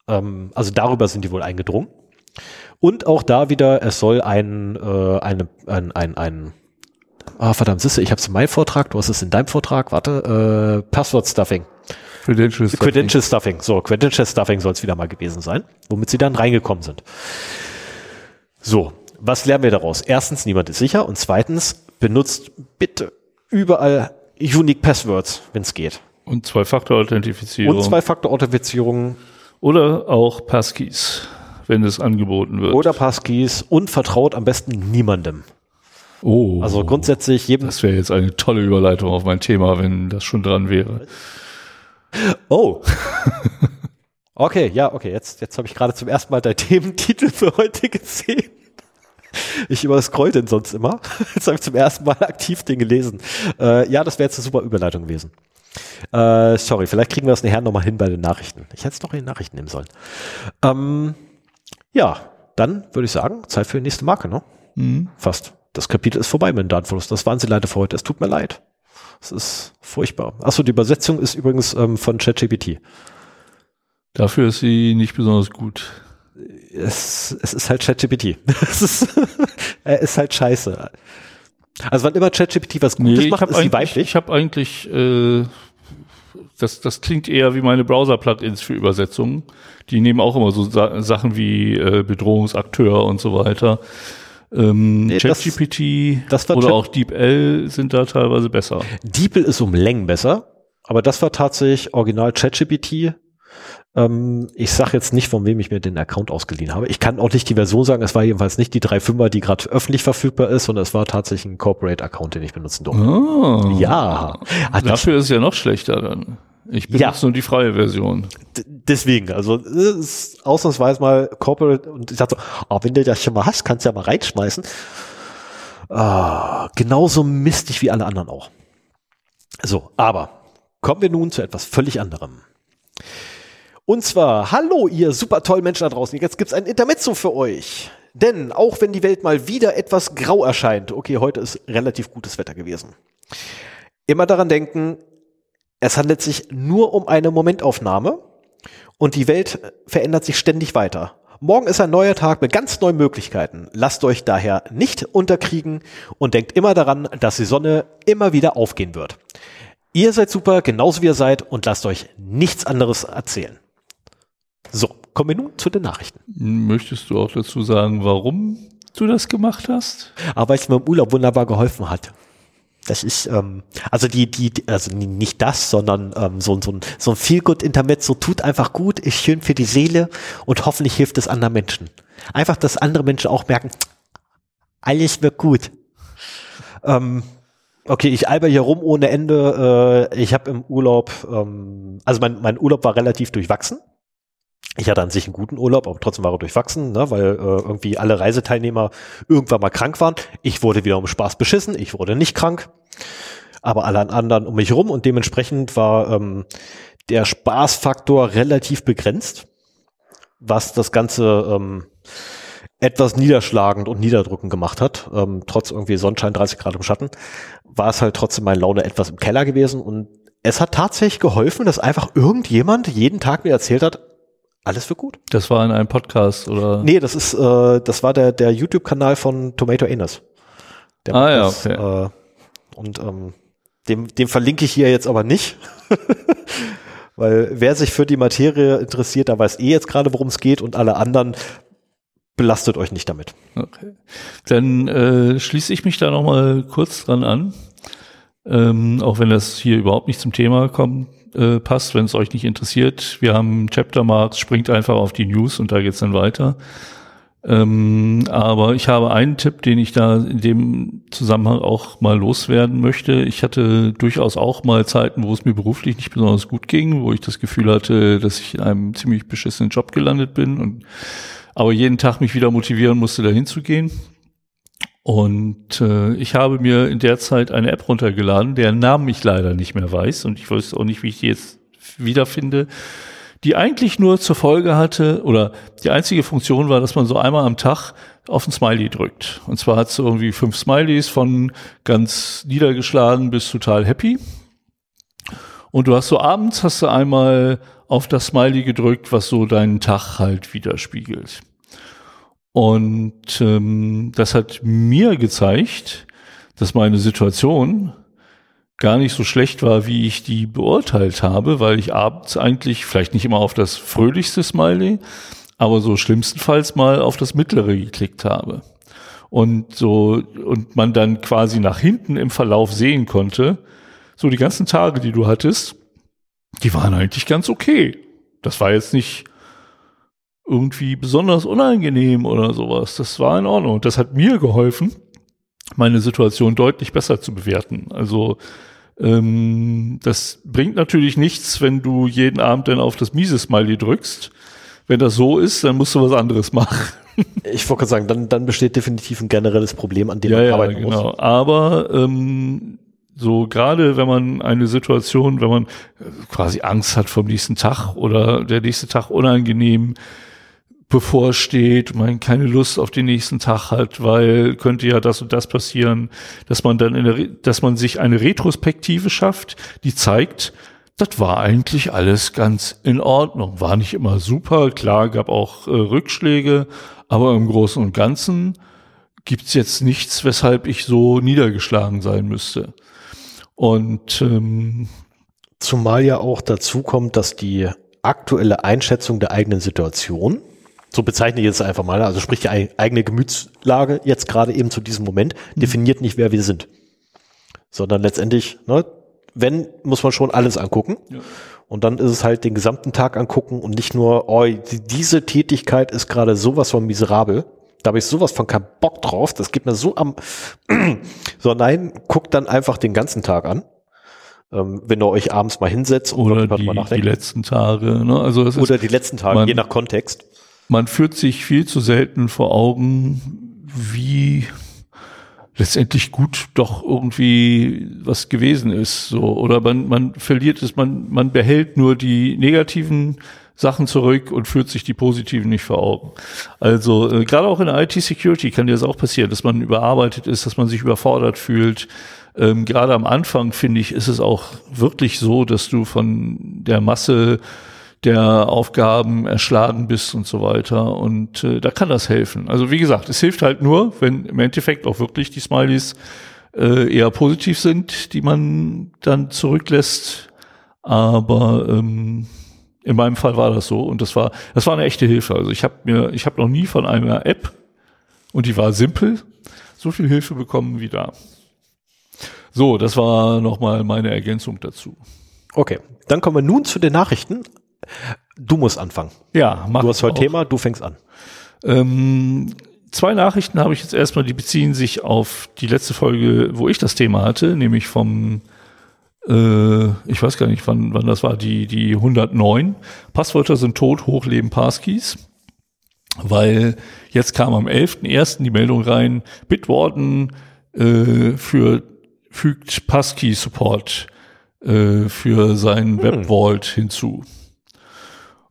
Ähm, also darüber sind die wohl eingedrungen. Und auch da wieder, es soll ein, äh, eine, ein, ein, ein Ah, verdammt, siehste, ich habe es in meinem Vortrag, du hast es in deinem Vortrag, warte, äh, Password Stuffing. Credential Stuffing. Credential Stuffing. So, Credential Stuffing soll es wieder mal gewesen sein, womit sie dann reingekommen sind. So, was lernen wir daraus? Erstens, niemand ist sicher und zweitens, benutzt bitte überall Unique Passwords, wenn es geht. Und Zwei-Faktor-Authentifizierung. Und Zwei-Faktor-Authentifizierung Oder auch Passkeys, wenn es angeboten wird. oder Passkeys und vertraut am besten niemandem. oh. Also grundsätzlich jedem. Das wäre jetzt eine tolle Überleitung auf mein Thema, wenn das schon dran wäre. Oh. Okay, ja, okay. Jetzt, jetzt habe ich gerade zum ersten Mal deinen Thementitel für heute gesehen. Ich überscroll den sonst immer. Jetzt habe ich zum ersten Mal aktiv den gelesen. Äh, ja, das wäre jetzt eine super Überleitung gewesen. Äh, sorry, vielleicht kriegen wir das nachher nochmal hin bei den Nachrichten. Ich hätte es doch in den Nachrichten nehmen sollen. Ähm, ja, dann würde ich sagen, Zeit für die nächste Marke, ne? Fast. Das Kapitel ist vorbei mit dem Datenverlust. Das waren sie leider für heute. Es tut mir leid. Es ist furchtbar. Achso, die Übersetzung ist übrigens ähm, von ChatGPT. Dafür ist sie nicht besonders gut. Es, es ist halt ChatGPT. Es ist, er ist halt scheiße. Also wann immer ChatGPT was Gutes ich macht, habe ist sie eigentlich, weiblich. ich hab eigentlich äh, das, das klingt eher wie meine Browser-Plugins für Übersetzungen. Die nehmen auch immer so Sa Sachen wie äh, Bedrohungsakteur und so weiter. Ähm, Nee, ChatGPT oder Chat- auch DeepL sind da teilweise besser. DeepL ist um Längen besser, aber das war tatsächlich original ChatGPT. Ähm, ich sage jetzt nicht, von wem ich mir den Account ausgeliehen habe. Ich kann auch nicht die Version sagen. Es war jedenfalls nicht die 3.5er, die gerade öffentlich verfügbar ist, sondern es war tatsächlich ein Corporate-Account, den ich benutzen durfte. Ah, Ja, das, Dafür ist es ja noch schlechter dann. Ich benutze Ja. nur die freie Version. d- deswegen, also ist ausnahmsweise mal Corporate und ich dachte so, oh, wenn du das schon mal hast, kannst du ja mal reinschmeißen. Ah, genauso mistig wie alle anderen auch. So, aber kommen wir nun zu etwas völlig anderem. Und zwar, hallo ihr super tollen Menschen da draußen, jetzt gibt's ein Intermezzo für euch. Denn auch wenn die Welt mal wieder etwas grau erscheint, okay, heute ist relativ gutes Wetter gewesen, immer daran denken, es handelt sich nur um eine Momentaufnahme und die Welt verändert sich ständig weiter. Morgen ist ein neuer Tag mit ganz neuen Möglichkeiten. Lasst euch daher nicht unterkriegen und denkt immer daran, dass die Sonne immer wieder aufgehen wird. Ihr seid super, genauso wie ihr seid und lasst euch nichts anderes erzählen. So, kommen wir nun zu den Nachrichten. Möchtest du auch dazu sagen, warum du das gemacht hast? Aber weil es mir im Urlaub wunderbar geholfen hat. Das ist, ähm, also die, die, also ni- nicht das, sondern ähm, so, so ein, so ein Feel-Good-Intermezzo tut einfach gut, ist schön für die Seele und hoffentlich hilft es anderen Menschen. Einfach, dass andere Menschen auch merken, alles wird gut. Ähm, okay, ich alber hier rum ohne Ende. Äh, ich habe im Urlaub, ähm, also mein, mein Urlaub war relativ durchwachsen. Ich hatte an sich einen guten Urlaub, aber trotzdem war er durchwachsen, ne, weil äh, irgendwie alle Reiseteilnehmer irgendwann mal krank waren. Ich wurde wieder um Spaß beschissen, ich wurde nicht krank, aber alle anderen um mich rum und dementsprechend war ähm, der Spaßfaktor relativ begrenzt, was das Ganze ähm, etwas niederschlagend und niederdrückend gemacht hat. Ähm, trotz irgendwie Sonnenschein, 30 Grad im Schatten, war es halt trotzdem meine Laune etwas im Keller gewesen und es hat tatsächlich geholfen, dass einfach irgendjemand jeden Tag mir erzählt hat, alles wird gut. Das war in einem Podcast oder? Nee, das ist, äh, das war der, der YouTube-Kanal von Tomato Anus. Der Ah, ja, das, okay. äh, und ähm, dem, dem verlinke ich hier jetzt aber nicht. Weil wer sich für die Materie interessiert, der weiß eh jetzt gerade, worum es geht und alle anderen belastet euch nicht damit. Okay. Dann äh, schließe ich mich da noch mal kurz dran an. Ähm, auch wenn das hier überhaupt nicht zum Thema kommt, äh, passt, wenn es euch nicht interessiert. Wir haben Chapter Marks, springt einfach auf die News und da geht's dann weiter. Ähm, aber ich habe einen Tipp, den ich da in dem Zusammenhang auch mal loswerden möchte. Ich hatte durchaus auch mal Zeiten, wo es mir beruflich nicht besonders gut ging, wo ich das Gefühl hatte, dass ich in einem ziemlich beschissenen Job gelandet bin und aber jeden Tag mich wieder motivieren musste, dahin zu gehen. Und äh, ich habe mir in der Zeit eine App runtergeladen, deren Namen ich leider nicht mehr weiß und ich weiß auch nicht, wie ich die jetzt wiederfinde, die eigentlich nur zur Folge hatte, oder die einzige Funktion war, dass man so einmal am Tag auf ein Smiley drückt. Und zwar hat es irgendwie fünf Smileys von ganz niedergeschlagen bis total happy. Und du hast so abends hast du einmal auf das Smiley gedrückt, was so deinen Tag halt widerspiegelt. Und ähm, das hat mir gezeigt, dass meine Situation gar nicht so schlecht war, wie ich die beurteilt habe, weil ich abends eigentlich vielleicht nicht immer auf das fröhlichste Smiley, aber so schlimmstenfalls mal auf das mittlere geklickt habe. Und so, und man dann quasi nach hinten im Verlauf sehen konnte, so die ganzen Tage, die du hattest, die waren eigentlich ganz okay. Das war jetzt nicht irgendwie besonders unangenehm oder sowas. Das war in Ordnung. Und das hat mir geholfen, meine Situation deutlich besser zu bewerten. Also ähm, das bringt natürlich nichts, wenn du jeden Abend dann auf das miese Smiley drückst. Wenn das so ist, dann musst du was anderes machen. Ich wollte sagen, dann, dann besteht definitiv ein generelles Problem, an dem ja, man ja, arbeiten genau. muss. Aber ähm, so gerade wenn man eine Situation, wenn man quasi Angst hat vom nächsten Tag oder der nächste Tag unangenehm bevorsteht, man keine Lust auf den nächsten Tag hat, weil könnte ja das und das passieren, dass man dann in der, dass man sich eine Retrospektive schafft, die zeigt, das war eigentlich alles ganz in Ordnung, war nicht immer super, klar gab auch äh, Rückschläge, aber im Großen und Ganzen gibt's jetzt nichts, weshalb ich so niedergeschlagen sein müsste. Und ähm, zumal ja auch dazu kommt, dass die aktuelle Einschätzung der eigenen Situation so bezeichne ich jetzt einfach mal, also sprich die eigene Gemütslage jetzt gerade eben zu diesem Moment, mhm. definiert nicht, wer wir sind. Sondern letztendlich, ne, wenn, muss man schon alles angucken. Ja. Und dann ist es halt den gesamten Tag angucken und nicht nur, oh, diese Tätigkeit ist gerade sowas von miserabel. Da habe ich sowas von keinen Bock drauf. Das geht mir so am, so nein, guckt dann einfach den ganzen Tag an. Ähm, wenn ihr euch abends mal hinsetzt und oder die, mal die letzten Tage, ne? Also es oder ist, die letzten Tage, je nach Kontext man führt sich viel zu selten vor Augen, wie letztendlich gut doch irgendwie was gewesen ist, so oder man man verliert es, man man behält nur die negativen Sachen zurück und führt sich die positiven nicht vor Augen. Also äh, gerade auch in IT-Security kann dir das auch passieren, dass man überarbeitet ist, dass man sich überfordert fühlt. Ähm, gerade am Anfang finde ich, ist es auch wirklich so, dass du von der Masse der Aufgaben erschlagen bist und so weiter. Und äh, da kann das helfen. Also wie gesagt, es hilft halt nur, wenn im Endeffekt auch wirklich die Smileys äh, eher positiv sind, die man dann zurücklässt. Aber ähm, in meinem Fall war das so und das war das war eine echte Hilfe. Also ich habe mir ich habe noch nie von einer App und die war simpel so viel Hilfe bekommen wie da. So, das war nochmal meine Ergänzung dazu. Okay, dann kommen wir nun zu den Nachrichten. Du musst anfangen. Ja, mach Du hast heute auch. Thema, du fängst an. Ähm, zwei Nachrichten habe ich jetzt erstmal, die beziehen sich auf die letzte Folge, wo ich das Thema hatte, nämlich vom, äh, ich weiß gar nicht, wann, wann das war, die, die 109. Passwörter sind tot, hochleben Passkeys. Weil jetzt kam am 11.01. die Meldung rein, Bitwarden äh, für, fügt Passkey-Support äh, für seinen hm. Webvault hinzu.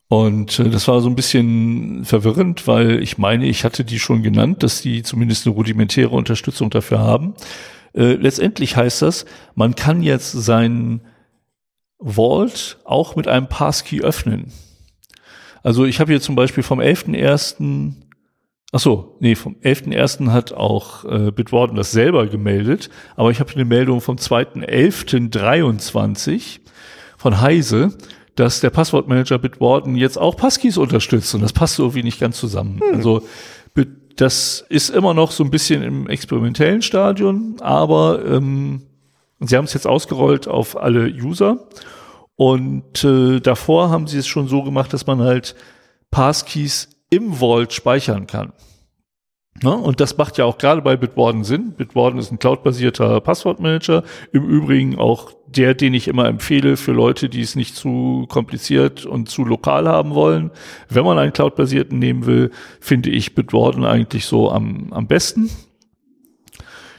Und äh, das war so ein bisschen verwirrend, weil ich meine, ich hatte die schon genannt, dass die zumindest eine rudimentäre Unterstützung dafür haben. Äh, letztendlich heißt das, man kann jetzt sein Vault auch mit einem Passkey öffnen. Also ich habe hier zum Beispiel vom 11.01. Ach so, nee, vom 11.01. hat auch äh, Bitwarden das selber gemeldet, aber ich habe eine Meldung vom 2.11.23 von Heise dass der Passwortmanager Bitwarden jetzt auch Passkeys unterstützt und das passt irgendwie nicht ganz zusammen. Hm. Also das ist immer noch so ein bisschen im experimentellen Stadion, aber ähm, sie haben es jetzt ausgerollt auf alle User und äh, davor haben sie es schon so gemacht, dass man halt Passkeys im Vault speichern kann. Ja, und das macht ja auch gerade bei Bitwarden Sinn. Bitwarden ist ein cloudbasierter Passwortmanager. Im Übrigen auch der, den ich immer empfehle für Leute, die es nicht zu kompliziert und zu lokal haben wollen. Wenn man einen cloudbasierten nehmen will, finde ich Bitwarden eigentlich so am, am besten.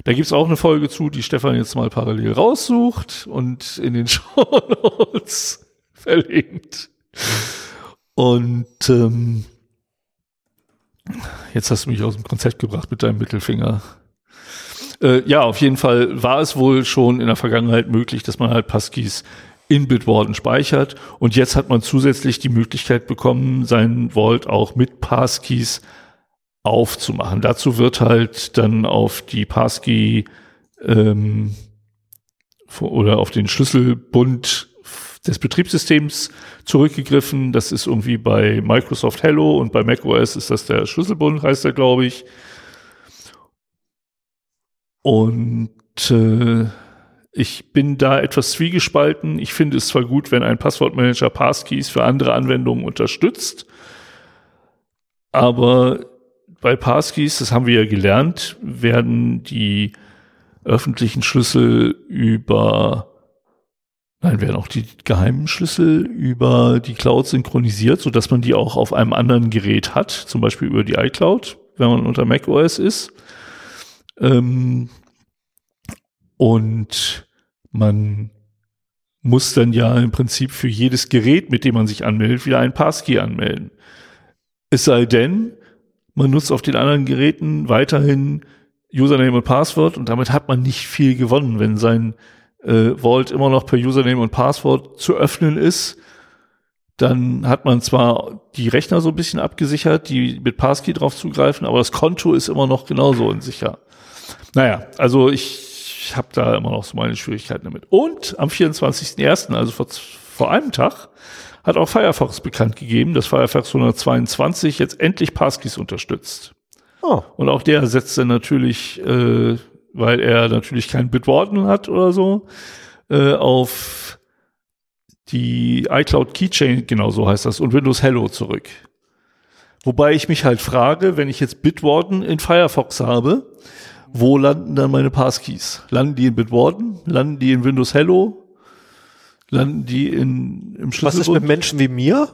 Da gibt's auch eine Folge zu, die Stefan jetzt mal parallel raussucht und in den Show Notes verlinkt. Und ähm, Jetzt hast du mich aus dem Konzept gebracht mit deinem Mittelfinger. Äh, ja, auf jeden Fall war es wohl schon in der Vergangenheit möglich, dass man halt Passkeys in Bitwarden speichert. Und jetzt hat man zusätzlich die Möglichkeit bekommen, seinen Vault auch mit Passkeys aufzumachen. Dazu wird halt dann auf die Passkey ähm, oder auf den Schlüsselbund des Betriebssystems zurückgegriffen. Das ist irgendwie bei Microsoft Hello und bei macOS ist das der Schlüsselbund, heißt er, glaube ich. Und äh, ich bin da etwas zwiegespalten. Ich finde es zwar gut, wenn ein Passwortmanager Passkeys für andere Anwendungen unterstützt, aber bei Passkeys, das haben wir ja gelernt, werden die öffentlichen Schlüssel über Nein, werden auch die geheimen Schlüssel über die Cloud synchronisiert, so dass man die auch auf einem anderen Gerät hat, zum Beispiel über die iCloud, wenn man unter macOS ist. Ähm, und man muss dann ja im Prinzip für jedes Gerät, mit dem man sich anmeldet, wieder ein Passkey anmelden. Es sei denn, man nutzt auf den anderen Geräten weiterhin Username und Passwort und damit hat man nicht viel gewonnen, wenn sein äh, Vault immer noch per Username und Passwort zu öffnen ist. Dann hat man zwar die Rechner so ein bisschen abgesichert, die mit Passkey drauf zugreifen, aber das Konto ist immer noch genauso unsicher. Naja, also ich, habe da immer noch so meine Schwierigkeiten damit. Und am 24.01., also vor, vor einem Tag, hat auch Firefox bekannt gegeben, dass Firefox 122 jetzt endlich Passkeys unterstützt. Oh. Und auch der setzt dann natürlich, äh, weil er natürlich kein Bitwarden hat oder so, äh, auf die iCloud Keychain, genau so heißt das, und Windows Hello zurück. Wobei ich mich halt frage, wenn ich jetzt Bitwarden in Firefox habe, wo landen dann meine Passkeys? Landen die in Bitwarden? Landen die in Windows Hello? Landen die in, im Schlüssel? Was ist mit Menschen wie mir?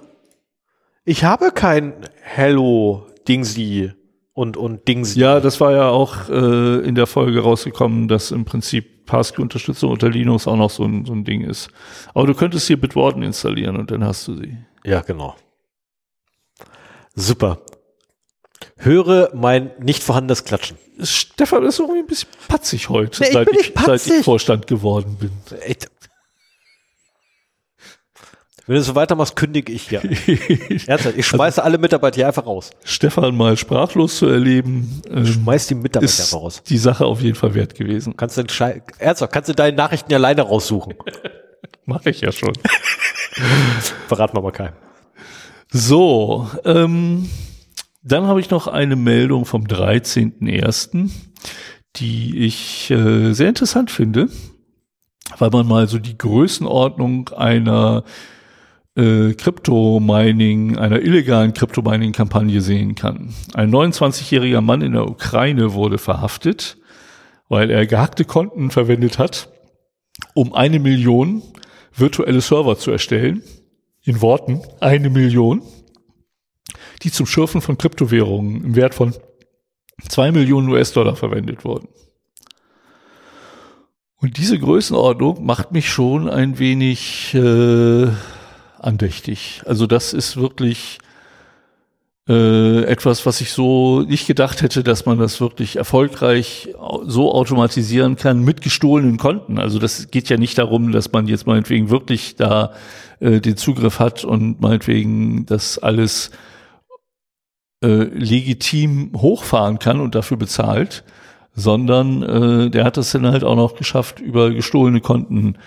Ich habe kein Hello Dingsy und, und Dings. Ja, das war ja auch äh, in der Folge rausgekommen, dass im Prinzip Passkey-Unterstützung unter Linux auch noch so ein, so ein Ding ist. Aber du könntest hier Bitwarden installieren und dann hast du sie. Ja, genau. Super. Höre mein nicht vorhandenes Klatschen. Stefan ist irgendwie ein bisschen patzig heute, Nee, ich seit, ich, patzig. seit ich Vorstand geworden bin. Wenn du so weitermachst, kündige ich ja. Ernsthaft, ich schmeiße alle Mitarbeiter hier einfach raus. Stefan mal sprachlos zu erleben, ähm, Schmeiß die Mitarbeiter ist einfach raus. die Sache auf jeden Fall wert gewesen. Kannst du den Ernsthaft, kannst du deine Nachrichten alleine raussuchen. Mache ich ja schon. Verraten wir mal keinem. So, ähm, dann habe ich noch eine Meldung vom 13.01., die ich äh, sehr interessant finde, weil man mal so die Größenordnung einer äh, Krypto-Mining, einer illegalen Krypto-Mining-Kampagne sehen kann. Ein 29-jähriger Mann in der Ukraine wurde verhaftet, weil er gehackte Konten verwendet hat, um eine Million virtuelle Server zu erstellen. In Worten eine Million, die zum Schürfen von Kryptowährungen im Wert von zwei Millionen US-Dollar verwendet wurden. Und diese Größenordnung macht mich schon ein wenig äh, andächtig. Also das ist wirklich äh, etwas, was ich so nicht gedacht hätte, dass man das wirklich erfolgreich so automatisieren kann mit gestohlenen Konten. Also das geht ja nicht darum, dass man jetzt meinetwegen wirklich da äh, den Zugriff hat und meinetwegen das alles äh, legitim hochfahren kann und dafür bezahlt, sondern äh, der hat es dann halt auch noch geschafft, über gestohlene Konten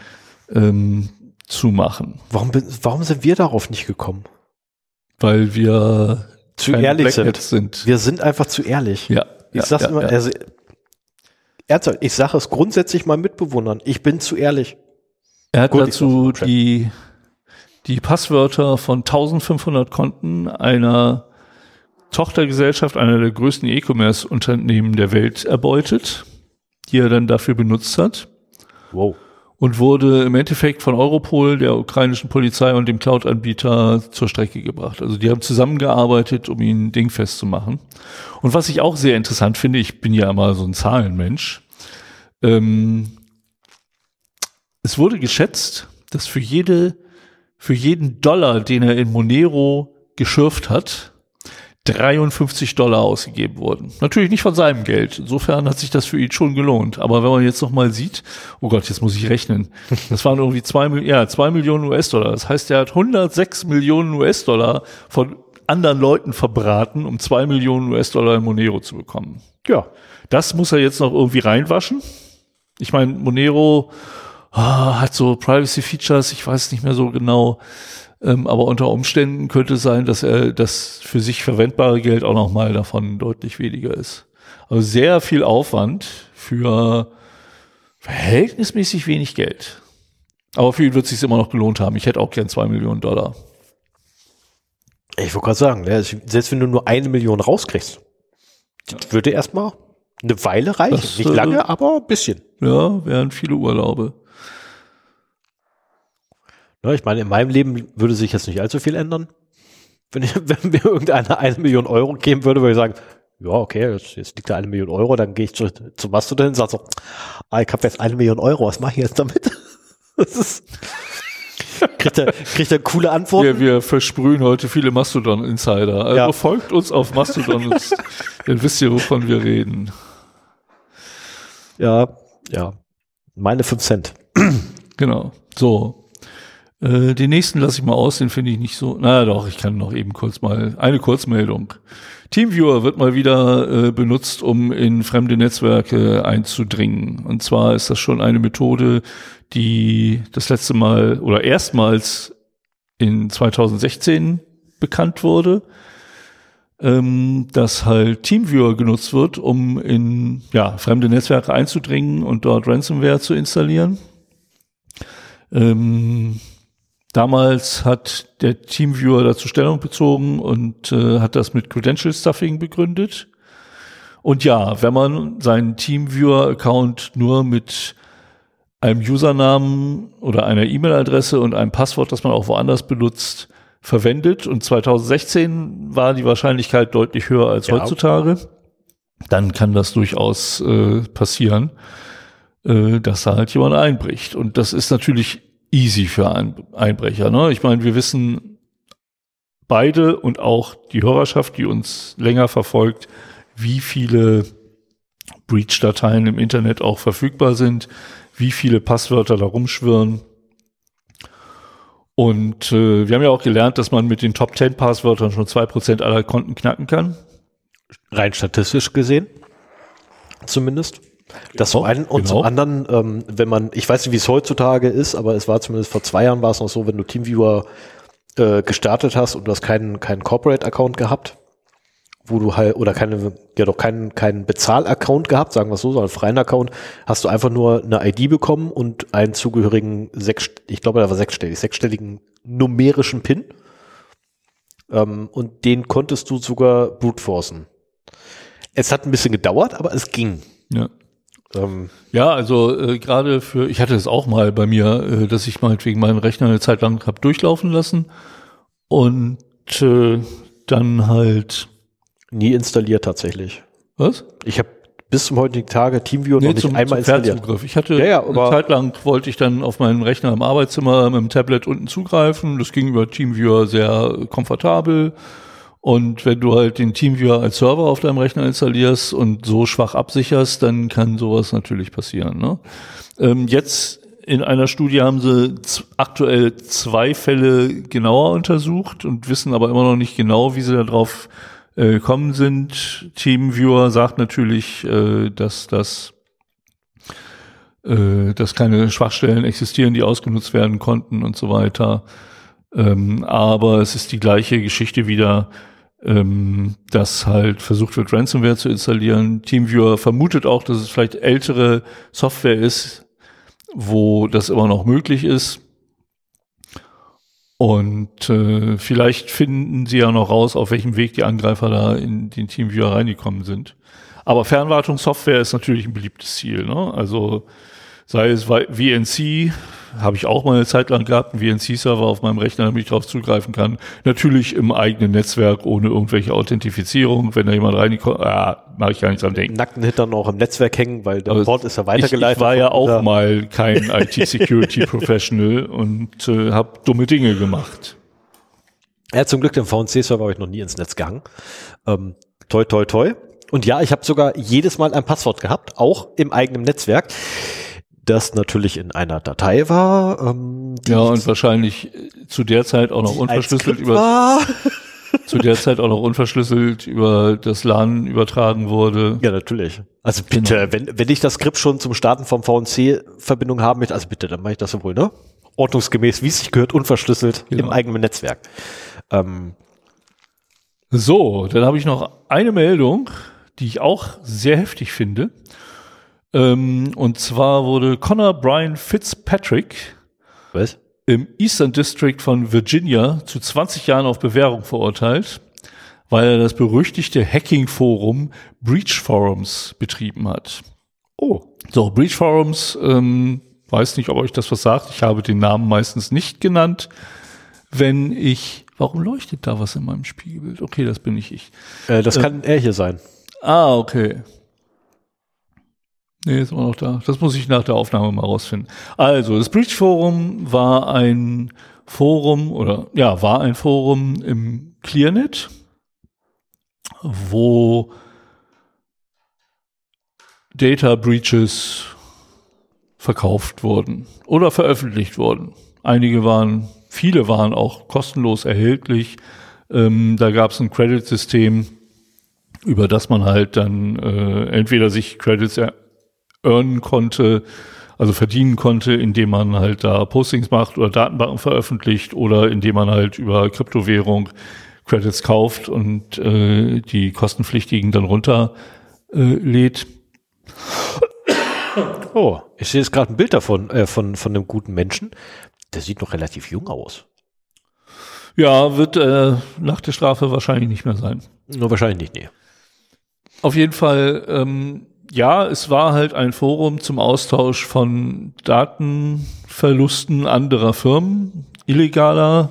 ähm, zu machen, Warum, warum sind wir darauf nicht gekommen? weil wir Zu ehrlich sind. Sind. Wir sind einfach zu ehrlich. Ja, Ich ja, sag's ja, immer, ja. also, ernsthaft, ich sage es grundsätzlich mal Mitbewohnern. Ich bin zu ehrlich. Er hat Gut, dazu die, die Passwörter von 1500 Konten einer Tochtergesellschaft, einer der größten E-Commerce-Unternehmen der Welt erbeutet, die er dann dafür benutzt hat Wow. Und wurde im Endeffekt von Europol, der ukrainischen Polizei und dem Cloud-Anbieter zur Strecke gebracht. Also die haben zusammengearbeitet, um ihn dingfest zu machen. Und was ich auch sehr interessant finde, ich bin ja immer so ein Zahlenmensch, ähm, es wurde geschätzt, dass für jede, für jeden Dollar, den er in Monero geschürft hat, 53 Dollar ausgegeben wurden. Natürlich nicht von seinem Geld. Insofern hat sich das für ihn schon gelohnt. Aber wenn man jetzt noch mal sieht, oh Gott, jetzt muss ich rechnen. Das waren irgendwie zwei, ja, zwei Millionen US-Dollar. Das heißt, er hat 106 Millionen US-Dollar von anderen Leuten verbraten, um zwei Millionen US-Dollar in Monero zu bekommen. Ja. Das muss er jetzt noch irgendwie reinwaschen. Ich meine, Monero ah, hat so Privacy Features, ich weiß nicht mehr so genau, ähm, aber unter Umständen könnte es sein, dass er das für sich verwendbare Geld auch noch mal davon deutlich weniger ist. Also sehr viel Aufwand für verhältnismäßig wenig Geld. Aber für ihn wird es sich immer noch gelohnt haben. Ich hätte auch gern zwei Millionen Dollar. Ich wollte gerade sagen, ne, selbst wenn du nur eine Million rauskriegst, das würde erstmal eine Weile reichen. Das, Nicht äh, lange, aber ein bisschen. Ja, wären viele Urlaube. Ja, ich meine, in meinem Leben würde sich jetzt nicht allzu viel ändern. Wenn, wenn mir irgendeiner eine Million Euro geben würde, würde ich sagen, ja, okay, jetzt, jetzt liegt da eine Million Euro, dann gehe ich zu, zu Mastodon und sage so, ah, ich habe jetzt eine Million Euro, was mache ich jetzt damit? Das ist, kriegt er, kriegt er coole Antworten? Wir, wir versprühen heute viele Mastodon-Insider. Also Ja. folgt uns auf Mastodon, dann wisst ihr, wovon wir reden. Ja, ja. Meine 5 Cent. Genau. So. Äh, den nächsten lasse ich mal aus, den finde ich nicht so. Na doch, ich kann noch eben kurz mal eine Kurzmeldung. Teamviewer wird mal wieder äh, benutzt, um in fremde Netzwerke einzudringen. Und zwar ist das schon eine Methode, die das letzte Mal oder erstmals in 2016 bekannt wurde, ähm, dass halt Teamviewer genutzt wird, um in ja, fremde Netzwerke einzudringen und dort Ransomware zu installieren. Ähm, damals hat der Teamviewer dazu Stellung bezogen und äh, hat das mit Credential Stuffing begründet. Und ja, wenn man seinen Teamviewer-Account nur mit einem Usernamen oder einer E-Mail-Adresse und einem Passwort, das man auch woanders benutzt, verwendet und 2016 war die Wahrscheinlichkeit deutlich höher als Ja. heutzutage, dann kann das durchaus äh, passieren, äh, dass da halt jemand einbricht. Und das ist natürlich easy für ein Einbrecher. Ne? Ich meine, wir wissen beide und auch die Hörerschaft, die uns länger verfolgt, wie viele Breach-Dateien im Internet auch verfügbar sind, wie viele Passwörter da rumschwirren. Und äh, wir haben ja auch gelernt, dass man mit den Top 10 Passwörtern schon 2% aller Konten knacken kann. Rein statistisch gesehen. Zumindest. Das zum Genau, einen und genau. zum anderen, ähm, wenn man, ich weiß nicht, wie es heutzutage ist, aber es war zumindest vor zwei Jahren war es noch so, wenn du Teamviewer äh, gestartet hast und du hast keinen, keinen Corporate-Account gehabt, wo du halt, oder keine, ja doch keinen, keinen Bezahl-Account gehabt, sagen wir es so, sondern einen freien Account, hast du einfach nur eine ID bekommen und einen zugehörigen sechs, ich glaube, da war sechsstellig, sechsstelligen numerischen PIN. Ähm, und den konntest du sogar brute forcen. Es hat ein bisschen gedauert, aber es ging. Ja. Ähm, Ja, also äh, gerade für, ich hatte es auch mal bei mir, äh, dass ich meinetwegen meinen Rechner eine Zeit lang hab durchlaufen lassen und äh, dann halt, nie installiert tatsächlich. was? Ich habe bis zum heutigen Tage Teamviewer noch nicht einmal installiert. Fernzugriff. Ich hatte Ja, ja, eine Zeit lang wollte ich dann auf meinen Rechner im Arbeitszimmer mit dem Tablet unten zugreifen. Das ging über Teamviewer sehr komfortabel. Und wenn du halt den Teamviewer als Server auf deinem Rechner installierst und so schwach absicherst, dann kann sowas natürlich passieren. Ne? Ähm, jetzt in einer Studie haben sie aktuell zwei Fälle genauer untersucht und wissen aber immer noch nicht genau, wie sie darauf äh, gekommen sind. Teamviewer sagt natürlich, äh, dass das äh, dass keine Schwachstellen existieren, die ausgenutzt werden konnten und so weiter. Ähm, aber es ist die gleiche Geschichte wieder, ähm, dass halt versucht wird, Ransomware zu installieren. Teamviewer vermutet auch, dass es vielleicht ältere Software ist, wo das immer noch möglich ist. Und äh, vielleicht finden sie ja noch raus, auf welchem Weg die Angreifer da in den Teamviewer reingekommen sind. Aber Fernwartungssoftware ist natürlich ein beliebtes Ziel. Ne? Also sei es VNC, habe ich auch mal eine Zeit lang gehabt, einen VNC-Server auf meinem Rechner, damit ich darauf zugreifen kann. Natürlich im eigenen Netzwerk, ohne irgendwelche Authentifizierung. Wenn da jemand reinkommt, ah, mache ich gar nicht dran denken. Nackten Hintern noch im Netzwerk hängen, weil der Aber Port ist ja Ich, weitergeleitet. ich war ja auch Ja. mal kein IT-Security-Professional und äh, habe dumme Dinge gemacht. Ja, zum Glück den VNC-Server habe ich noch nie ins Netz gehangen. Ähm, toi, toi, toi. Und ja, ich habe sogar jedes Mal ein Passwort gehabt, auch im eigenen Netzwerk, das natürlich in einer Datei war. Ähm, Ja, und wahrscheinlich äh, zu der Zeit auch noch unverschlüsselt über zu der Zeit auch noch unverschlüsselt über das LAN übertragen wurde. Ja, natürlich. Also bitte, genau. wenn, wenn ich das Skript schon zum Starten vom VNC-Verbindung haben möchte, also bitte, dann mache ich das wohl, ne? Ordnungsgemäß, wie es sich gehört, unverschlüsselt genau. im eigenen Netzwerk. Ähm. So, dann habe ich noch eine Meldung, die ich auch sehr heftig finde. Ähm, und zwar wurde Connor Brian Fitzpatrick Was? im Eastern District von Virginia zu 20 Jahren auf Bewährung verurteilt, weil er das berüchtigte Hacking-Forum Breach Forums betrieben hat. Oh. So, Breach Forums, ähm, weiß nicht, ob euch das was sagt. Ich habe den Namen meistens nicht genannt. Wenn ich, warum leuchtet da was in meinem Spiegelbild? Okay, das bin nicht ich. Äh, das äh, kann er hier sein. Ah, okay. Nee, ist immer noch da. Das muss ich nach der Aufnahme mal rausfinden. Also, das Bridge Forum war ein Forum oder ja, war ein Forum im ClearNet, wo Data Breaches verkauft wurden oder veröffentlicht wurden. Einige waren, viele waren auch kostenlos erhältlich. Ähm, da gab es ein Credit-System, über das man halt dann äh, entweder sich Credits earnen konnte, also verdienen konnte, indem man halt da Postings macht oder Datenbanken veröffentlicht oder indem man halt über Kryptowährung Credits kauft und äh, die kostenpflichtigen dann runterlädt. Äh, oh, ich sehe jetzt gerade ein Bild davon, äh, von, von einem guten Menschen. Der sieht noch relativ jung aus. Ja, wird äh, nach der Strafe wahrscheinlich nicht mehr sein. Nur wahrscheinlich nicht, nee. Auf jeden Fall, ähm, ja, es war halt ein Forum zum Austausch von Datenverlusten anderer Firmen, illegaler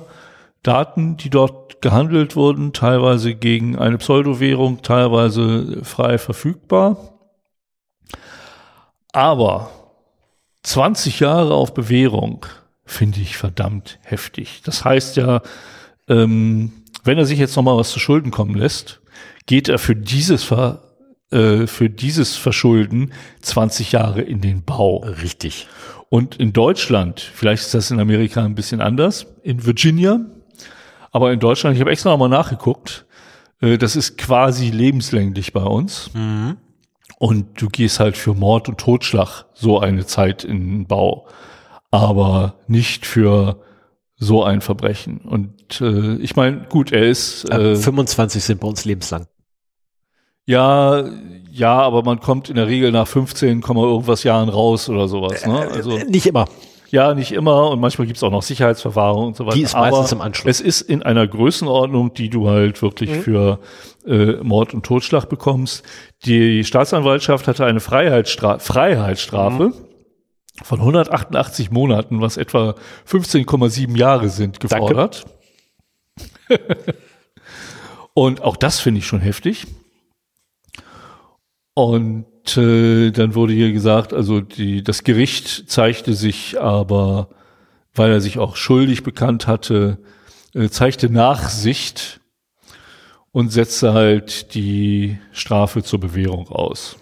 Daten, die dort gehandelt wurden, teilweise gegen eine Pseudowährung, teilweise frei verfügbar. Aber 20 Jahre auf Bewährung finde ich verdammt heftig. Das heißt ja, ähm, wenn er sich jetzt noch mal was zu Schulden kommen lässt, geht er für dieses Ver äh, für dieses Verschulden 20 Jahre in den Bau. Richtig. Und in Deutschland, vielleicht ist das in Amerika ein bisschen anders, in Virginia, aber in Deutschland, ich habe extra nochmal nachgeguckt, äh, das ist quasi lebenslänglich bei uns. Mhm. Und du gehst halt für Mord und Totschlag so eine Zeit in den Bau, aber nicht für so ein Verbrechen. Und äh, ich meine, gut, er ist. Äh, 25 sind bei uns lebenslang. Ja, ja, aber man kommt in der Regel nach 15, irgendwas Jahren raus oder sowas. Ne? Äh, also, nicht immer. Ja, nicht immer und manchmal gibt's auch noch Sicherheitsverwahrung und so weiter. Die ist meistens aber im Anschluss. Es ist in einer Größenordnung, die du halt wirklich mhm. für äh, Mord und Totschlag bekommst. Die Staatsanwaltschaft hatte eine Freiheitsstra Freiheitsstrafe mhm. von 188 Monaten, was etwa 15,7 Jahre sind, gefordert. und auch das finde ich schon heftig. Und äh, dann wurde hier gesagt, also die, das Gericht zeigte sich aber, weil er sich auch schuldig bekannt hatte, äh, zeigte Nachsicht und setzte halt die Strafe zur Bewährung aus.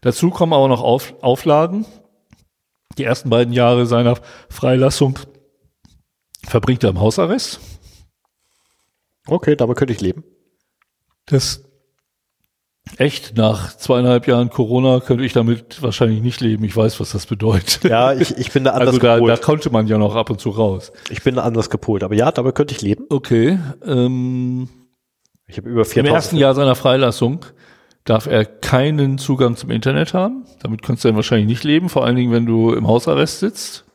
Dazu kommen aber noch Auf, Auflagen. Die ersten beiden Jahre seiner Freilassung verbringt er im Hausarrest. Okay, damit könnte ich leben. Das Echt? Nach zweieinhalb Jahren Corona könnte ich damit wahrscheinlich nicht leben. Ich weiß, was das bedeutet. Ja, ich, ich bin da anders also da, gepolt. da konnte man ja noch ab und zu raus. Ich bin da anders gepolt. Aber ja, damit könnte ich leben. Okay. Ähm, ich habe über 4000. Im ersten Jahr seiner Freilassung darf er keinen Zugang zum Internet haben. Damit kannst du dann wahrscheinlich nicht leben. Vor allen Dingen, wenn du im Hausarrest sitzt.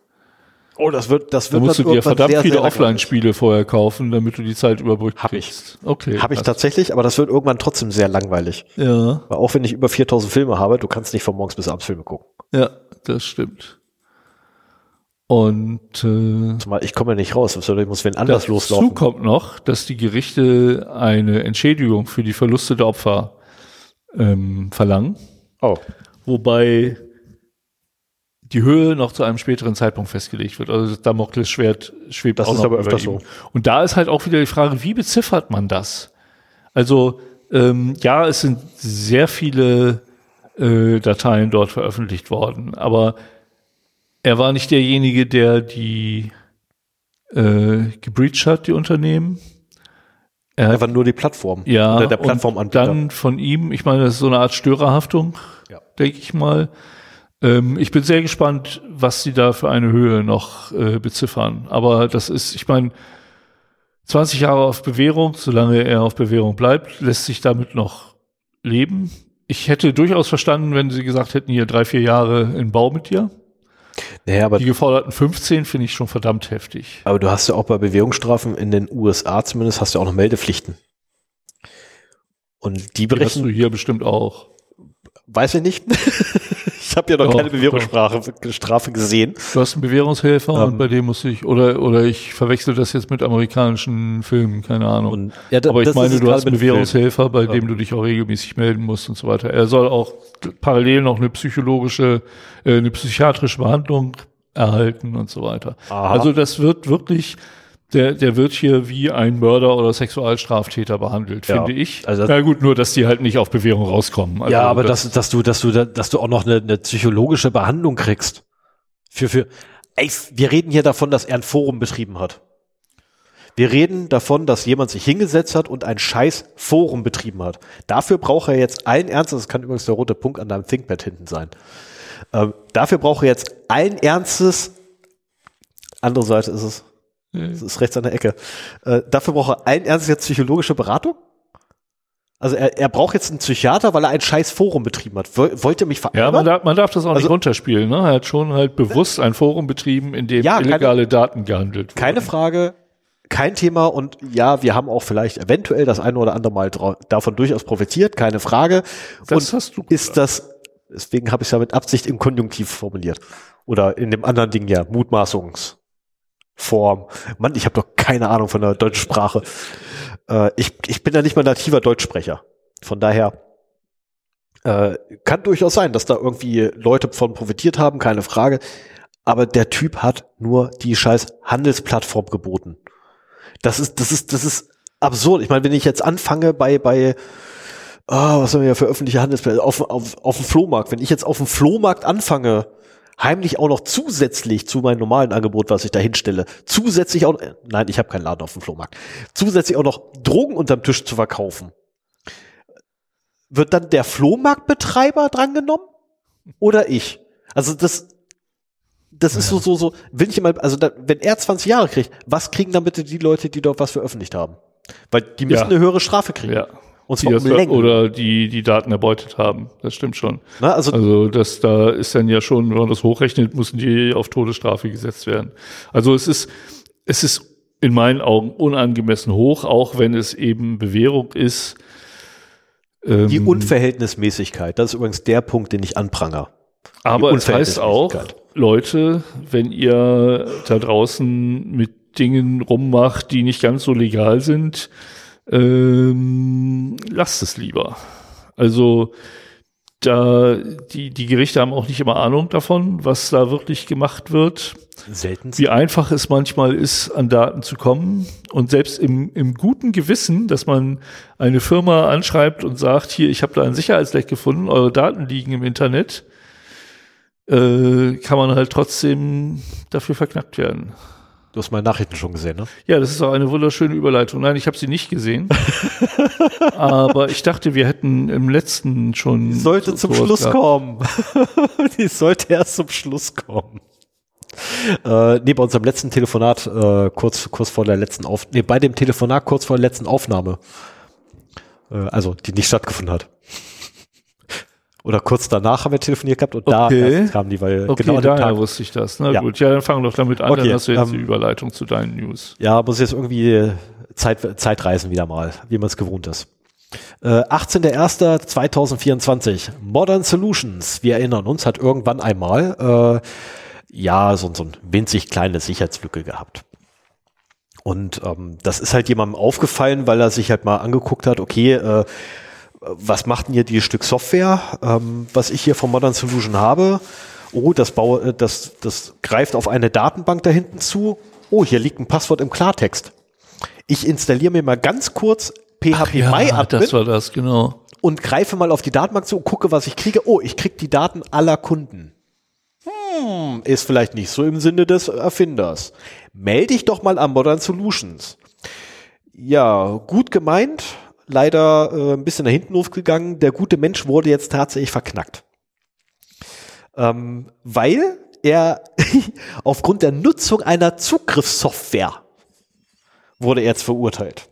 Oh, das wird, das wird. Da musst du dir verdammt sehr, viele Offline-Spiele vorher kaufen, damit du die Zeit überbrückst. Hab ich. Okay. Habe ich tatsächlich, aber das wird irgendwann trotzdem sehr langweilig. Ja. Weil auch wenn ich über 4000 Filme habe, du kannst nicht von morgens bis abends Filme gucken. Ja, das stimmt. Und äh, Zumal ich komme ja nicht raus, ich muss wenn anders dazu loslaufen. Dazu kommt noch, dass die Gerichte eine Entschädigung für die Verluste der Opfer ähm, verlangen. Oh. Wobei die Höhe noch zu einem späteren Zeitpunkt festgelegt wird. Also das Damoklesschwert schwebt das auch ist noch aber öfter so. Und da ist halt auch wieder die Frage, wie beziffert man das? Also ähm, ja, es sind sehr viele äh, Dateien dort veröffentlicht worden, aber er war nicht derjenige, der die äh, gebreached hat, die Unternehmen. Er hat einfach nur die Plattform. Ja, oder der Plattformanbieter. dann von ihm, ich meine, das ist so eine Art Störerhaftung, Ja. denke ich mal. Ähm, ich bin sehr gespannt, was sie da für eine Höhe noch äh, beziffern. Aber das ist, ich meine, 20 Jahre auf Bewährung, solange er auf Bewährung bleibt, lässt sich damit noch leben. Ich hätte durchaus verstanden, wenn sie gesagt hätten, hier drei, vier Jahre in Bau mit dir. Naja, aber, Die geforderten 15 finde ich schon verdammt heftig. aber du hast ja auch bei Bewährungsstrafen in den USA zumindest hast du auch noch Meldepflichten. Und die Die hast du berechnen, hier bestimmt auch. weiß ich nicht. ich habe ja noch Doch, keine Bewährungsstrafe Strafe gesehen. Du hast einen Bewährungshelfer Ähm. und bei dem muss ich, oder, oder ich verwechsel das jetzt mit amerikanischen Filmen, keine Ahnung. Und, ja, da- Aber ich meine, du hast einen. Bewährungshelfer, bei dem du dich auch regelmäßig melden musst und so weiter. Er soll auch parallel noch eine psychologische, äh, eine psychiatrische Behandlung erhalten und so weiter. Aha. Also das wird wirklich, der, der wird hier wie ein Mörder oder Sexualstraftäter behandelt, Ja. finde ich. Also- Na gut, nur, dass die halt nicht auf Bewährung rauskommen. Also ja, aber dass, dass du, dass du, dass du auch noch eine, eine psychologische Behandlung kriegst. Für, für, ey, wir reden hier davon, dass er ein Forum betrieben hat. Wir reden davon, dass jemand sich hingesetzt hat und ein scheiß Forum betrieben hat. Dafür braucht er jetzt allen Ernstes, das kann übrigens der rote Punkt an deinem ThinkPad hinten sein. Ähm, dafür braucht er jetzt allen Ernstes, andere Seite ist es, es ist rechts an der Ecke, äh, dafür braucht er allen Ernstes jetzt psychologische Beratung? Also er, er braucht jetzt einen Psychiater, weil er ein scheiß Forum betrieben hat. Woll- Wollt ihr mich Ja, man darf, man darf das auch Also- nicht runterspielen. Ne? Er hat schon halt bewusst ein Forum betrieben, in dem Ja, keine- illegale Daten gehandelt wurden. Keine Frage, kein Thema und ja, wir haben auch vielleicht eventuell das eine oder andere Mal davon durchaus profitiert, keine Frage. Das und hast du ist das, deswegen habe ich es ja mit Absicht im Konjunktiv formuliert. Oder in dem anderen Ding ja, Mutmaßungsform. Mann, ich habe doch keine Ahnung von der deutschen Sprache. Äh, ich, ich bin ja nicht mal nativer Deutschsprecher. Von daher äh, kann durchaus sein, dass da irgendwie Leute von profitiert haben, keine Frage. Aber der Typ hat nur die scheiß Handelsplattform geboten. Das ist, das ist, das ist absurd. Ich meine, wenn ich jetzt anfange bei, bei, ah, was haben wir ja für öffentliche Handelsplätze, auf, auf, auf dem Flohmarkt, wenn ich jetzt auf dem Flohmarkt anfange, heimlich auch noch zusätzlich zu meinem normalen Angebot, was ich da hinstelle, zusätzlich auch, äh, nein, ich habe keinen Laden auf dem Flohmarkt, zusätzlich auch noch Drogen unterm Tisch zu verkaufen, wird dann der Flohmarktbetreiber drangenommen oder ich? Also das, das ist so, so, so, will ich immer, also da, wenn er 20 Jahre kriegt, was kriegen dann bitte die Leute, die dort was veröffentlicht haben? Weil die müssen Ja. eine höhere Strafe kriegen. Ja. Und Die das oder die die Daten erbeutet haben. Das stimmt schon. Ne, also, Also das da ist dann ja schon, wenn man das hochrechnet, müssen die auf Todesstrafe gesetzt werden. Also es ist es ist in meinen Augen unangemessen hoch, auch wenn es eben Bewährung ist. Ähm, die Unverhältnismäßigkeit, das ist übrigens der Punkt, den ich anpranger. Aber es heißt auch. Leute, wenn ihr da draußen mit Dingen rummacht, die nicht ganz so legal sind, ähm, lasst es lieber. Also da die, die Gerichte haben auch nicht immer Ahnung davon, was da wirklich gemacht wird, Selten. wie einfach es manchmal ist, an Daten zu kommen. Und selbst im, im guten Gewissen, dass man eine Firma anschreibt und sagt, hier, ich habe da ein Sicherheitsleck gefunden, eure Daten liegen im Internet, äh, kann man halt trotzdem dafür verknackt werden. Du hast meine Nachrichten schon gesehen, ne? Ja, das ist auch eine wunderschöne Überleitung. Nein, ich habe sie nicht gesehen. aber ich dachte, wir hätten im letzten schon. Sollte so- zum Schluss gehabt. kommen. Die sollte erst zum Schluss kommen. Äh, nee, bei unserem letzten Telefonat, äh, kurz, kurz vor der letzten Auf, nee, bei dem Telefonat kurz vor der letzten Aufnahme. Äh, also, die nicht stattgefunden hat. Oder kurz danach haben wir telefoniert gehabt und da Okay. erst kamen die, weil Okay, genau daher Tag. wusste ich das. Na Ja. gut, ja, dann fang doch damit an, Okay, dann hast du jetzt ähm, die Überleitung zu deinen News. Ja, muss jetzt irgendwie Zeit, Zeitreisen wieder mal, wie man es gewohnt ist. Äh, 18.01.2024. Modern Solutions, wir erinnern uns, hat irgendwann einmal äh, ja so, so ein winzig kleine Sicherheitslücke gehabt. Und ähm, das ist halt jemandem aufgefallen, weil er sich halt mal angeguckt hat, okay, äh, was macht denn hier die Stück Software, ähm, was ich hier von Modern Solution habe? Oh, das, baue, äh, das, das greift auf eine Datenbank da hinten zu. Oh, hier liegt ein Passwort im Klartext. Ich installiere mir mal ganz kurz PHP ja, MyAdmin das war das, genau. und greife mal auf die Datenbank zu und gucke, was ich kriege. Oh, ich kriege die Daten aller Kunden. Hm, ist vielleicht nicht so im Sinne des Erfinders. Melde dich doch mal an Modern Solutions. Ja, gut gemeint, leider äh, ein bisschen nach hinten aufgegangen. Der gute Mensch wurde jetzt tatsächlich verknackt. Ähm, weil er aufgrund der Nutzung einer Zugriffssoftware wurde er jetzt verurteilt.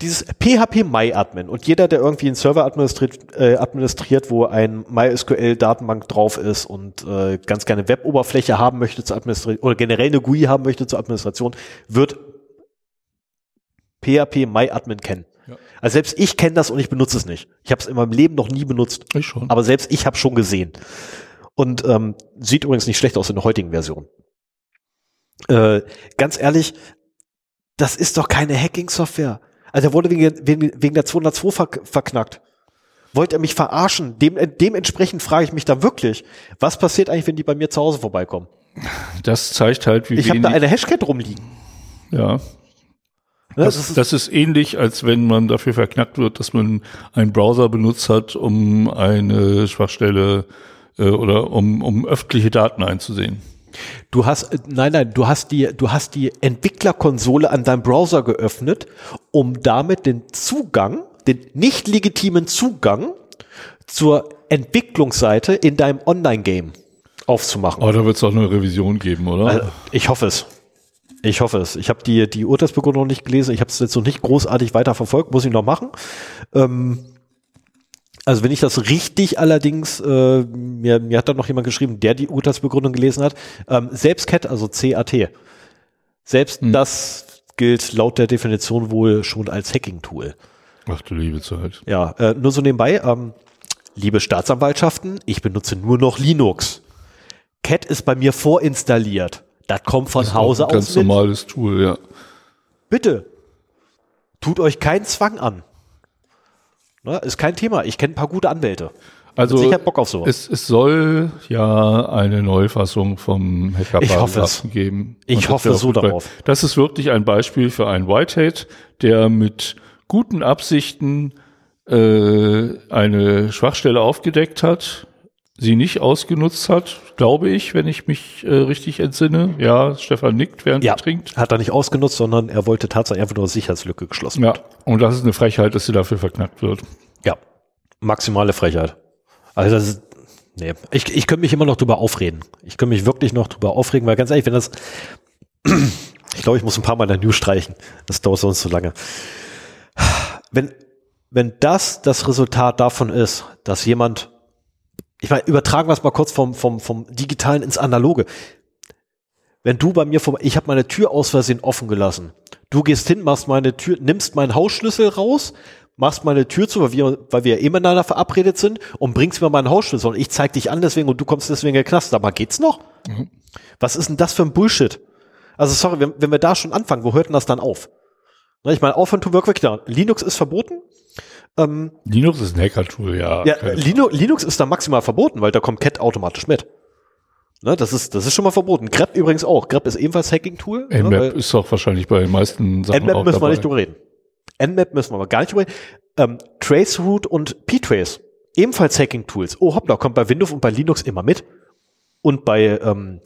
Dieses PHP MyAdmin und jeder, der irgendwie einen Server administriert, äh, administriert wo ein MySQL-Datenbank drauf ist und äh, ganz gerne Web-Oberfläche haben möchte zur Administration oder generell eine GUI haben möchte zur Administration, wird PHP MyAdmin kennen. Also selbst ich kenne das und ich benutze es nicht. Ich habe es in meinem Leben noch nie benutzt. Ich schon. Aber selbst ich habe schon gesehen. Und ähm, sieht übrigens nicht schlecht aus in der heutigen Version. Äh, ganz ehrlich, das ist doch keine Hacking-Software. Also er wurde wegen, wegen, wegen der 202 ver verknackt. Wollt er mich verarschen? Dem, dementsprechend frage ich mich da wirklich, was passiert eigentlich, wenn die bei mir zu Hause vorbeikommen? Das zeigt halt, wie Ich habe da eine Hashcat rumliegen. Ja. Das, das, ist, das ist ähnlich, als wenn man dafür verknackt wird, dass man einen Browser benutzt hat, um eine Schwachstelle äh, oder um, um öffentliche Daten einzusehen. Du hast, nein, nein, du hast die, du hast die Entwicklerkonsole an deinem Browser geöffnet, um damit den Zugang, den nicht legitimen Zugang zur Entwicklungsseite in deinem Online-Game aufzumachen. Aber da wird es auch eine Revision geben, oder? Also, ich hoffe es. Ich hoffe es. Ich habe die, die Urteilsbegründung noch nicht gelesen. Ich habe es jetzt noch nicht großartig weiter verfolgt. Muss ich noch machen. Ähm, also wenn ich das richtig allerdings, äh, mir, mir hat da noch jemand geschrieben, der die Urteilsbegründung gelesen hat, ähm, selbst CAT, also CAT, selbst hm. das gilt laut der Definition wohl schon als Hacking-Tool. Ach du liebe Zeit. Ja, äh, nur so nebenbei, ähm, liebe Staatsanwaltschaften, ich benutze nur noch Linux. CAT ist bei mir vorinstalliert. Das kommt von das Hause aus. Ganz normales Tool, ja. Bitte, tut euch keinen Zwang an. Ne, ist kein Thema. Ich kenne ein paar gute Anwälte. Also sicher Bock auf sowas. Es, es soll ja eine Neufassung vom Hackerparagraphen geben. Ich hoffe so darauf. Das ist wirklich ein Beispiel für einen Whitehead, der mit guten Absichten äh, eine Schwachstelle aufgedeckt hat, sie nicht ausgenutzt hat, glaube ich, wenn ich mich äh, richtig entsinne. Ja, Stefan nickt, während ja, er trinkt. Hat er nicht ausgenutzt, sondern er wollte tatsächlich einfach nur eine Sicherheitslücke geschlossen. Ja, und das ist eine Frechheit, dass sie dafür verknackt wird. Ja, maximale Frechheit. Also das ist, nee, ich, ich könnte mich immer noch drüber aufreden. Ich könnte mich wirklich noch drüber aufregen, weil ganz ehrlich, wenn das, ich glaube, ich muss ein paar Mal der News streichen. Das dauert sonst zu lange. Wenn, wenn das das Resultat davon ist, dass jemand ich meine, übertragen wir es mal kurz vom, vom, vom Digitalen ins Analoge. Wenn du bei mir vom, ich habe meine Tür aus Versehen offen gelassen. Du gehst hin, machst meine Tür, nimmst meinen Hausschlüssel raus, machst meine Tür zu, weil wir, weil wir eh miteinander verabredet sind und bringst mir meinen Hausschlüssel und ich zeig dich an deswegen und du kommst deswegen in den Knast. Aber geht's noch? Mhm. Was ist denn das für ein Bullshit? Also sorry, wenn, wenn wir da schon anfangen, wo hört denn das dann auf? Ich meine, aufhören tun wir wirklich da. Linux ist verboten. Ähm, Linux ist ein Hacker-Tool, ja. Ja, Linux, Linux ist da maximal verboten, weil da kommt Cat automatisch mit. Ne, das ist, das ist schon mal verboten. grep übrigens auch. grep ist ebenfalls Hacking-Tool. Nmap ne, ist auch wahrscheinlich bei den meisten Sachen Nmap müssen dabei. wir nicht drüber reden. Nmap müssen wir aber gar nicht drüber reden. Ähm, Traceroute und ptrace, ebenfalls Hacking-Tools. Oh, hoppla, kommt bei Windows und bei Linux immer mit. Und bei, ähm,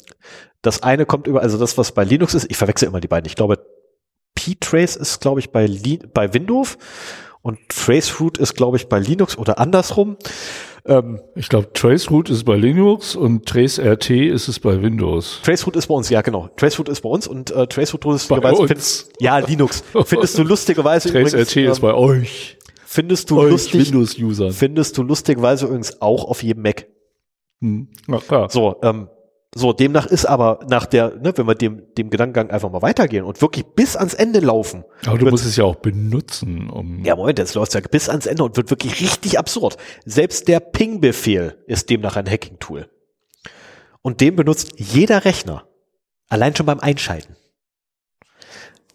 das eine kommt über, also das, was bei Linux ist, ich verwechsel immer die beiden. Ich glaube, ptrace ist, glaube ich, bei, bei Windows und Traceroute ist, glaube ich, bei Linux oder andersrum. Ähm, ich glaube, Traceroute ist bei Linux und TraceRT ist es bei Windows. Traceroute ist bei uns, ja genau. Traceroute ist bei uns und äh, Traceroute lustigerweise findest, ja Linux findest du lustigerweise TraceRT ist bei ähm, euch. Findest du euch lustig Windows-User. Findest du lustigerweise übrigens auch auf jedem Mac. Hm. Na klar. So, ähm, so, demnach ist aber nach der, ne, wenn wir dem, dem Gedankengang einfach mal weitergehen und wirklich bis ans Ende laufen. Aber du musst es ja auch benutzen, um. Ja, Moment, jetzt läuft ja bis ans Ende und wird wirklich richtig absurd. Selbst der Ping-Befehl ist demnach ein Hacking-Tool. Und den benutzt jeder Rechner. Allein schon beim Einschalten.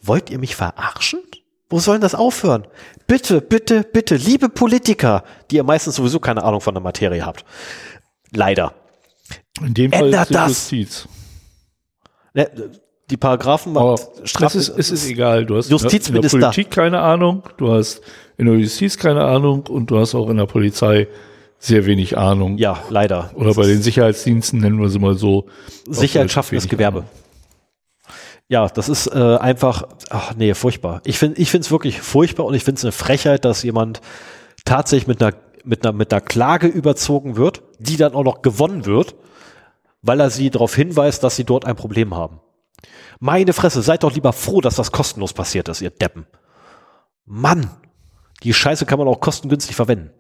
Wollt ihr mich verarschen? Wo soll denn das aufhören? Bitte, bitte, bitte, liebe Politiker, die ihr meistens sowieso keine Ahnung von der Materie habt. Leider. In dem Fall Ändert ist das. Justiz. Ja, die Paragraphen Aber es ist, es ist egal. Du hast Justizminister. in der Politik keine Ahnung, du hast in der Justiz keine Ahnung und du hast auch in der Polizei sehr wenig Ahnung. Ja, leider. Oder bei den Sicherheitsdiensten nennen wir sie mal so. Sicherheitsschaffendes Gewerbe. Ahnung. ja, das ist äh, einfach, ach nee, furchtbar. Ich finde, ich finde es wirklich furchtbar und ich finde es eine Frechheit, dass jemand tatsächlich mit einer mit einer mit einer Klage überzogen wird, die dann auch noch gewonnen wird, weil er sie darauf hinweist, dass sie dort ein Problem haben. Meine Fresse, seid doch lieber froh, dass das kostenlos passiert ist, ihr Deppen. Mann, die Scheiße kann man auch kostengünstig verwenden.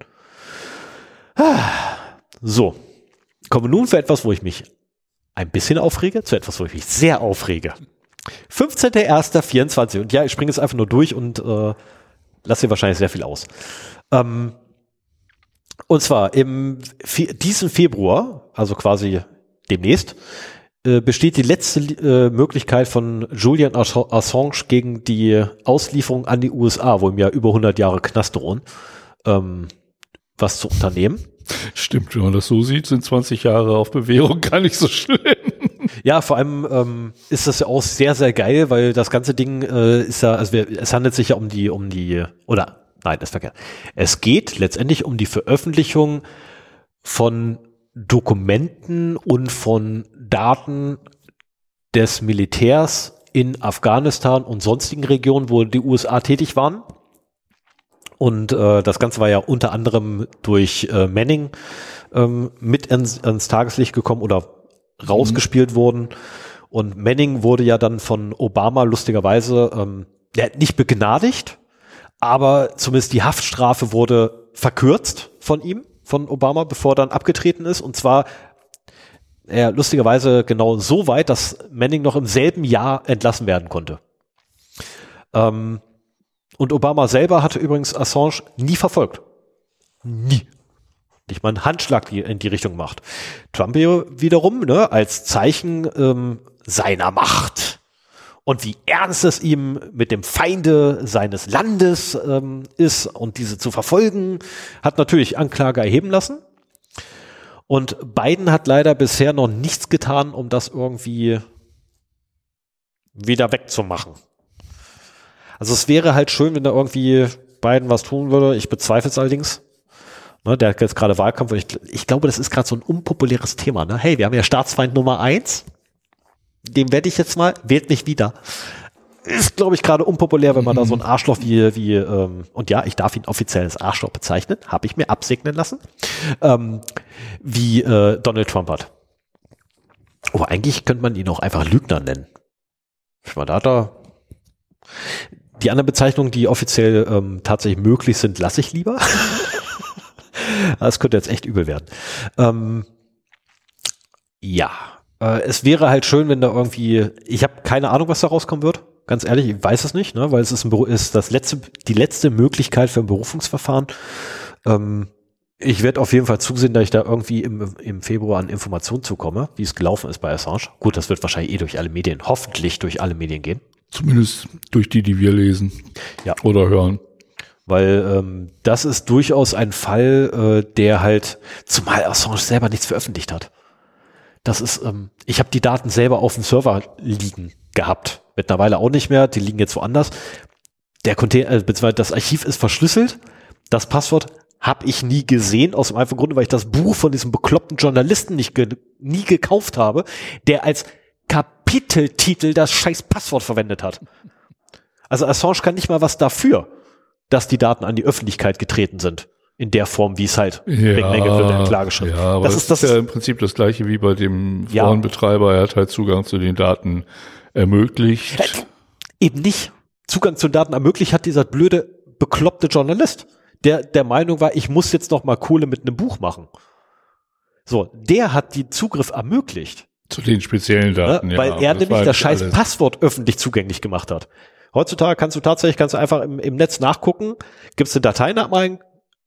So, komme nun für etwas, wo ich mich ein bisschen aufrege, zu etwas, wo ich mich sehr aufrege. 15.01.24 und ja, ich springe jetzt einfach nur durch und äh, lasse hier wahrscheinlich sehr viel aus. Ähm, und zwar im diesen Februar, also quasi demnächst, äh, besteht die letzte äh, Möglichkeit von Julian Assange gegen die Auslieferung an die USA, wo ihm ja über 100 Jahre Knast drohen, ähm, was zu unternehmen. Stimmt, wenn man das so sieht, sind 20 Jahre auf Bewährung gar nicht so schlimm. Ja, vor allem ähm, ist das ja auch sehr, sehr geil, weil das ganze Ding äh, ist ja, also wir, es handelt sich ja um die, um die, oder nein, das ist verkehrt. Es geht letztendlich um die Veröffentlichung von Dokumenten und von Daten des Militärs in Afghanistan und sonstigen Regionen, wo die USA tätig waren. Und äh, das Ganze war ja unter anderem durch äh, Manning ähm, mit ins, ins Tageslicht gekommen oder rausgespielt mhm. worden. Und Manning wurde ja dann von Obama lustigerweise ähm, nicht begnadigt, aber zumindest die Haftstrafe wurde verkürzt von ihm, von Obama, bevor er dann abgetreten ist. Und zwar ja, lustigerweise genau so weit, dass Manning noch im selben Jahr entlassen werden konnte. Ähm, und Obama selber hatte übrigens Assange nie verfolgt. Nie. Nicht mal einen Handschlag in die Richtung macht. Trump wiederum, ne, als Zeichen ähm, seiner Macht und wie ernst es ihm mit dem Feinde seines Landes ähm, ist und diese zu verfolgen, hat natürlich Anklage erheben lassen. Und Biden hat leider bisher noch nichts getan, um das irgendwie wieder wegzumachen. Also es wäre halt schön, wenn da irgendwie Biden was tun würde. Ich bezweifle es allerdings. Ne, der hat jetzt gerade Wahlkampf und ich, ich glaube, das ist gerade so ein unpopuläres Thema. Ne? Hey, wir haben ja Staatsfeind Nummer eins. Dem werde ich jetzt mal, wählt mich wieder. Ist, glaube ich, gerade unpopulär, wenn man da so ein Arschloch wie, wie ähm, und ja, ich darf ihn offiziell als Arschloch bezeichnen, habe ich mir absegnen lassen, ähm, wie äh, Donald Trump hat. Aber eigentlich könnte man ihn auch einfach Lügner nennen. Ich war da, da die anderen Bezeichnungen, die offiziell ähm, tatsächlich möglich sind, lasse ich lieber. das könnte jetzt echt übel werden. Ähm, ja, äh, es wäre halt schön, wenn da irgendwie, ich habe keine Ahnung, was da rauskommen wird. Ganz ehrlich, ich weiß es nicht, ne, weil es ist, ein, ist das letzte, die letzte Möglichkeit für ein Berufungsverfahren. Ähm, ich werde auf jeden Fall zusehen, dass ich da irgendwie im, im Februar an Informationen zukomme, wie es gelaufen ist bei Assange. Gut, das wird wahrscheinlich eh durch alle Medien, hoffentlich durch alle Medien gehen. Zumindest durch die, die wir lesen ja. oder hören. Weil ähm, das ist durchaus ein Fall, äh, der halt, zumal Assange selber nichts veröffentlicht hat. Das ist, ähm, ich habe die Daten selber auf dem Server liegen gehabt. Mittlerweile auch nicht mehr, die liegen jetzt woanders. Der Container, äh, beziehungsweise das Archiv ist verschlüsselt. Das Passwort habe ich nie gesehen, aus dem einfachen Grunde, weil ich das Buch von diesem bekloppten Journalisten nicht ge nie gekauft habe, der als Kapiteltitel das scheiß Passwort verwendet hat. Also Assange kann nicht mal was dafür, dass die Daten an die Öffentlichkeit getreten sind. In der Form, wie es halt ja, wird in Klageschrift. Ja, aber das, ist, das ist ja im Prinzip das gleiche wie bei dem Forenbetreiber. Ja. Er hat halt Zugang zu den Daten ermöglicht. Äh, eben nicht. Zugang zu Daten ermöglicht hat dieser blöde, bekloppte Journalist, der der Meinung war, ich muss jetzt noch mal Kohle mit einem Buch machen. So, der hat die Zugriff ermöglicht. Zu den speziellen Daten, ne? ja. Weil er nämlich das scheiß alles. Passwort öffentlich zugänglich gemacht hat. Heutzutage kannst du tatsächlich, kannst du einfach im, im Netz nachgucken, gibst eine Datei nach ein,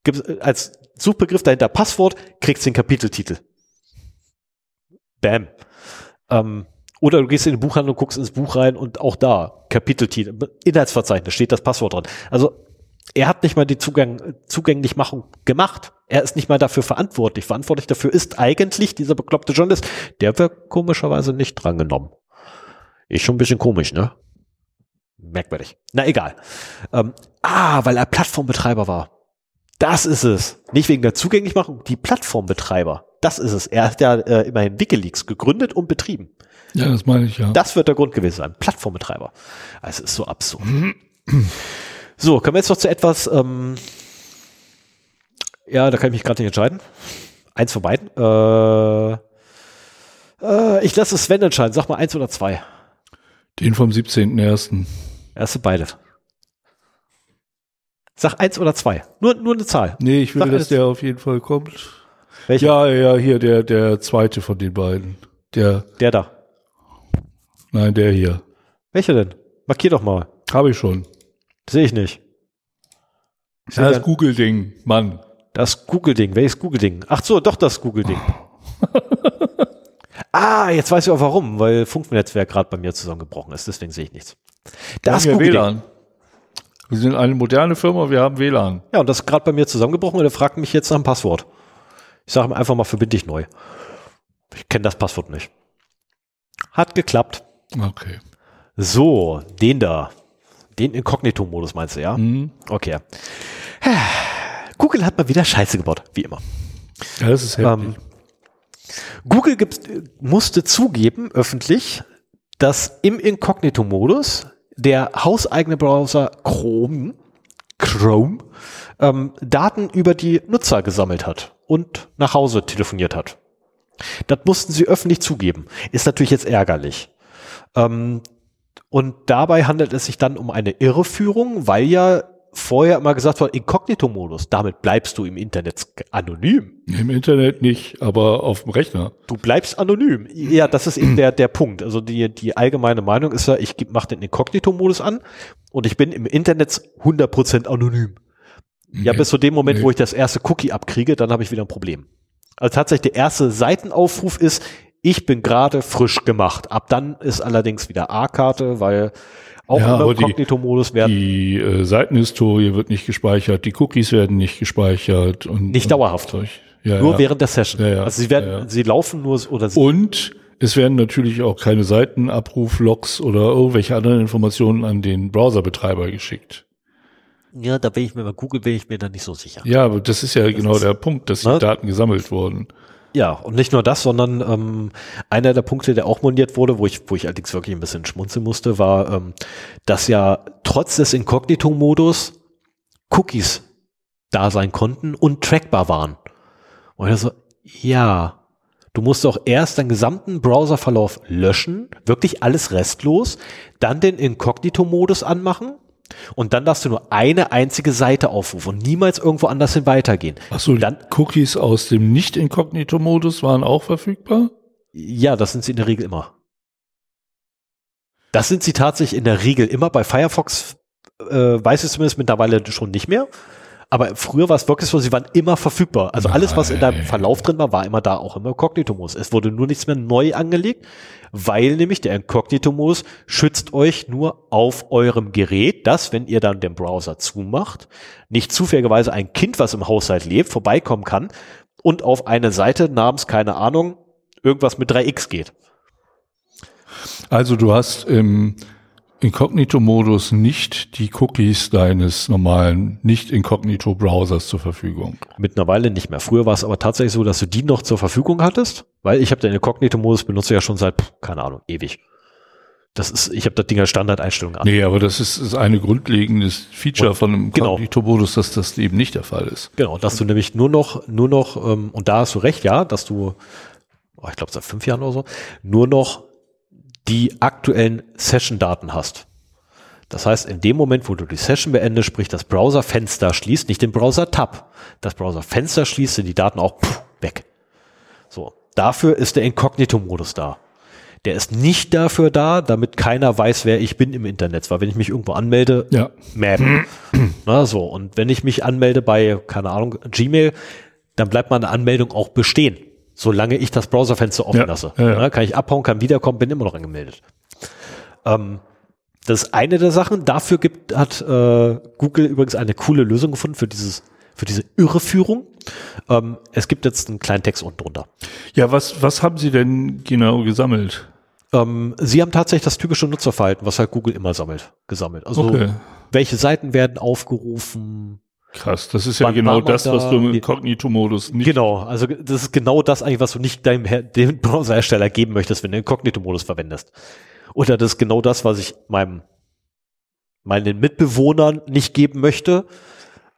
gibst als Suchbegriff dahinter Passwort, kriegst den Kapiteltitel. Bam. Ähm, oder du gehst in den Buchhandlung, guckst ins Buch rein und auch da, Kapiteltitel, Inhaltsverzeichnis, steht das Passwort drin. Also er hat nicht mal die Zugang, Zugänglichmachung gemacht. Er ist nicht mal dafür verantwortlich. Verantwortlich dafür ist eigentlich dieser bekloppte Journalist. Der wird komischerweise nicht drangenommen. Ist schon ein bisschen komisch, ne? Merkwürdig. Na egal. Ähm, ah, weil er Plattformbetreiber war. Das ist es. Nicht wegen der Zugänglichmachung, die Plattformbetreiber. Das ist es. Er hat ja äh, immerhin Wikileaks gegründet und betrieben. Ja, das meine ich ja. Das wird der Grund gewesen sein. Plattformbetreiber. Also, es ist so absurd. so, kommen wir jetzt noch zu etwas, ähm, ja, da kann ich mich gerade nicht entscheiden. Eins von beiden. Äh, äh, ich lasse Sven entscheiden. Sag mal eins oder zwei. Den vom 17.01. Erste beide. Sag eins oder zwei. Nur, nur eine Zahl. Nee, ich will, Sag dass eins. der auf jeden Fall kommt. Welcher? Ja, ja, hier, der, der zweite von den beiden. Der, Der da. nein, der hier. Welcher denn? Markier doch mal. Habe ich schon. Sehe ich nicht. Ich das Google-Ding, Mann. Das Google-Ding. Welches Google-Ding? Ach so, doch das Google-Ding. ah, jetzt weiß ich auch warum, weil Funknetzwerk gerade bei mir zusammengebrochen ist. Deswegen sehe ich nichts. Das Google-Ding. Wir sind eine moderne Firma, wir haben WLAN. Ja, und das ist gerade bei mir zusammengebrochen und er fragt mich jetzt nach dem Passwort. Ich sage ihm einfach mal, verbinde dich neu. Ich kenne das Passwort nicht. Hat geklappt. Okay. So, den da. Den Inkognito-Modus meinst du, ja? Mhm. Okay. Google hat mal wieder Scheiße gebaut, wie immer. Ja, das ist heftig. Ähm, Google gibt, musste zugeben, öffentlich, dass im Inkognito-Modus der hauseigene Browser Chrome, Chrome ähm, Daten über die Nutzer gesammelt hat und nach Hause telefoniert hat. Das mussten sie öffentlich zugeben. Ist natürlich jetzt ärgerlich. Ähm, und dabei handelt es sich dann um eine Irreführung, weil ja vorher immer gesagt wurde, Inkognito-Modus, damit bleibst du im Internet anonym. Im Internet nicht, aber auf dem Rechner. Du bleibst anonym. Ja, das ist eben der, der Punkt. Also die, die allgemeine Meinung ist ja, ich mache den Inkognito-Modus an und ich bin im Internet 100% anonym. Ja, Nee. bis zu dem Moment, Nee. wo ich das erste Cookie abkriege, dann habe ich wieder ein Problem. Also tatsächlich der erste Seitenaufruf ist, ich bin gerade frisch gemacht. Ab dann ist allerdings wieder A-Karte, weil auch Ja, im Inkognito-Modus werden Die äh, Seitenhistorie wird nicht gespeichert, die Cookies werden nicht gespeichert und Nicht dauerhaft. Ja, nur ja. während der Session. Ja. Also sie werden, sie laufen nur oder sie Und es werden natürlich auch keine Seitenabruf-Logs oder irgendwelche anderen Informationen an den Browserbetreiber geschickt. Ja, da bin ich mir bei Google bin ich mir da nicht so sicher. Ja, aber das ist ja genau ist- der Punkt, dass die Ne? Daten gesammelt wurden. Ja, und nicht nur das, sondern ähm, einer der Punkte, der auch moniert wurde, wo ich, wo ich allerdings wirklich ein bisschen schmunzeln musste, war, ähm, dass ja trotz des Inkognito-Modus Cookies da sein konnten und trackbar waren. Und ich so, ja, du musst doch erst deinen gesamten Browserverlauf löschen, wirklich alles restlos, dann den Inkognito-Modus anmachen und dann darfst du nur eine einzige Seite aufrufen und niemals irgendwo anders hin weitergehen. Achso, Dann- Cookies aus dem Nicht-Inkognito-Modus waren auch verfügbar? Ja, das sind sie in der Regel immer. Das sind sie tatsächlich in der Regel immer. Bei Firefox äh, weiß ich zumindest mittlerweile schon nicht mehr. Aber früher war es wirklich so, sie waren immer verfügbar. Also alles, was in deinem. Verlauf drin war, war immer da, auch im Inkognito-Modus. Es wurde nur nichts mehr neu angelegt, weil nämlich der Inkognito-Modus schützt euch nur auf eurem Gerät, dass, wenn ihr dann den Browser zumacht, nicht zufälligerweise ein Kind, was im Haushalt lebt, vorbeikommen kann und auf eine Seite namens, keine Ahnung, irgendwas mit 3x geht. Also du hast im Inkognito-Modus nicht die Cookies deines normalen Nicht-Inkognito-Browsers zur Verfügung. Mittlerweile nicht mehr. Früher war es aber tatsächlich so, dass du die noch zur Verfügung hattest, weil ich habe den Inkognito-Modus benutze ja schon seit, pff, keine Ahnung, ewig. Das ist, ich habe das Ding als Standardeinstellung an. Nee, aber das ist, ist eine grundlegendes Feature Und- von einem genau. Inkognito-Modus, dass das eben nicht der Fall ist. Genau, dass du nämlich nur noch, nur noch, ähm, und da hast du recht, ja, dass du, oh, ich glaube seit fünf Jahren oder so, nur noch die aktuellen Session-Daten hast. Das heißt, in dem Moment, wo du die Session beendest, sprich das Browser-Fenster schließt, nicht den Browser-Tab, das Browser-Fenster schließt, sind die Daten auch pff, weg. So, dafür ist der Inkognito-Modus da. Der ist nicht dafür da, damit keiner weiß, wer ich bin im Internet. Weil wenn ich mich irgendwo anmelde, Ja. Map. Na so, und wenn ich mich anmelde bei, keine Ahnung, Gmail, dann bleibt meine Anmeldung auch bestehen, solange ich das Browserfenster offen Ja, lasse. ja, ja. Na, kann ich abhauen, kann wiederkommen, bin immer noch angemeldet. Ähm, das ist eine der Sachen. Dafür gibt, hat äh, Google übrigens eine coole Lösung gefunden für dieses für diese Irreführung. Ähm, es gibt jetzt einen kleinen Text unten drunter. Ja, was, was haben Sie denn genau gesammelt? Ähm, Sie haben tatsächlich das typische Nutzerverhalten, was halt Google immer sammelt, gesammelt. Also Okay. welche Seiten werden aufgerufen, Krass, das ist ja Wann genau das, was da? du im. Inkognito-Modus nicht. Genau, also das ist genau das eigentlich, was du nicht deinem dem Browserhersteller geben möchtest, wenn du Inkognito-Modus verwendest. Oder das ist genau das, was ich meinem meinen Mitbewohnern nicht geben möchte,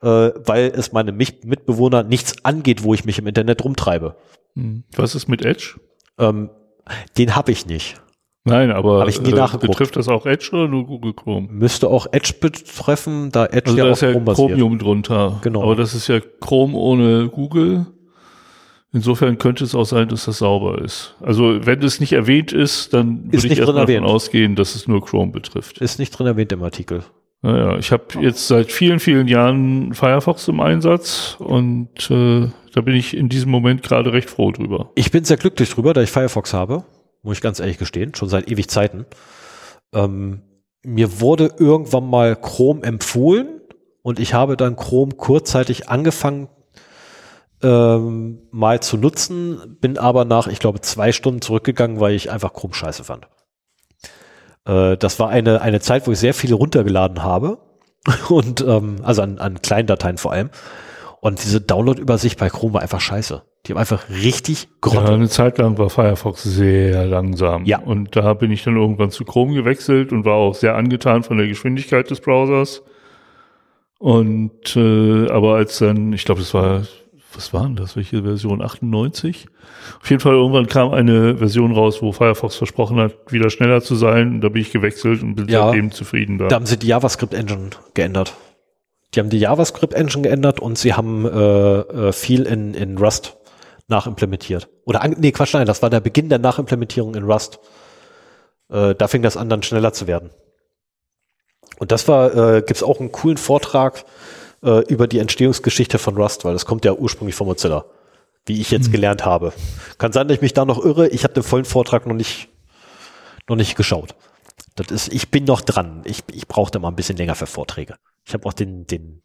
äh, weil es meine Mich Mitbewohner nichts angeht, wo ich mich im Internet rumtreibe. Hm. Was ist mit Edge? Ähm, den habe ich nicht. Nein, aber Hab ich nie äh, nachgeguckt. betrifft das auch Edge oder nur Google Chrome? Müsste auch Edge betreffen, da Edge Also ja da auf ist ja Chrome. Chromium drunter. Genau. Aber das ist ja Chrome ohne Google. Insofern könnte es auch sein, dass das sauber ist. Also wenn es nicht erwähnt ist, dann Ist würde ich erstmal davon ausgehen, dass es nur Chrome betrifft. Ist nicht drin erwähnt im Artikel. Naja, ich habe jetzt seit vielen, vielen Jahren Firefox im Einsatz und äh, da bin ich in diesem Moment gerade recht froh drüber. Ich bin sehr glücklich drüber, da ich Firefox habe, muss ich ganz ehrlich gestehen, schon seit ewig Zeiten. Ähm, mir wurde irgendwann mal Chrome empfohlen und ich habe dann Chrome kurzzeitig angefangen ähm, mal zu nutzen, bin aber nach, ich glaube, zwei Stunden zurückgegangen, weil ich einfach Chrome scheiße fand. Äh, das war eine, eine Zeit, wo ich sehr viele runtergeladen habe und ähm, also an, an kleinen Dateien vor allem. Und diese Download-Übersicht bei Chrome war einfach scheiße. Die haben einfach richtig Grotte. Ja, eine Zeit lang war Firefox sehr langsam. Ja. Und da bin ich dann irgendwann zu Chrome gewechselt und war auch sehr angetan von der Geschwindigkeit des Browsers. Und äh, aber als dann, ich glaube, das war, was war denn das? Welche Version? 98? Auf jeden Fall irgendwann kam eine Version raus, wo Firefox versprochen hat, wieder schneller zu sein. Und da bin ich gewechselt und bin Ja. seitdem zufrieden da. Da haben sie die JavaScript-Engine geändert. Die haben die JavaScript-Engine geändert und sie haben äh, äh, viel in, in Rust nachimplementiert. Oder, nee, Quatsch, nein, das war der Beginn der Nachimplementierung in Rust. Äh, da fing das an, dann schneller zu werden. Und das war, äh, gibt's auch einen coolen Vortrag äh, über die Entstehungsgeschichte von Rust, weil das kommt ja ursprünglich von Mozilla, wie ich jetzt gelernt habe. Kann sein, dass ich mich da noch irre. Ich habe den vollen Vortrag noch nicht, noch nicht geschaut. Das ist, ich bin noch dran. Ich, ich brauchte mal ein bisschen länger für Vorträge. Ich habe auch den, den,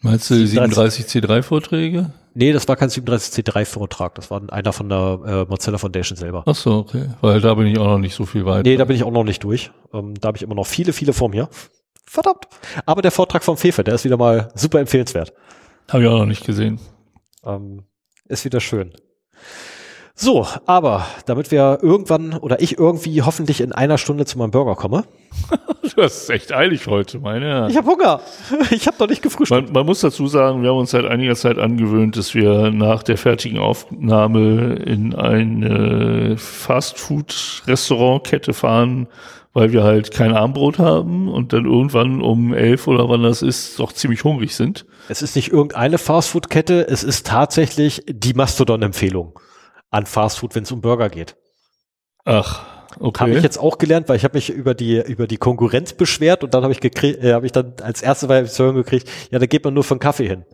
Meinst du die 37 37C3-Vorträge? nee, das war kein 37C3-Vortrag. Das war einer von der äh, Mozilla Foundation selber. Ach so, okay. Weil da bin ich auch noch nicht so viel weiter. Nee, da bin ich auch noch nicht durch. Ähm, da habe ich immer noch viele, viele vor mir. Verdammt. Aber der Vortrag vom Fefe, der ist wieder mal super empfehlenswert. Habe ich auch noch nicht gesehen. Ähm, ist wieder schön. So, aber damit wir irgendwann oder ich irgendwie hoffentlich in einer Stunde zu meinem Burger komme. Das ist echt eilig heute, meine. Ich habe Hunger. Ich habe noch nicht gefrühstückt. Man, man muss dazu sagen, wir haben uns seit einiger Zeit angewöhnt, dass wir nach der fertigen Aufnahme in eine Fastfood-Restaurantkette fahren, weil wir halt kein Armbrot haben und dann irgendwann um elf oder wann das ist, doch ziemlich hungrig sind. Es ist nicht irgendeine Fastfood-Kette, es ist tatsächlich die Mastodon-Empfehlung an Fastfood, wenn es um Burger geht. Ach, Habe okay. ich jetzt auch gelernt, weil ich habe mich über die über die Konkurrenz beschwert und dann habe ich gekriegt, äh, habe ich dann als erste hören gekriegt, ja, da geht man nur von Kaffee hin.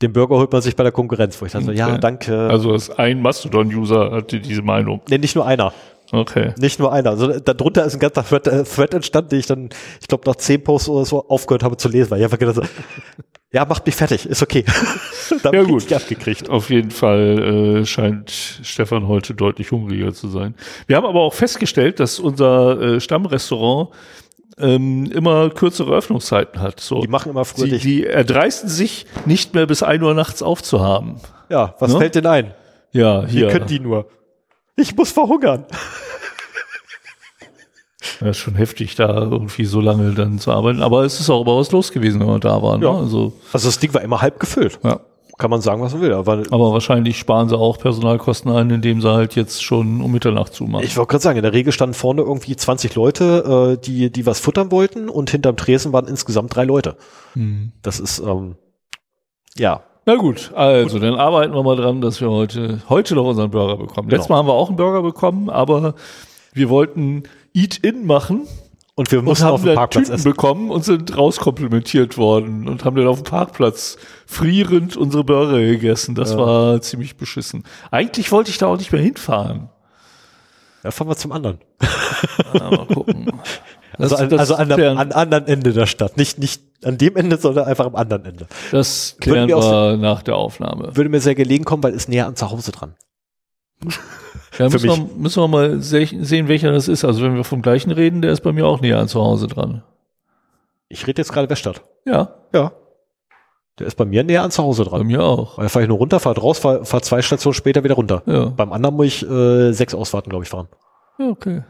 Den Burger holt man sich bei der Konkurrenz, wo ich dann so, ja, Okay. danke. Also das ein Mastodon-User hatte diese Meinung. nee, nicht nur einer. Okay. Nicht nur einer. Also darunter ist ein ganzer Thread, äh, Thread entstanden, den ich dann, ich glaube, nach zehn Posts oder so aufgehört habe zu lesen, weil ich einfach gedacht habe, ja, macht mich fertig, ist okay. Ja, ich gut. abgekriegt. Auf jeden Fall äh, scheint Stefan heute deutlich hungriger zu sein. Wir haben aber auch festgestellt, dass unser äh, Stammrestaurant ähm, immer kürzere Öffnungszeiten hat. So. Die machen immer früher die, dicht. die erdreisten sich, nicht mehr bis ein Uhr nachts aufzuhaben. Ja, was Ne? fällt denn ein? Ja, Wie hier. können die nur? Ich muss verhungern. Das ist schon heftig, da irgendwie so lange dann zu arbeiten. Aber es ist auch was los gewesen, wenn wir da waren. Ja. Ne? Also, Also das Ding war immer halb gefüllt. ja. Kann man sagen, was man will. Aber Aber wahrscheinlich sparen sie auch Personalkosten ein, indem sie halt jetzt schon um Mitternacht zumachen. ich wollte gerade sagen, in der Regel standen vorne irgendwie 20 Leute, äh, die, die was futtern wollten und hinterm Tresen waren insgesamt drei Leute. Hm. Das ist, ähm, ja, Na gut, also dann arbeiten wir mal dran, dass wir heute, heute noch unseren Burger bekommen. Letztes Genau. Mal haben wir auch einen Burger bekommen, aber wir wollten Eat-In machen und wir und mussten auf haben dem Parkplatz Tüten essen. bekommen und sind rauskomplimentiert worden und haben dann auf dem Parkplatz frierend unsere Burger gegessen. Das Ja. war ziemlich beschissen. Eigentlich wollte ich da auch nicht mehr hinfahren. Ja, fahren wir zum anderen. Na, mal gucken. Das, Also, an, das also an, am an anderen Ende der Stadt. Nicht, nicht an dem Ende, sondern einfach am anderen Ende. das klären wir wir nach der Aufnahme. Würde mir sehr gelegen kommen, weil ist näher an zu Hause dran. Ja, müssen, wir, müssen wir mal se sehen, welcher das ist. Also wenn wir vom gleichen reden, der ist bei mir auch näher an zu Hause dran. Ich rede jetzt gerade Weststadt. Ja, Ja. Der ist bei mir näher an zu Hause Bei dran. mir auch. Weil fahre ich nur runter, fahre raus, fahre fahr zwei Stationen später wieder runter. Ja. Beim anderen muss ich äh, sechs Ausfahrten, glaube ich, fahren. Ja, okay.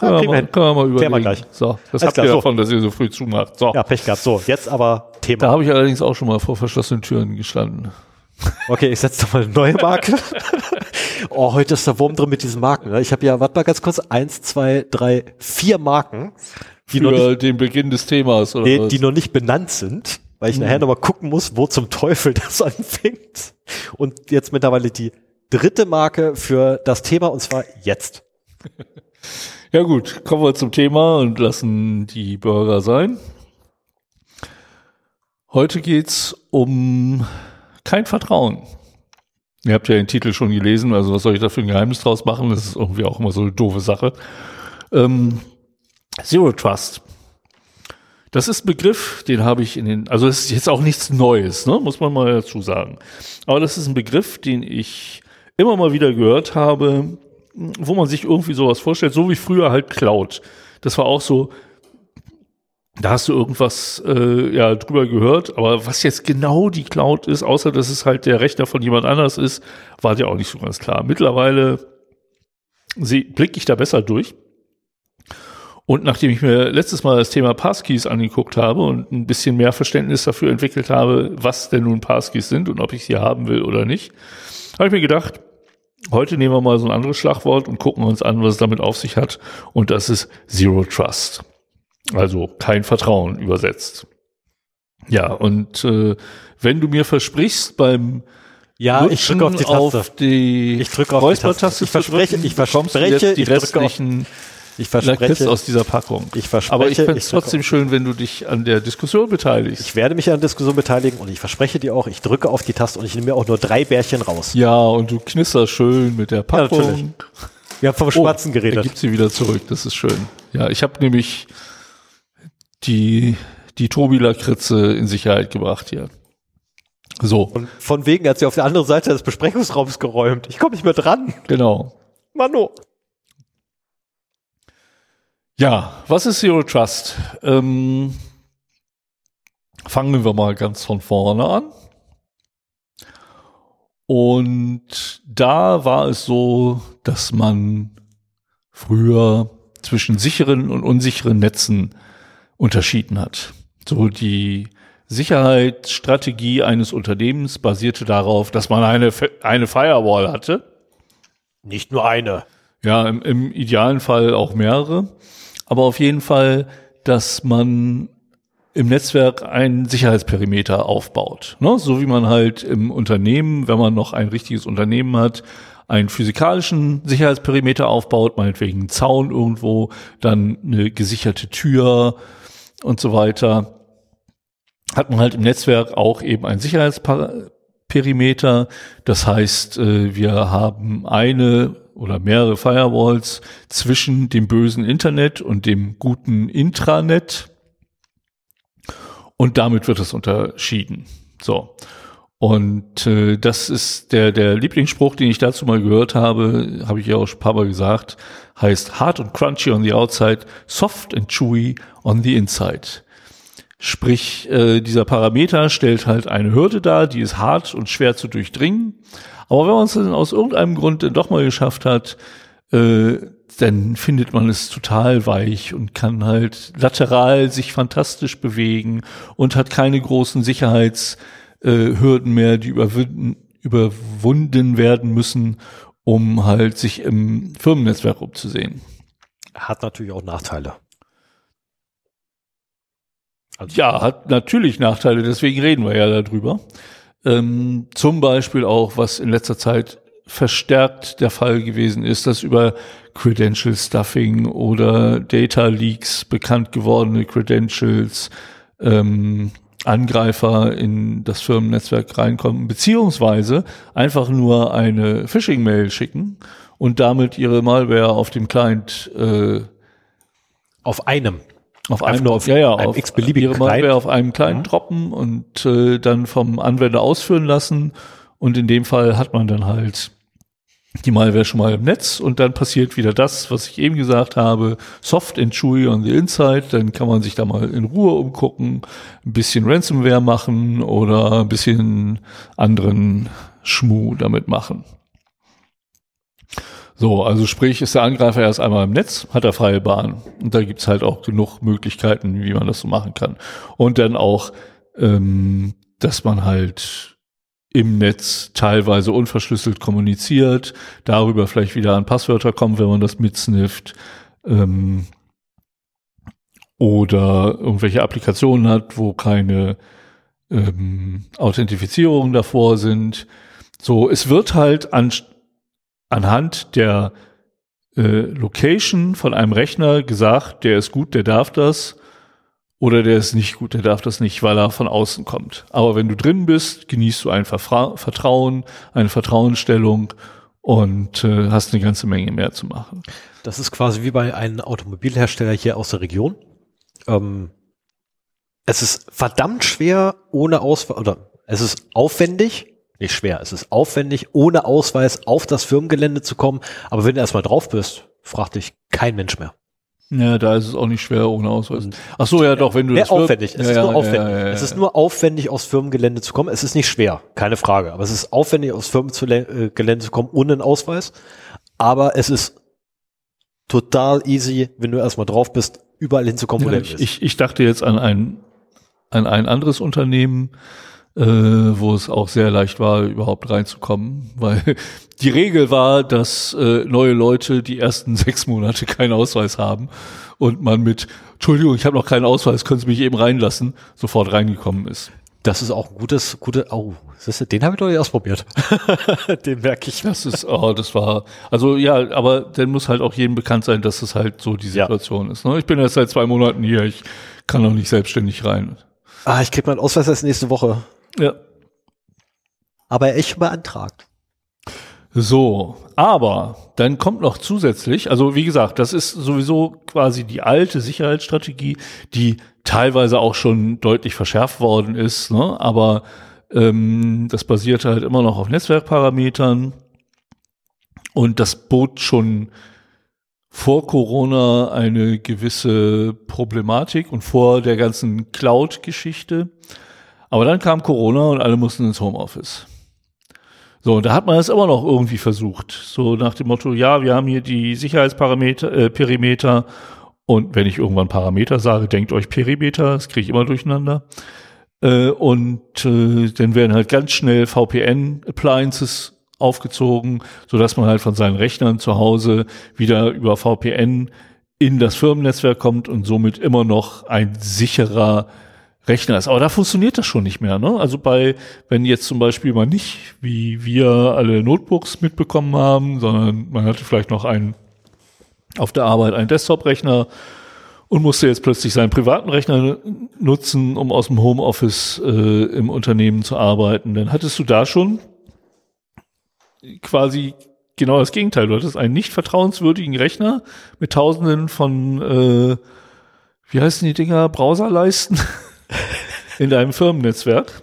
Ja, Können, kriegen wir mal, können wir mal überlegen. wir gleich. So, das Alles habt klar, ihr so. davon, dass ihr so früh zumacht. So. Ja, Pech gehabt. So, jetzt aber Da Thema. habe ich allerdings auch schon mal vor verschlossenen Türen gestanden. Okay, ich setze doch mal eine neue Marke. oh, heute ist der Wurm drin mit diesen Marken. ne? Ich habe ja, warte mal ganz kurz, eins, zwei, drei, vier Marken, die, noch nicht, Für den Beginn des Themas, oder die, was? die noch nicht benannt sind, weil ich nachher noch mal gucken muss, wo zum Teufel das anfängt. Und jetzt mittlerweile die dritte Marke für das Thema und zwar jetzt. Ja gut, kommen wir zum Thema und lassen die Burger sein. Heute geht's um kein Vertrauen. Ihr habt ja den Titel schon gelesen, also was soll ich da für ein Geheimnis draus machen? Das ist irgendwie auch immer so eine doofe Sache. Ähm, Zero Trust. Das ist ein Begriff, den habe ich in den, also es ist jetzt auch nichts Neues, ne? muss man mal dazu sagen. Aber das ist ein Begriff, den ich immer mal wieder gehört habe, wo man sich irgendwie sowas vorstellt, so wie früher halt Cloud. Das war auch so, da hast du irgendwas äh, ja drüber gehört, aber was jetzt genau die Cloud ist, außer dass es halt der Rechner von jemand anders ist, war dir auch nicht so ganz klar. Mittlerweile blicke ich da besser durch. Und nachdem ich mir letztes Mal das Thema Passkeys angeguckt habe und ein bisschen mehr Verständnis dafür entwickelt habe, was denn nun Passkeys sind und ob ich sie haben will oder nicht, habe ich mir gedacht, heute nehmen wir mal so ein anderes Schlagwort und gucken uns an, was es damit auf sich hat. Und das ist Zero Trust. Also kein Vertrauen übersetzt. Ja, und äh, wenn du mir versprichst, beim Ja, ich drücke auf die Taste. auf die Ich drücke auf die Taste. Ich verspreche- drücken, ich verspreche, die ich drücke auf- restlichen Ich verspreche, aus dieser Packung. ich verspreche, Aber ich fände es trotzdem schön, wenn du dich an der Diskussion beteiligst. ich werde mich an der Diskussion beteiligen und ich verspreche dir auch, ich drücke auf die Taste und ich nehme mir auch nur drei Bärchen raus. ja, und du knisterst schön mit der Packung. natürlich. Wir haben vom Schwarzen Oh, Er geredet. gibt sie wieder zurück, das ist schön. Ja, ich habe nämlich die, die Tobi-Lakritze in Sicherheit gebracht hier. So, Und von wegen hat sie auf der anderen Seite des Besprechungsraums geräumt. Ich komme nicht mehr dran. genau. Mano. Ja, was ist Zero Trust? Ähm, fangen wir mal ganz von vorne an. Und da war es so, dass man früher zwischen sicheren und unsicheren Netzen unterschieden hat. So die Sicherheitsstrategie eines Unternehmens basierte darauf, dass man eine, eine Firewall hatte. Nicht nur eine. Ja, im, im idealen Fall auch mehrere. Aber auf jeden Fall, dass man im Netzwerk einen Sicherheitsperimeter aufbaut. Ne? So wie man halt im Unternehmen, wenn man noch ein richtiges Unternehmen hat, einen physikalischen Sicherheitsperimeter aufbaut, meinetwegen einen Zaun irgendwo, dann eine gesicherte Tür und so weiter, hat man halt im Netzwerk auch eben einen Sicherheitsperimeter. Das heißt, äh, wir haben eine oder mehrere Firewalls zwischen dem bösen Internet und dem guten Intranet. Und damit wird es unterschieden. So. Und äh, das ist der, der Lieblingsspruch, den ich dazu mal gehört habe, habe ich ja auch schon ein paar Mal gesagt, heißt hard und crunchy on the outside, soft and chewy on the inside. Sprich, äh, dieser Parameter stellt halt eine Hürde dar, die ist hart und schwer zu durchdringen. Aber wenn man es dann aus irgendeinem Grund dann doch mal geschafft hat, äh, dann findet man es total weich und kann halt lateral sich fantastisch bewegen und hat keine großen Sicherheitshürden mehr, die überwinden, überwunden werden müssen, um halt sich im Firmennetzwerk umzusehen. Hat natürlich auch Nachteile. Also, Ja, hat natürlich Nachteile, deswegen reden wir ja darüber. Ähm, zum Beispiel auch, was in letzter Zeit verstärkt der Fall gewesen ist, dass über Credential Stuffing oder Data Leaks bekannt gewordene Credentials ähm, Angreifer in das Firmennetzwerk reinkommen, beziehungsweise einfach nur eine Phishing-Mail schicken und damit ihre Malware auf dem Client äh, Auf einem. auf einem, auf ja, ja, auf x-beliebigen ihre Malware Client. auf einem Client Mhm. droppen und äh, dann vom Anwender ausführen lassen. Und in dem Fall hat man dann halt die Malware schon mal im Netz und dann passiert wieder das, was ich eben gesagt habe, Soft and Chewy on the Inside, dann kann man sich da mal in Ruhe umgucken, ein bisschen Ransomware machen oder ein bisschen anderen Schmu damit machen. So, also sprich, ist der Angreifer erst einmal im Netz, hat er freie Bahn. Und da gibt's halt auch genug Möglichkeiten, wie man das so machen kann. Und dann auch, ähm, dass man halt im Netz teilweise unverschlüsselt kommuniziert, darüber vielleicht wieder an Passwörter kommt, wenn man das mitsnifft. Ähm, oder irgendwelche Applikationen hat, wo keine ähm, Authentifizierungen davor sind. So, es wird halt an, anhand der äh, Location von einem Rechner gesagt, der ist gut, der darf das, oder der ist nicht gut, der darf das nicht, weil er von außen kommt. Aber wenn du drin bist, genießt du ein Verfra Vertrauen, eine Vertrauensstellung und äh, hast eine ganze Menge mehr zu machen. Das ist quasi wie bei einem Automobilhersteller hier aus der Region. Ähm, es ist verdammt schwer ohne Ausweis, oder es ist aufwendig, nicht schwer, es ist aufwendig, ohne Ausweis auf das Firmengelände zu kommen. Aber wenn du erstmal drauf bist, fragt dich kein Mensch mehr. Ja, da ist es auch nicht schwer ohne Ausweis. Ach so, ja, doch, wenn du das aufwendig. Es ja, ist nur ja, aufwendig. Ja, es ist nur aufwendig, aufs Firmengelände zu kommen. Es ist nicht schwer, keine Frage. Aber es ist aufwendig, aufs Firmengelände zu kommen ohne einen Ausweis. Aber es ist total easy, wenn du erstmal drauf bist, überall hinzukommen, wo du bist. Ich, ich dachte jetzt an ein, an ein anderes Unternehmen, äh, wo es auch sehr leicht war, überhaupt reinzukommen, weil die Regel war, dass äh, neue Leute die ersten sechs Monate keinen Ausweis haben und man mit Entschuldigung, ich habe noch keinen Ausweis, können Sie mich eben reinlassen, sofort reingekommen ist. Das ist auch ein gutes, gute, oh, ist, den habe ich doch nicht ausprobiert. den merke ich. Das ist, oh, das war, also ja, aber dann muss halt auch jedem bekannt sein, dass es halt so die Situation ja. ist. Ne? Ich bin jetzt seit zwei Monaten hier, ich kann noch nicht selbstständig rein. Ah, ich krieg meinen Ausweis erst nächste Woche. Ja. Aber echt beantragt. So, aber dann kommt noch zusätzlich, also wie gesagt, das ist sowieso quasi die alte Sicherheitsstrategie, die teilweise auch schon deutlich verschärft worden ist, ne? aber ähm, das basiert halt immer noch auf Netzwerkparametern und das bot schon vor Corona eine gewisse Problematik und vor der ganzen Cloud-Geschichte. Aber dann kam Corona und alle mussten ins Homeoffice. So, und da hat man es immer noch irgendwie versucht. So nach dem Motto, ja, wir haben hier die Sicherheitsparameter, äh, Perimeter. Und wenn ich irgendwann Parameter sage, denkt euch Perimeter, das kriege ich immer durcheinander. Äh, und äh, dann werden halt ganz schnell VPN-Appliances aufgezogen, so dass man halt von seinen Rechnern zu Hause wieder über VPN in das Firmennetzwerk kommt und somit immer noch ein sicherer Rechner ist. Aber da funktioniert das schon nicht mehr. Ne? Also bei, wenn jetzt zum Beispiel mal nicht, wie wir alle Notebooks mitbekommen haben, sondern man hatte vielleicht noch einen auf der Arbeit einen Desktop-Rechner und musste jetzt plötzlich seinen privaten Rechner nutzen, um aus dem Homeoffice äh, im Unternehmen zu arbeiten, dann hattest du da schon quasi genau das Gegenteil. Du hattest einen nicht vertrauenswürdigen Rechner mit Tausenden von, äh, wie heißen die Dinger, Browserleisten in deinem Firmennetzwerk.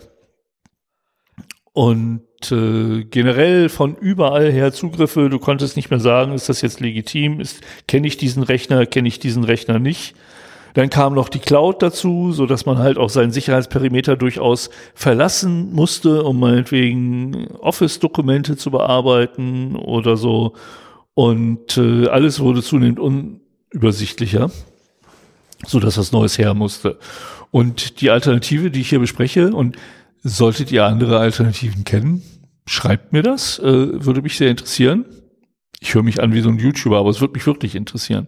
Und äh, generell von überall her Zugriffe, du konntest nicht mehr sagen, ist das jetzt legitim, ist kenne ich diesen Rechner, kenne ich diesen Rechner nicht. Dann kam noch die Cloud dazu, so dass man halt auch seinen Sicherheitsperimeter durchaus verlassen musste, um meinetwegen Office-Dokumente zu bearbeiten oder so. Und äh, alles wurde zunehmend unübersichtlicher, so dass was Neues her musste. Und die Alternative, die ich hier bespreche, und solltet ihr andere Alternativen kennen, schreibt mir das, äh, würde mich sehr interessieren. Ich höre mich an wie so ein YouTuber, aber es würde mich wirklich interessieren.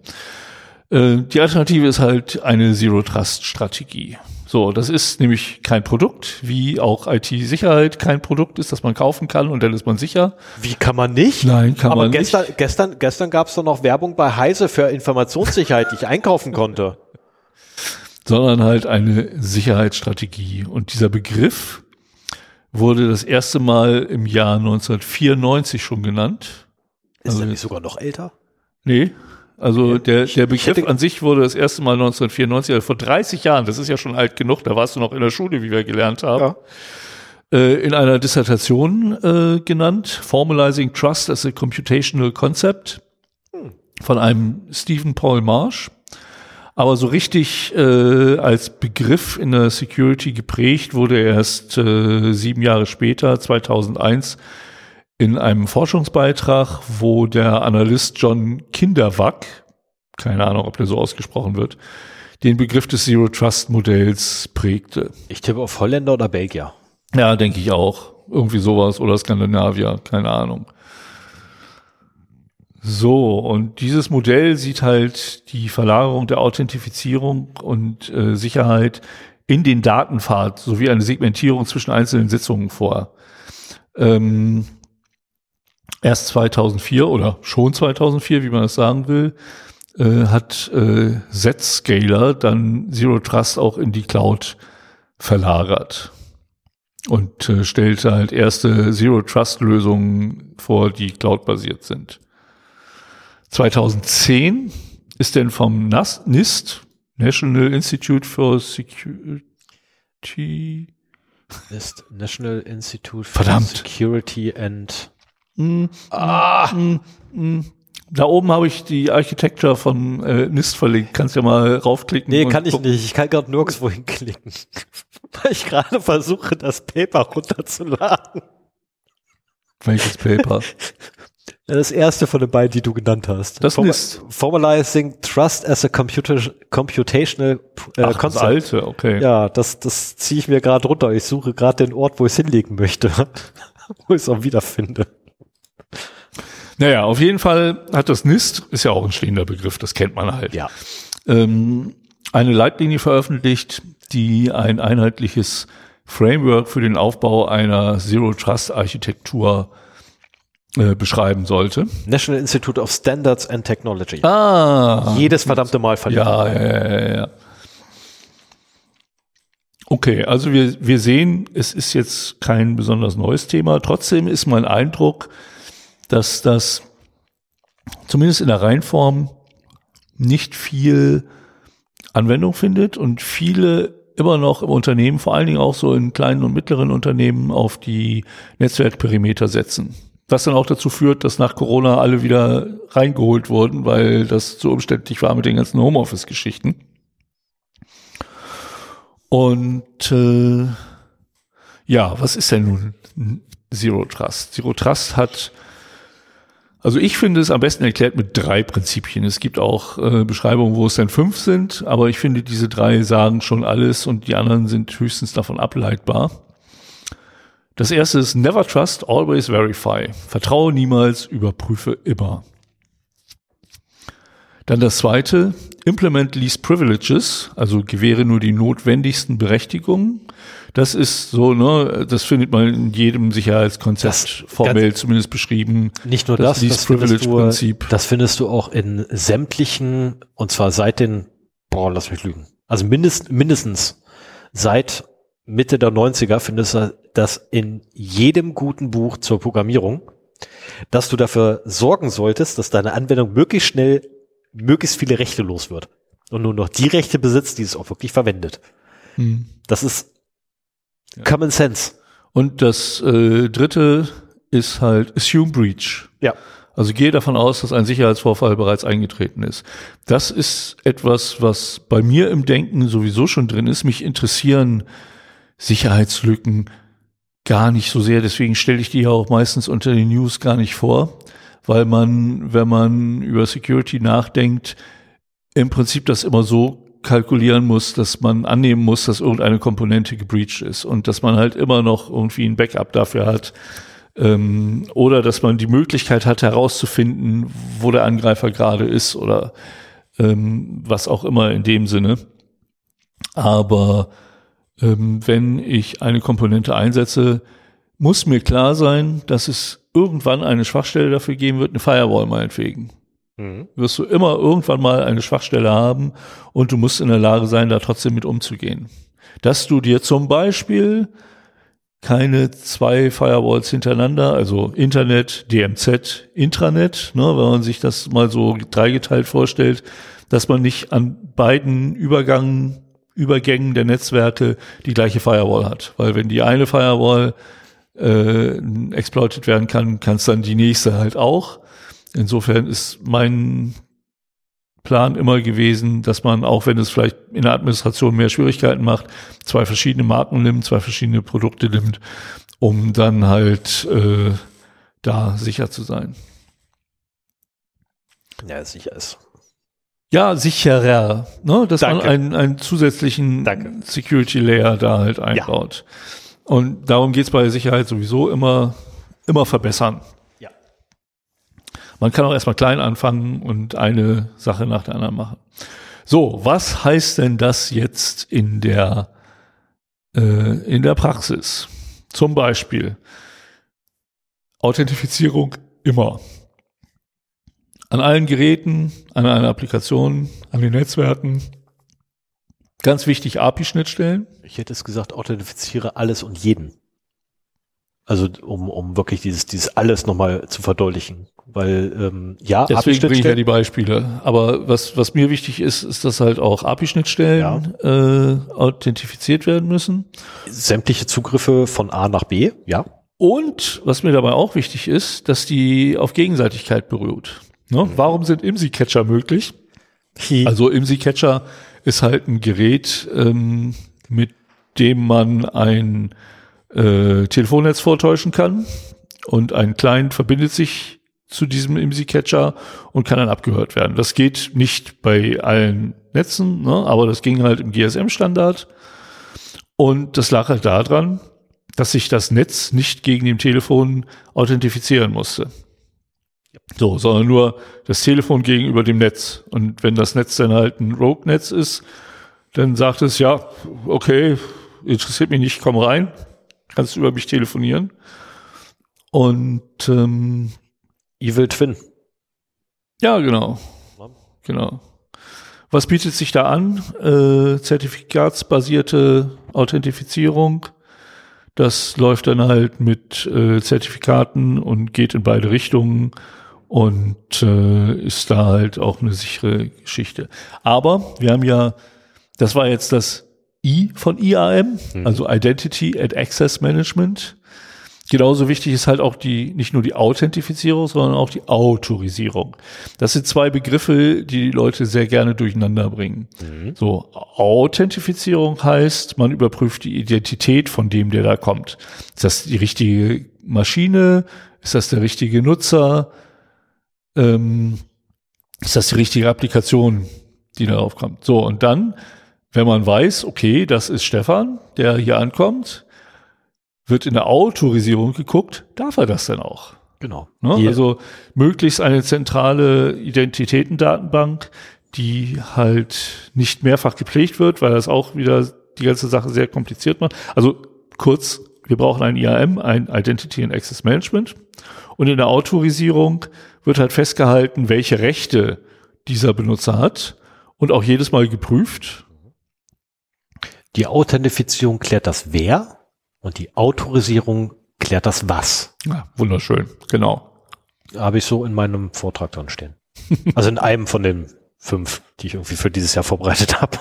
Äh, die Alternative ist halt eine Zero-Trust-Strategie. So, das ist nämlich kein Produkt, wie auch IT-Sicherheit kein Produkt ist, das man kaufen kann und dann ist man sicher. Wie kann man nicht? Nein, kann Aber man gestern, nicht. Gestern, gestern gab es doch noch Werbung bei Heise für Informationssicherheit, die ich einkaufen konnte. Sondern halt eine Sicherheitsstrategie. Und dieser Begriff wurde das erste Mal im Jahr 1994 schon genannt. Ist also, er nicht sogar noch älter? Nee, also der, der Begriff an sich wurde das erste Mal 1994, also vor 30 Jahren, das ist ja schon alt genug, da warst du noch in der Schule, wie wir gelernt haben. äh, in einer Dissertation äh, genannt, Formalizing Trust as a Computational Concept von einem Stephen Paul Marsh. Aber so richtig äh, als Begriff in der Security geprägt wurde erst äh, sieben Jahre später, 2001, in einem Forschungsbeitrag, wo der Analyst John Kinderwack, keine Ahnung, ob der so ausgesprochen wird, den Begriff des Zero Trust Modells prägte. Ich tippe auf Holländer oder Belgier. Ja, denke ich auch. Irgendwie sowas oder Skandinavier, keine Ahnung. So, und dieses Modell sieht halt die Verlagerung der Authentifizierung und äh, Sicherheit in den Datenpfad sowie eine Segmentierung zwischen einzelnen Sitzungen vor. Ähm, erst 2004 oder schon 2004, wie man das sagen will, äh, hat äh, Zscaler dann Zero Trust auch in die Cloud verlagert und äh, stellte halt erste Zero Trust Lösungen vor, die cloud-basiert sind. 2010 ist denn vom NAS, NIST, National Institute for Security, NIST, National Institute for Verdammt. Security and mm, ah. Mm, mm, da oben habe ich die Architecture von äh, NIST verlinkt. Kannst ja mal raufklicken. Nee, kann ich nicht. Ich kann gerade nirgendwo hinklicken. Weil ich gerade versuche, das Paper runterzuladen. Welches Paper? Das erste von den beiden, die du genannt hast. Das Form ist Formalizing Trust as a computer, Computational äh, Ach, Concept. Das alte, okay. Ja, das, das ziehe ich mir gerade runter. Ich suche gerade den Ort, wo ich es hinlegen möchte, wo ich es auch wiederfinde. Naja, auf jeden Fall hat das NIST, ist ja auch ein stehender Begriff, das kennt man halt. Ja. Ähm, eine Leitlinie veröffentlicht, die ein einheitliches Framework für den Aufbau einer Zero Trust Architektur äh, beschreiben sollte. National Institute of Standards and Technology. Ah. Jedes verdammte Mal verlinkt. Ja, ja, ja, ja. Okay, also wir, wir sehen, es ist jetzt kein besonders neues Thema. Trotzdem ist mein Eindruck, dass das zumindest in der Reihenform nicht viel Anwendung findet und viele immer noch im Unternehmen, vor allen Dingen auch so in kleinen und mittleren Unternehmen, auf die Netzwerkperimeter setzen. Was dann auch dazu führt, dass nach Corona alle wieder reingeholt wurden, weil das zu umständlich war mit den ganzen Homeoffice-Geschichten. Und äh, ja, was ist denn nun Zero Trust? Zero Trust hat also ich finde es am besten erklärt mit drei Prinzipien. Es gibt auch äh, Beschreibungen, wo es dann fünf sind, aber ich finde, diese drei sagen schon alles und die anderen sind höchstens davon ableitbar. Das erste ist Never Trust, Always Verify. Vertraue niemals, überprüfe immer. Dann das zweite, Implement Least Privileges, also gewähre nur die notwendigsten Berechtigungen. Das ist so, ne, das findet man in jedem Sicherheitskonzept das, formell zumindest beschrieben. Nicht nur das, das, das Privilege du, Prinzip. Das findest du auch in sämtlichen, und zwar seit den, boah, lass mich lügen. Also mindest, mindestens seit Mitte der 90er findest du das in jedem guten Buch zur Programmierung, dass du dafür sorgen solltest, dass deine Anwendung möglichst schnell möglichst viele Rechte los wird und nur noch die Rechte besitzt, die es auch wirklich verwendet. Hm. Das ist ja. Common Sense. Und das äh, dritte ist halt Assume Breach. Ja. Also gehe davon aus, dass ein Sicherheitsvorfall bereits eingetreten ist. Das ist etwas, was bei mir im Denken sowieso schon drin ist. Mich interessieren Sicherheitslücken gar nicht so sehr. Deswegen stelle ich die ja auch meistens unter den News gar nicht vor, weil man, wenn man über Security nachdenkt, im Prinzip das immer so kalkulieren muss, dass man annehmen muss, dass irgendeine Komponente gebreached ist und dass man halt immer noch irgendwie ein Backup dafür hat ähm, oder dass man die Möglichkeit hat herauszufinden, wo der Angreifer gerade ist oder ähm, was auch immer in dem Sinne. Aber wenn ich eine Komponente einsetze, muss mir klar sein, dass es irgendwann eine Schwachstelle dafür geben wird, eine Firewall meinetwegen. Mhm. Wirst du immer irgendwann mal eine Schwachstelle haben und du musst in der Lage sein, da trotzdem mit umzugehen. Dass du dir zum Beispiel keine zwei Firewalls hintereinander, also Internet, DMZ, Intranet, ne, wenn man sich das mal so dreigeteilt vorstellt, dass man nicht an beiden Übergangen Übergängen der Netzwerke die gleiche Firewall hat. Weil wenn die eine Firewall äh, exploited werden kann, kann es dann die nächste halt auch. Insofern ist mein Plan immer gewesen, dass man, auch wenn es vielleicht in der Administration mehr Schwierigkeiten macht, zwei verschiedene Marken nimmt, zwei verschiedene Produkte nimmt, um dann halt äh, da sicher zu sein. Ja, sicher ist. Ja, sicherer, ne? dass Danke. man einen, einen zusätzlichen Danke. Security Layer da halt einbaut. Und darum geht's bei Sicherheit sowieso immer, immer verbessern. Ja. Man kann auch erstmal klein anfangen und eine Sache nach der anderen machen. So, was heißt denn das jetzt in der, äh, in der Praxis? Zum Beispiel Authentifizierung immer. An allen Geräten, an allen Applikationen, an den Netzwerken. Ganz wichtig, API-Schnittstellen. Ich hätte es gesagt, authentifiziere alles und jeden. Also um, um wirklich dieses, dieses alles nochmal zu verdeutlichen. Weil ähm, ja, Deswegen bringe ich ja die Beispiele. Aber was, was mir wichtig ist, ist, dass halt auch API-Schnittstellen äh, authentifiziert werden müssen. sämtliche Zugriffe von A nach B, ja. Und was mir dabei auch wichtig ist, dass die auf Gegenseitigkeit beruht. Ne? Warum sind IMSI-Catcher möglich? Also IMSI-Catcher ist halt ein Gerät, ähm, mit dem man ein äh, Telefonnetz vortäuschen kann und ein Client verbindet sich zu diesem IMSI-Catcher und kann dann abgehört werden. Das geht nicht bei allen Netzen, ne? aber das ging halt im GSM-Standard und das lag halt daran, dass sich das Netz nicht gegen dem Telefon authentifizieren musste. So, sondern nur das Telefon gegenüber dem Netz. Und wenn das Netz dann halt ein Rogue-Netz ist, dann sagt es, ja, okay, interessiert mich nicht, komm rein, kannst über mich telefonieren. Und ähm, Evil Twin. ja, genau. Genau. Was bietet sich da an? Äh, zertifikatsbasierte Authentifizierung. Das läuft dann halt mit äh, Zertifikaten und geht in beide Richtungen und äh, ist da halt auch eine sichere Geschichte. Aber wir haben ja, das war jetzt das I von IAM, also Identity and Access Management. Genauso wichtig ist halt auch die, nicht nur die Authentifizierung, sondern auch die Autorisierung. Das sind zwei Begriffe, die die Leute sehr gerne durcheinander bringen. So, Authentifizierung heißt, man überprüft die Identität von dem, der da kommt. Ist das die richtige Maschine? Ist das der richtige Nutzer? Ähm, ist das die richtige Applikation, die darauf kommt? So, und dann, wenn man weiß, okay, das ist Stefan, der hier ankommt, wird in der Autorisierung geguckt, darf er das denn auch? Genau. Ne? Also möglichst eine zentrale Identitätendatenbank, die halt nicht mehrfach gepflegt wird, weil das auch wieder die ganze Sache sehr kompliziert macht. Also kurz, wir brauchen ein IAM, ein Identity and Access Management. Und in der Autorisierung wird halt festgehalten, welche Rechte dieser Benutzer hat und auch jedes Mal geprüft. Die Authentifizierung klärt das Wer und die Autorisierung klärt das Was. Ja, wunderschön, genau. Habe ich so in meinem Vortrag drin stehen. Also in einem von den fünf, die ich irgendwie für dieses Jahr vorbereitet habe.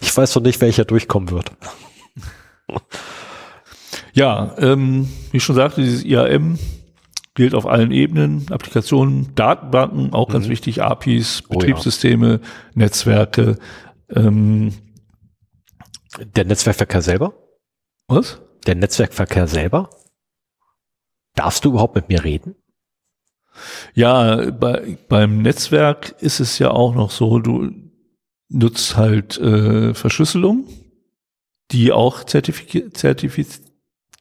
Ich weiß noch nicht, welcher durchkommen wird. Ja, ähm, wie ich schon sagte, dieses IAM gilt auf allen Ebenen, Applikationen, Datenbanken, auch ganz wichtig, APIs, Oh ja. Betriebssysteme, Netzwerke. Ähm, Der Netzwerkverkehr selber? was? Der Netzwerkverkehr selber? Darfst du überhaupt mit mir reden? Ja, bei, beim Netzwerk ist es ja auch noch so, du nutzt halt äh, Verschlüsselung, die auch zertifik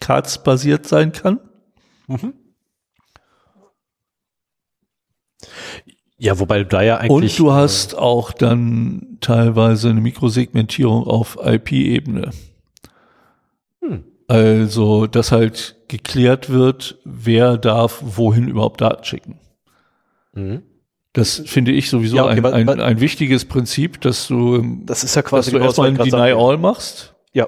zertifikatsbasiert sein kann. Ja, wobei du da ja eigentlich. Und du hast auch dann teilweise eine Mikrosegmentierung auf IP-Ebene. Hm. Also, dass halt geklärt wird, wer darf wohin überhaupt Daten schicken. Mhm. Das finde ich sowieso Ja, okay, ein, ein, ein wichtiges Prinzip, dass du, Das ist ja dass quasi du genau erstmal ein Deny. All machst Ja,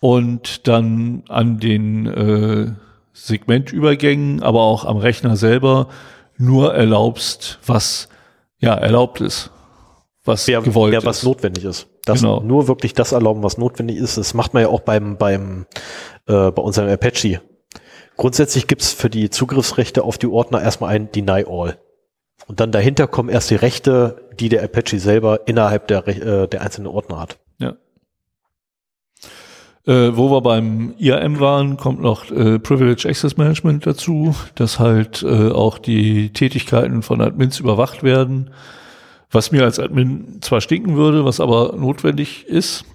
und dann an den äh, Segmentübergängen, aber auch am Rechner selber nur erlaubst, was ja erlaubt ist, was wer, gewollt ist. was notwendig ist. Das Genau. nur wirklich das erlauben, was notwendig ist. Das macht man ja auch beim, beim äh, bei unserem Apache. Grundsätzlich gibt's für die Zugriffsrechte auf die Ordner erstmal ein Deny All. Und dann dahinter kommen erst die Rechte, die der Apache selber innerhalb der, äh, der einzelnen Ordner hat. Äh, wo wir beim IAM waren, kommt noch äh, Privilege Access Management dazu, dass halt äh, auch die Tätigkeiten von Admins überwacht werden, was mir als Admin zwar stinken würde, was aber notwendig ist.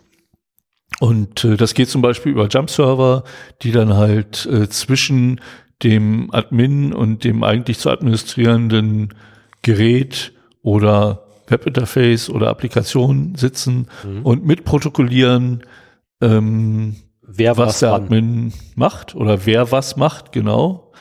Und äh, das geht zum Beispiel über Jump-Server, die dann halt äh, zwischen dem Admin und dem eigentlich zu administrierenden Gerät oder Webinterface oder Applikation sitzen und mitprotokollieren, ähm, Wer was was der wann. Admin macht oder wer was macht, genau.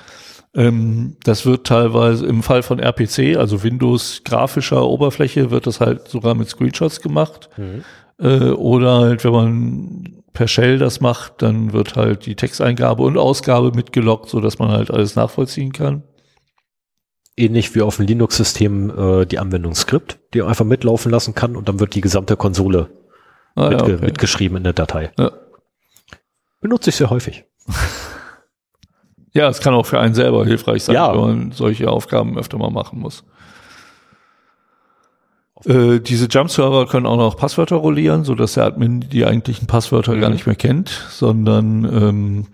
Ähm, das wird teilweise im Fall von RPC, also Windows grafischer Oberfläche, wird das halt sogar mit Screenshots gemacht. Mhm. Äh, oder halt, wenn man per Shell das macht, dann wird halt die Texteingabe und Ausgabe mitgeloggt, so dass man halt alles nachvollziehen kann. Ähnlich wie auf dem Linux-System äh, die Anwendung Script, die einfach mitlaufen lassen kann und dann wird die gesamte Konsole Ah, ja, mitge okay. mitgeschrieben in der Datei. Ja. Benutze ich sehr häufig. ja, es kann auch für einen selber hilfreich sein, Ja. wenn man solche Aufgaben öfter mal machen muss. Äh, diese Jump-Server können auch noch Passwörter rollieren, so dass der Admin die eigentlichen Passwörter gar nicht mehr kennt, sondern ähm,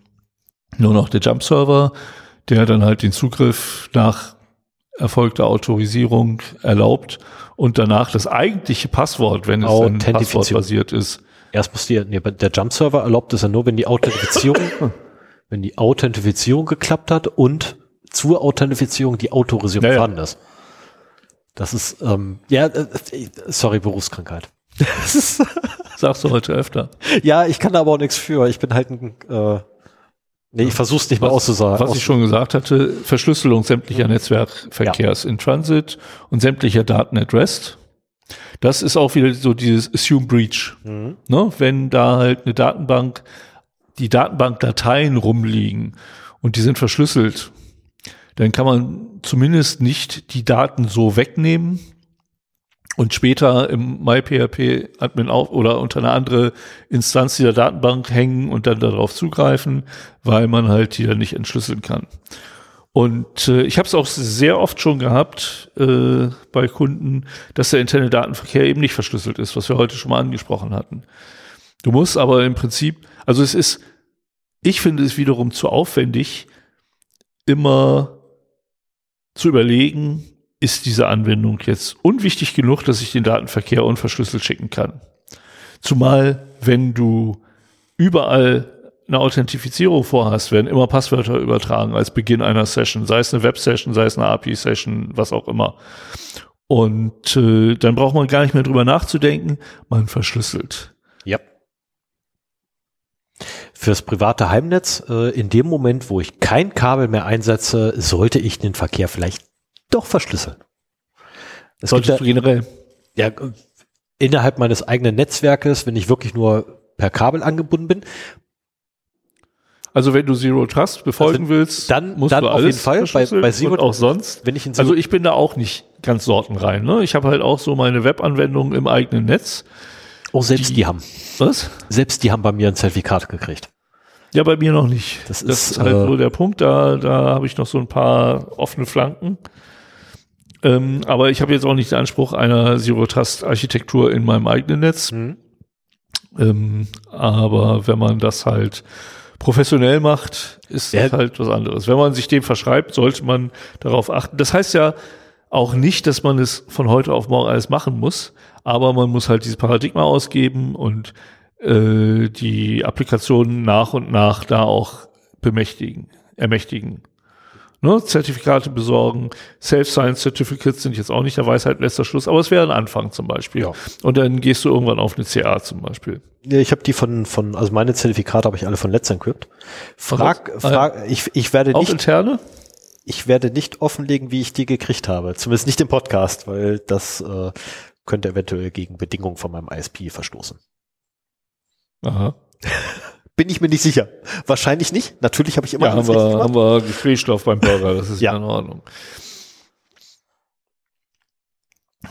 nur noch der Jump-Server, der dann halt den Zugriff nach erfolgter Autorisierung erlaubt und danach das eigentliche Passwort, wenn es denn Authentifizierung. passwortbasiert ist. Erst muss die, nee, der Jump-Server erlaubt es ja nur, wenn die Authentifizierung, wenn die Authentifizierung geklappt hat und zur Authentifizierung die Autorisierung Ja, ja. vorhanden ist. Das ist, ähm, ja, äh, sorry, Berufskrankheit. Das ist, Sagst du heute öfter. ja, ich kann da aber auch nichts für. Ich bin halt ein, äh, nee, ich versuch's nicht mal auszusagen. Was ich schon gesagt hatte, Verschlüsselung sämtlicher Netzwerkverkehrs in Transit und sämtlicher Daten at rest. Das ist auch wieder so dieses Assume Breach. Mhm. Ne? Wenn da halt eine Datenbank, die Datenbankdateien rumliegen und die sind verschlüsselt, dann kann man zumindest nicht die Daten so wegnehmen und später im MyPHP-Admin auf oder unter eine andere Instanz dieser Datenbank hängen und dann darauf zugreifen, weil man halt die dann nicht entschlüsseln kann. Und äh, ich habe es auch sehr oft schon gehabt äh, bei Kunden, dass der interne Datenverkehr eben nicht verschlüsselt ist, was wir heute schon mal angesprochen hatten. Du musst aber im Prinzip, also es ist, ich finde es wiederum zu aufwendig, immer zu überlegen, ist diese Anwendung jetzt unwichtig genug, dass ich den Datenverkehr unverschlüsselt schicken kann. Zumal, wenn du überall eine Authentifizierung vorhast, werden immer Passwörter übertragen als Beginn einer Session, sei es eine Web-Session, sei es eine API-Session, was auch immer. Und äh, dann braucht man gar nicht mehr drüber nachzudenken, man verschlüsselt. Ja. Fürs private Heimnetz, äh, in dem Moment, wo ich kein Kabel mehr einsetze, sollte ich den Verkehr vielleicht doch verschlüsseln. Es gibt Solltest du generell. ja, innerhalb meines eigenen Netzwerkes, wenn ich wirklich nur per Kabel angebunden bin, Also wenn du Zero Trust befolgen willst, Also dann- musst dann du auf alles jeden Fall. Bei- bei Zero auch sonst. wenn ich Also ich bin da auch nicht ganz sortenrein. Ne? Ich habe halt auch so meine Webanwendungen im eigenen Netz. oh, selbst die, die- haben, Was? selbst die haben bei mir ein Zertifikat gekriegt. Ja, bei mir noch nicht. Das Das, ist, ist, halt äh, so der Punkt. Da, da habe ich noch so ein paar offene Flanken. Ähm, aber ich habe jetzt auch nicht den Anspruch einer Zero Trust Architektur in meinem eigenen Netz. Mhm. Ähm, aber wenn man das halt professionell macht, ist das halt was anderes. Wenn man sich dem verschreibt, sollte man darauf achten. Das heißt ja auch nicht, dass man es von heute auf morgen alles machen muss, aber man muss halt dieses Paradigma ausgeben und äh, die Applikationen nach und nach da auch bemächtigen, ermächtigen. Ne? Zertifikate besorgen, Self-Science Certificates sind jetzt auch nicht der Weisheit letzter Schluss, aber es wäre ein Anfang zum Beispiel. Ja. Und dann gehst du irgendwann auf eine CA zum Beispiel. Ja, ich habe die von, von, also meine Zertifikate habe ich alle von Let's Encrypt. Frag? Ah, frag, ich, ich werde Auch nicht, interne? ich werde nicht offenlegen, wie ich die gekriegt habe. Zumindest nicht im Podcast, weil das äh, könnte eventuell gegen Bedingungen von meinem ISP verstoßen. Aha. Bin ich mir nicht sicher. Wahrscheinlich nicht. Natürlich habe ich immer Ja, haben wir, haben wir Gesprächsstoff beim Burger, das ist Ja. ja in Ordnung.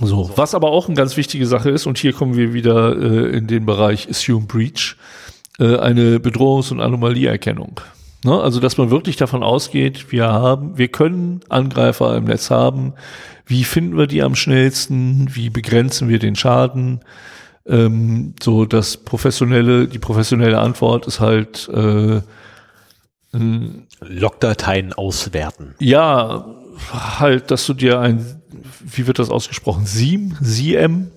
So, was aber auch eine ganz wichtige Sache ist, und hier kommen wir wieder äh, in den Bereich Assume Breach, äh, eine Bedrohungs- und Anomalieerkennung. Ne? Also, dass man wirklich davon ausgeht, wir haben, wir können Angreifer im Netz haben. Wie finden wir die am schnellsten? Wie begrenzen wir den Schaden? Ähm, so, das professionelle, die professionelle Antwort ist halt, äh, Logdateien auswerten. Ja, halt, dass du dir ein, wie wird das ausgesprochen, SIEM, SIEM,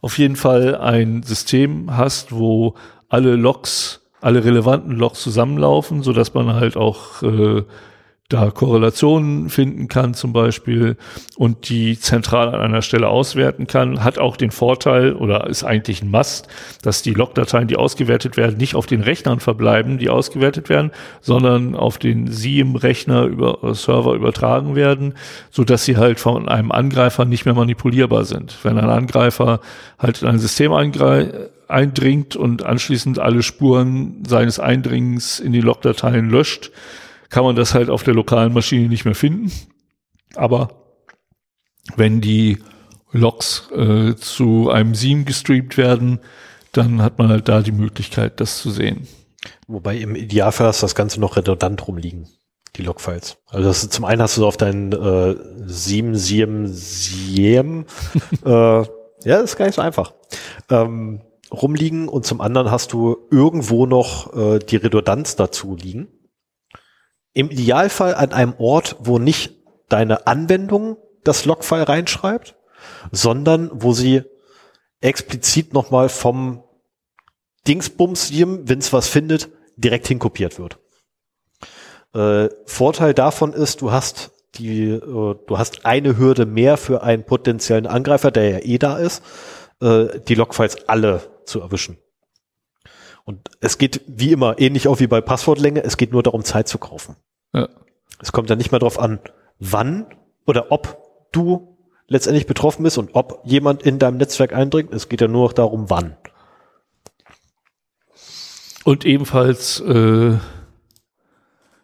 auf jeden Fall ein System hast, wo alle Logs, alle relevanten Logs zusammenlaufen, so dass man halt auch äh, da Korrelationen finden kann zum Beispiel und die zentral an einer Stelle auswerten kann, hat auch den Vorteil oder ist eigentlich ein Must, dass die Logdateien, die ausgewertet werden, nicht auf den Rechnern verbleiben, die ausgewertet werden, sondern auf den SIEM-Rechner über äh, Server übertragen werden, so dass sie halt von einem Angreifer nicht mehr manipulierbar sind. Wenn ein Angreifer halt in ein System eindringt und anschließend alle Spuren seines Eindringens in die Logdateien löscht, kann man das halt auf der lokalen Maschine nicht mehr finden. Aber wenn die Logs äh, zu einem Seam gestreamt werden, dann hat man halt da die Möglichkeit, das zu sehen. Wobei im Idealfall hast das Ganze noch redundant rumliegen, die Logfiles. Also das zum einen hast du so auf deinen äh, Siem, Siem, Siem, äh, ja, ist gar nicht so einfach, ähm, rumliegen und zum anderen hast du irgendwo noch äh, die Redundanz dazu liegen im Idealfall an einem Ort, wo nicht deine Anwendung das Logfile reinschreibt, sondern wo sie explizit nochmal vom Dingsbums, wenn es was findet, direkt hinkopiert wird. Äh, Vorteil davon ist, du hast die, äh, du hast eine Hürde mehr für einen potenziellen Angreifer, der ja eh da ist, äh, die Logfiles alle zu erwischen. Und es geht wie immer ähnlich auch wie bei Passwortlänge, es geht nur darum, Zeit zu kaufen. Ja. Es kommt dann nicht mehr darauf an, wann oder ob du letztendlich betroffen bist und ob jemand in deinem Netzwerk eindringt. Es geht ja nur noch darum, wann. Und ebenfalls äh,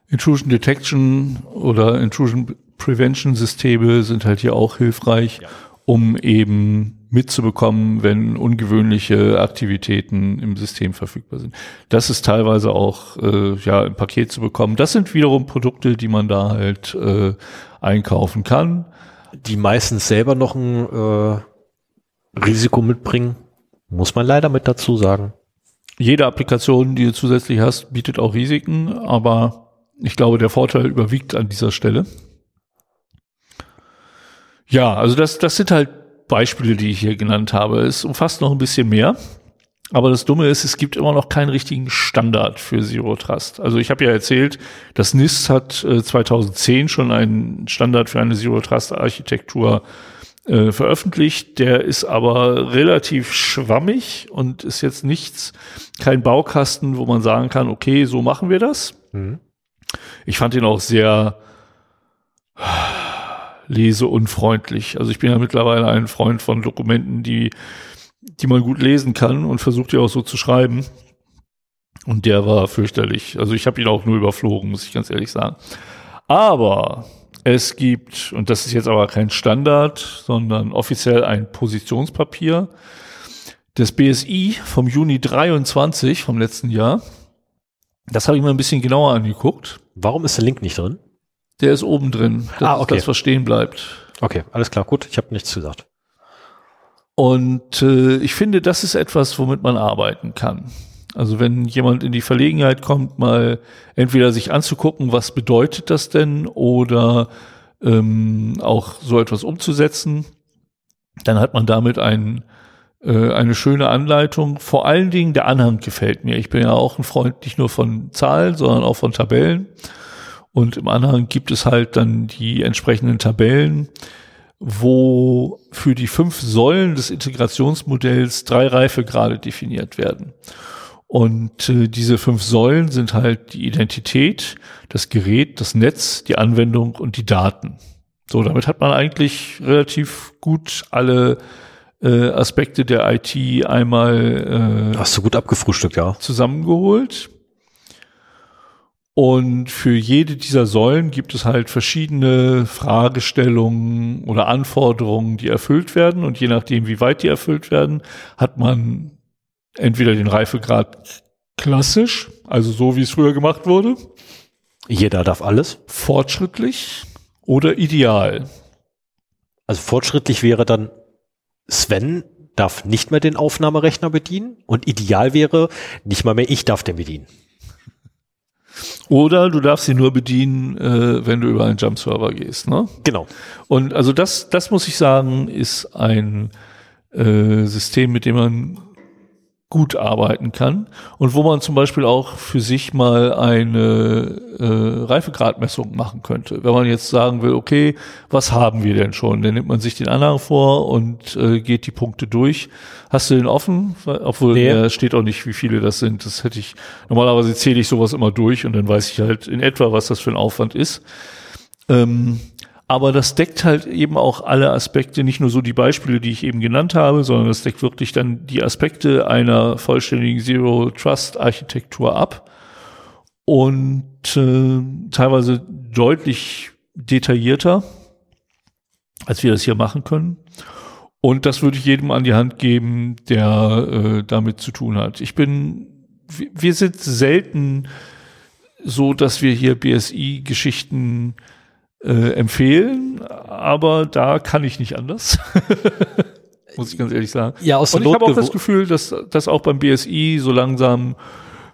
Intrusion Detection oder Intrusion Prevention Systeme sind halt hier auch hilfreich, ja. Um eben mitzubekommen, wenn ungewöhnliche Aktivitäten im System verfügbar sind. Das ist teilweise auch äh, ja im Paket zu bekommen. Das sind wiederum Produkte, die man da halt äh, einkaufen kann. Die meistens selber noch ein äh, Risiko mitbringen, muss man leider mit dazu sagen. Jede Applikation, die du zusätzlich hast, bietet auch Risiken, aber ich glaube, der Vorteil überwiegt an dieser Stelle. Ja, also das, das sind halt Beispiele, die ich hier genannt habe. Es umfasst noch ein bisschen mehr. Aber das Dumme ist, es gibt immer noch keinen richtigen Standard für Zero Trust. Also ich habe ja erzählt, das NIST hat äh, 2010 schon einen Standard für eine Zero Trust Architektur äh, veröffentlicht. Der ist aber relativ schwammig und ist jetzt nichts, kein Baukasten, wo man sagen kann, okay, so machen wir das. Mhm. Ich fand ihn auch sehr leseunfreundlich. Also ich bin ja mittlerweile ein Freund von Dokumenten, die, die man gut lesen kann und versucht ja auch so zu schreiben. Und der war fürchterlich. Also ich habe ihn auch nur überflogen, muss ich ganz ehrlich sagen. Aber es gibt, und das ist jetzt aber kein Standard, sondern offiziell ein Positionspapier des BSI vom Juni 23 vom letzten Jahr. Das habe ich mir ein bisschen genauer angeguckt. Warum ist der Link nicht drin? Der ist oben drin. Das ah, okay. das, was stehen bleibt. Okay, alles klar, gut. Ich habe nichts gesagt. Und äh, ich finde, das ist etwas, womit man arbeiten kann. Also wenn jemand in die Verlegenheit kommt, mal entweder sich anzugucken, was bedeutet das denn, oder ähm, auch so etwas umzusetzen, dann hat man damit ein, äh, eine schöne Anleitung. Vor allen Dingen der Anhang gefällt mir. Ich bin ja auch ein Freund nicht nur von Zahlen, sondern auch von Tabellen. Und im Anhang gibt es halt dann die entsprechenden Tabellen, wo für die fünf Säulen des Integrationsmodells drei Reifegrade definiert werden. Und äh, diese fünf Säulen sind halt die Identität, das Gerät, das Netz, die Anwendung und die Daten. So, damit hat man eigentlich relativ gut alle äh, Aspekte der IT einmal äh, Hast du gut abgefrühstückt, ja. zusammengeholt. Und für jede dieser Säulen gibt es halt verschiedene Fragestellungen oder Anforderungen, die erfüllt werden. Und je nachdem, wie weit die erfüllt werden, hat man entweder den Reifegrad klassisch, also so wie es früher gemacht wurde. Jeder darf alles. Fortschrittlich oder ideal. Also fortschrittlich wäre dann Sven darf nicht mehr den Aufnahmerechner bedienen und ideal wäre nicht mal mehr ich darf den bedienen. Oder du darfst sie nur bedienen, äh, wenn du über einen Jump-Server gehst. Ne? Genau. Und also das, das muss ich sagen, ist ein äh, System, mit dem man gut arbeiten kann und wo man zum Beispiel auch für sich mal eine äh, Reifegradmessung machen könnte. Wenn man jetzt sagen will, okay, was haben wir denn schon? Dann nimmt man sich den Anhang vor und äh, geht die Punkte durch. Hast du den offen? Obwohl, nee. äh, steht auch nicht, wie viele das sind. Das hätte ich, normalerweise zähle ich sowas immer durch und dann weiß ich halt in etwa, was das für ein Aufwand ist. Ähm, aber das deckt halt eben auch alle Aspekte, nicht nur so die Beispiele, die ich eben genannt habe, sondern das deckt wirklich dann die Aspekte einer vollständigen Zero Trust Architektur ab und äh, teilweise deutlich detaillierter, als wir das hier machen können. Und das würde ich jedem an die Hand geben, der äh, damit zu tun hat. Ich bin, wir sind selten so, dass wir hier BSI-Geschichten äh, empfehlen, aber da kann ich nicht anders. Muss ich ganz ehrlich sagen. Ja, aus Und ich habe auch das Gefühl, dass, dass auch beim BSI so langsam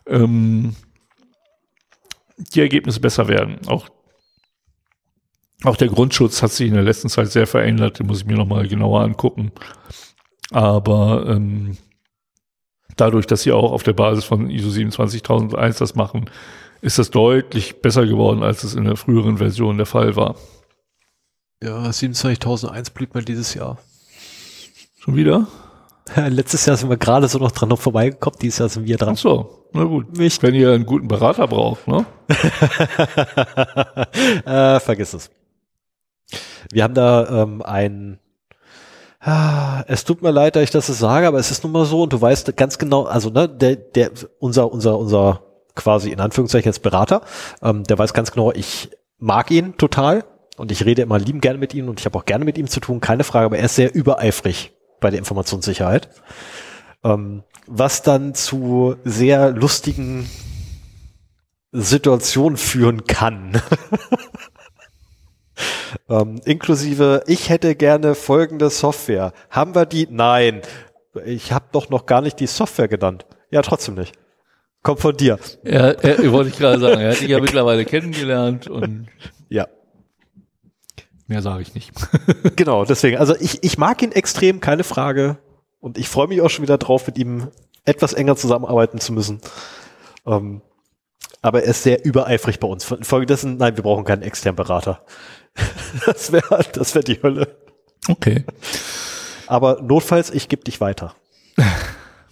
ähm, die Ergebnisse besser werden. Auch, auch der Grundschutz hat sich in der letzten Zeit sehr verändert, den muss ich mir nochmal genauer angucken. Aber ähm, dadurch, dass sie auch auf der Basis von ISO 27001 das machen, ist das deutlich besser geworden, als es in der früheren Version der Fall war. Ja, 27001 blüht mal dieses Jahr. Schon wieder? Letztes Jahr sind wir gerade so noch dran noch vorbeigekommen, dieses Jahr sind wir dran. Ach so, na gut. Nicht. Wenn ihr einen guten Berater braucht, ne? äh, vergiss es. Wir haben da ähm, ein ah, es tut mir leid, dass ich das sage, aber es ist nun mal so und du weißt ganz genau, also ne, der, der, unser, unser, unser quasi in Anführungszeichen als Berater. Ähm, der weiß ganz genau, ich mag ihn total und ich rede immer lieben gerne mit ihm und ich habe auch gerne mit ihm zu tun, keine Frage, aber er ist sehr übereifrig bei der Informationssicherheit. Ähm, was dann zu sehr lustigen Situationen führen kann. ähm, inklusive, ich hätte gerne folgende Software. Haben wir die? Nein. Ich habe doch noch gar nicht die Software genannt. Ja, trotzdem nicht. Kommt von dir. Ja, er, wollte ich gerade sagen. Er hat dich ja mittlerweile kennengelernt und ja. Mehr sage ich nicht. genau, deswegen. Also ich, ich mag ihn extrem, keine Frage. Und ich freue mich auch schon wieder drauf, mit ihm etwas enger zusammenarbeiten zu müssen. Ähm, aber er ist sehr übereifrig bei uns. Folgedessen, nein, wir brauchen keinen externen Berater. das wäre das wär die Hölle. Okay. Aber notfalls, ich gebe dich weiter.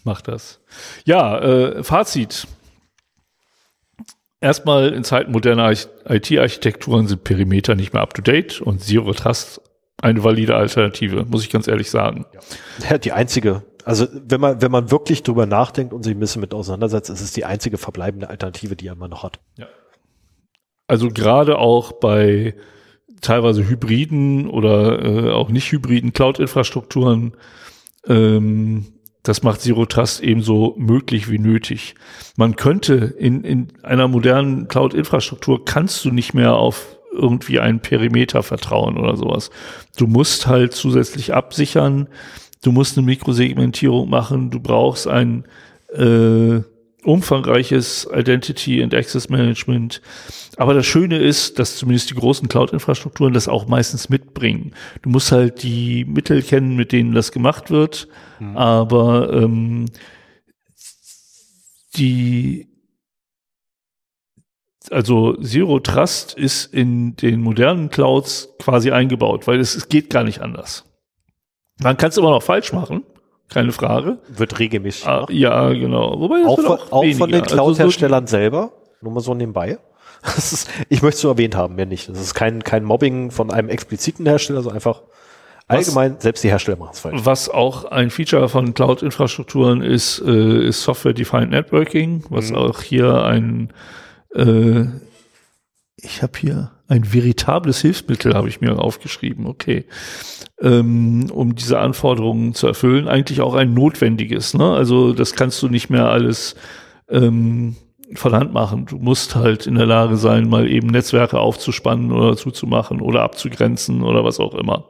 Mach das. Ja, äh, Fazit. Erstmal in Zeiten moderner IT-Architekturen sind Perimeter nicht mehr up-to-date und Zero Trust eine valide Alternative, muss ich ganz ehrlich sagen. Ja, die einzige. Also wenn man, wenn man wirklich drüber nachdenkt und sich ein bisschen mit auseinandersetzt, ist es die einzige verbleibende Alternative, die man noch hat. Ja. Also gerade auch bei teilweise hybriden oder äh, auch nicht hybriden Cloud-Infrastrukturen ähm, das macht Zero Trust ebenso möglich wie nötig. Man könnte in, in einer modernen Cloud-Infrastruktur kannst du nicht mehr auf irgendwie einen Perimeter vertrauen oder sowas. Du musst halt zusätzlich absichern, du musst eine Mikrosegmentierung machen, du brauchst ein äh, umfangreiches Identity and Access Management. Aber das Schöne ist, dass zumindest die großen Cloud-Infrastrukturen das auch meistens mitbringen. Du musst halt die Mittel kennen, mit denen das gemacht wird. Mhm. Aber ähm, die also Zero Trust ist in den modernen Clouds quasi eingebaut, weil es, es geht gar nicht anders. Man kann es immer noch falsch machen, keine Frage. Wird regelmäßig. Ah, ja, genau. Wobei auch, von, auch, auch von den Cloud-Herstellern also so selber, nur mal so nebenbei. Ist, ich möchte es so erwähnt haben, mehr nicht. Das ist kein, kein Mobbing von einem expliziten Hersteller, sondern einfach allgemein, was, selbst die Hersteller machen es falsch. Was auch ein Feature von Cloud-Infrastrukturen ist, äh, ist Software-Defined Networking, was mhm. auch hier ein äh, ich habe hier ein veritables Hilfsmittel, habe ich mir aufgeschrieben, okay, ähm, um diese Anforderungen zu erfüllen, eigentlich auch ein notwendiges. Ne? Also das kannst du nicht mehr alles ähm, von Hand machen. Du musst halt in der Lage sein, mal eben Netzwerke aufzuspannen oder zuzumachen oder abzugrenzen oder was auch immer.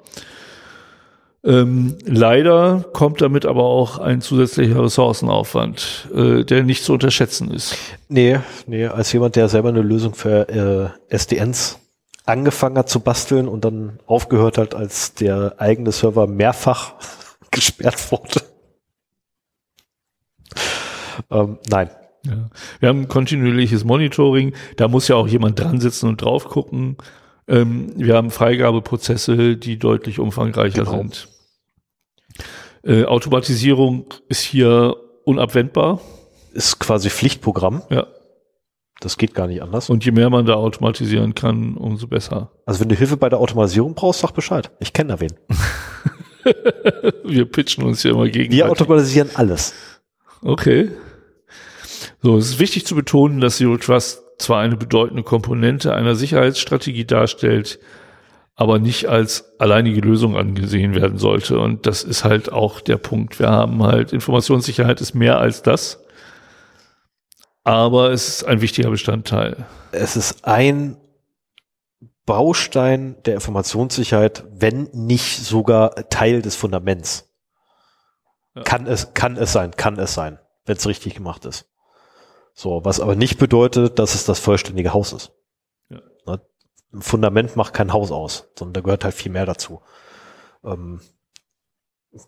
Ähm, leider kommt damit aber auch ein zusätzlicher Ressourcenaufwand, äh, der nicht zu unterschätzen ist. Nee, nee, als jemand, der selber eine Lösung für äh, SDNs angefangen hat zu basteln und dann aufgehört hat, als der eigene Server mehrfach gesperrt wurde. ähm, nein. Ja. Wir haben kontinuierliches Monitoring, da muss ja auch jemand dran sitzen und drauf gucken. Ähm, wir haben Freigabeprozesse, die deutlich umfangreicher genau. sind. Äh, Automatisierung ist hier unabwendbar. Ist quasi Pflichtprogramm. Ja. Das geht gar nicht anders. Und je mehr man da automatisieren kann, umso besser. Also wenn du Hilfe bei der Automatisierung brauchst, sag Bescheid. Ich kenne da wen. Wir pitchen uns hier immer gegen. Wir automatisieren alles. Okay. So, es ist wichtig zu betonen, dass Zero Trust zwar eine bedeutende Komponente einer Sicherheitsstrategie darstellt, aber nicht als alleinige Lösung angesehen werden sollte. Und das ist halt auch der Punkt. Wir haben halt, Informationssicherheit ist mehr als das, aber es ist ein wichtiger Bestandteil. Es ist ein Baustein der Informationssicherheit, wenn nicht sogar Teil des Fundaments. Ja. Kann es, kann es sein, kann es sein, wenn es richtig gemacht ist. So, was aber nicht bedeutet, dass es das vollständige Haus ist. Ja. Ne? Ein Fundament macht kein Haus aus, sondern da gehört halt viel mehr dazu. Ähm,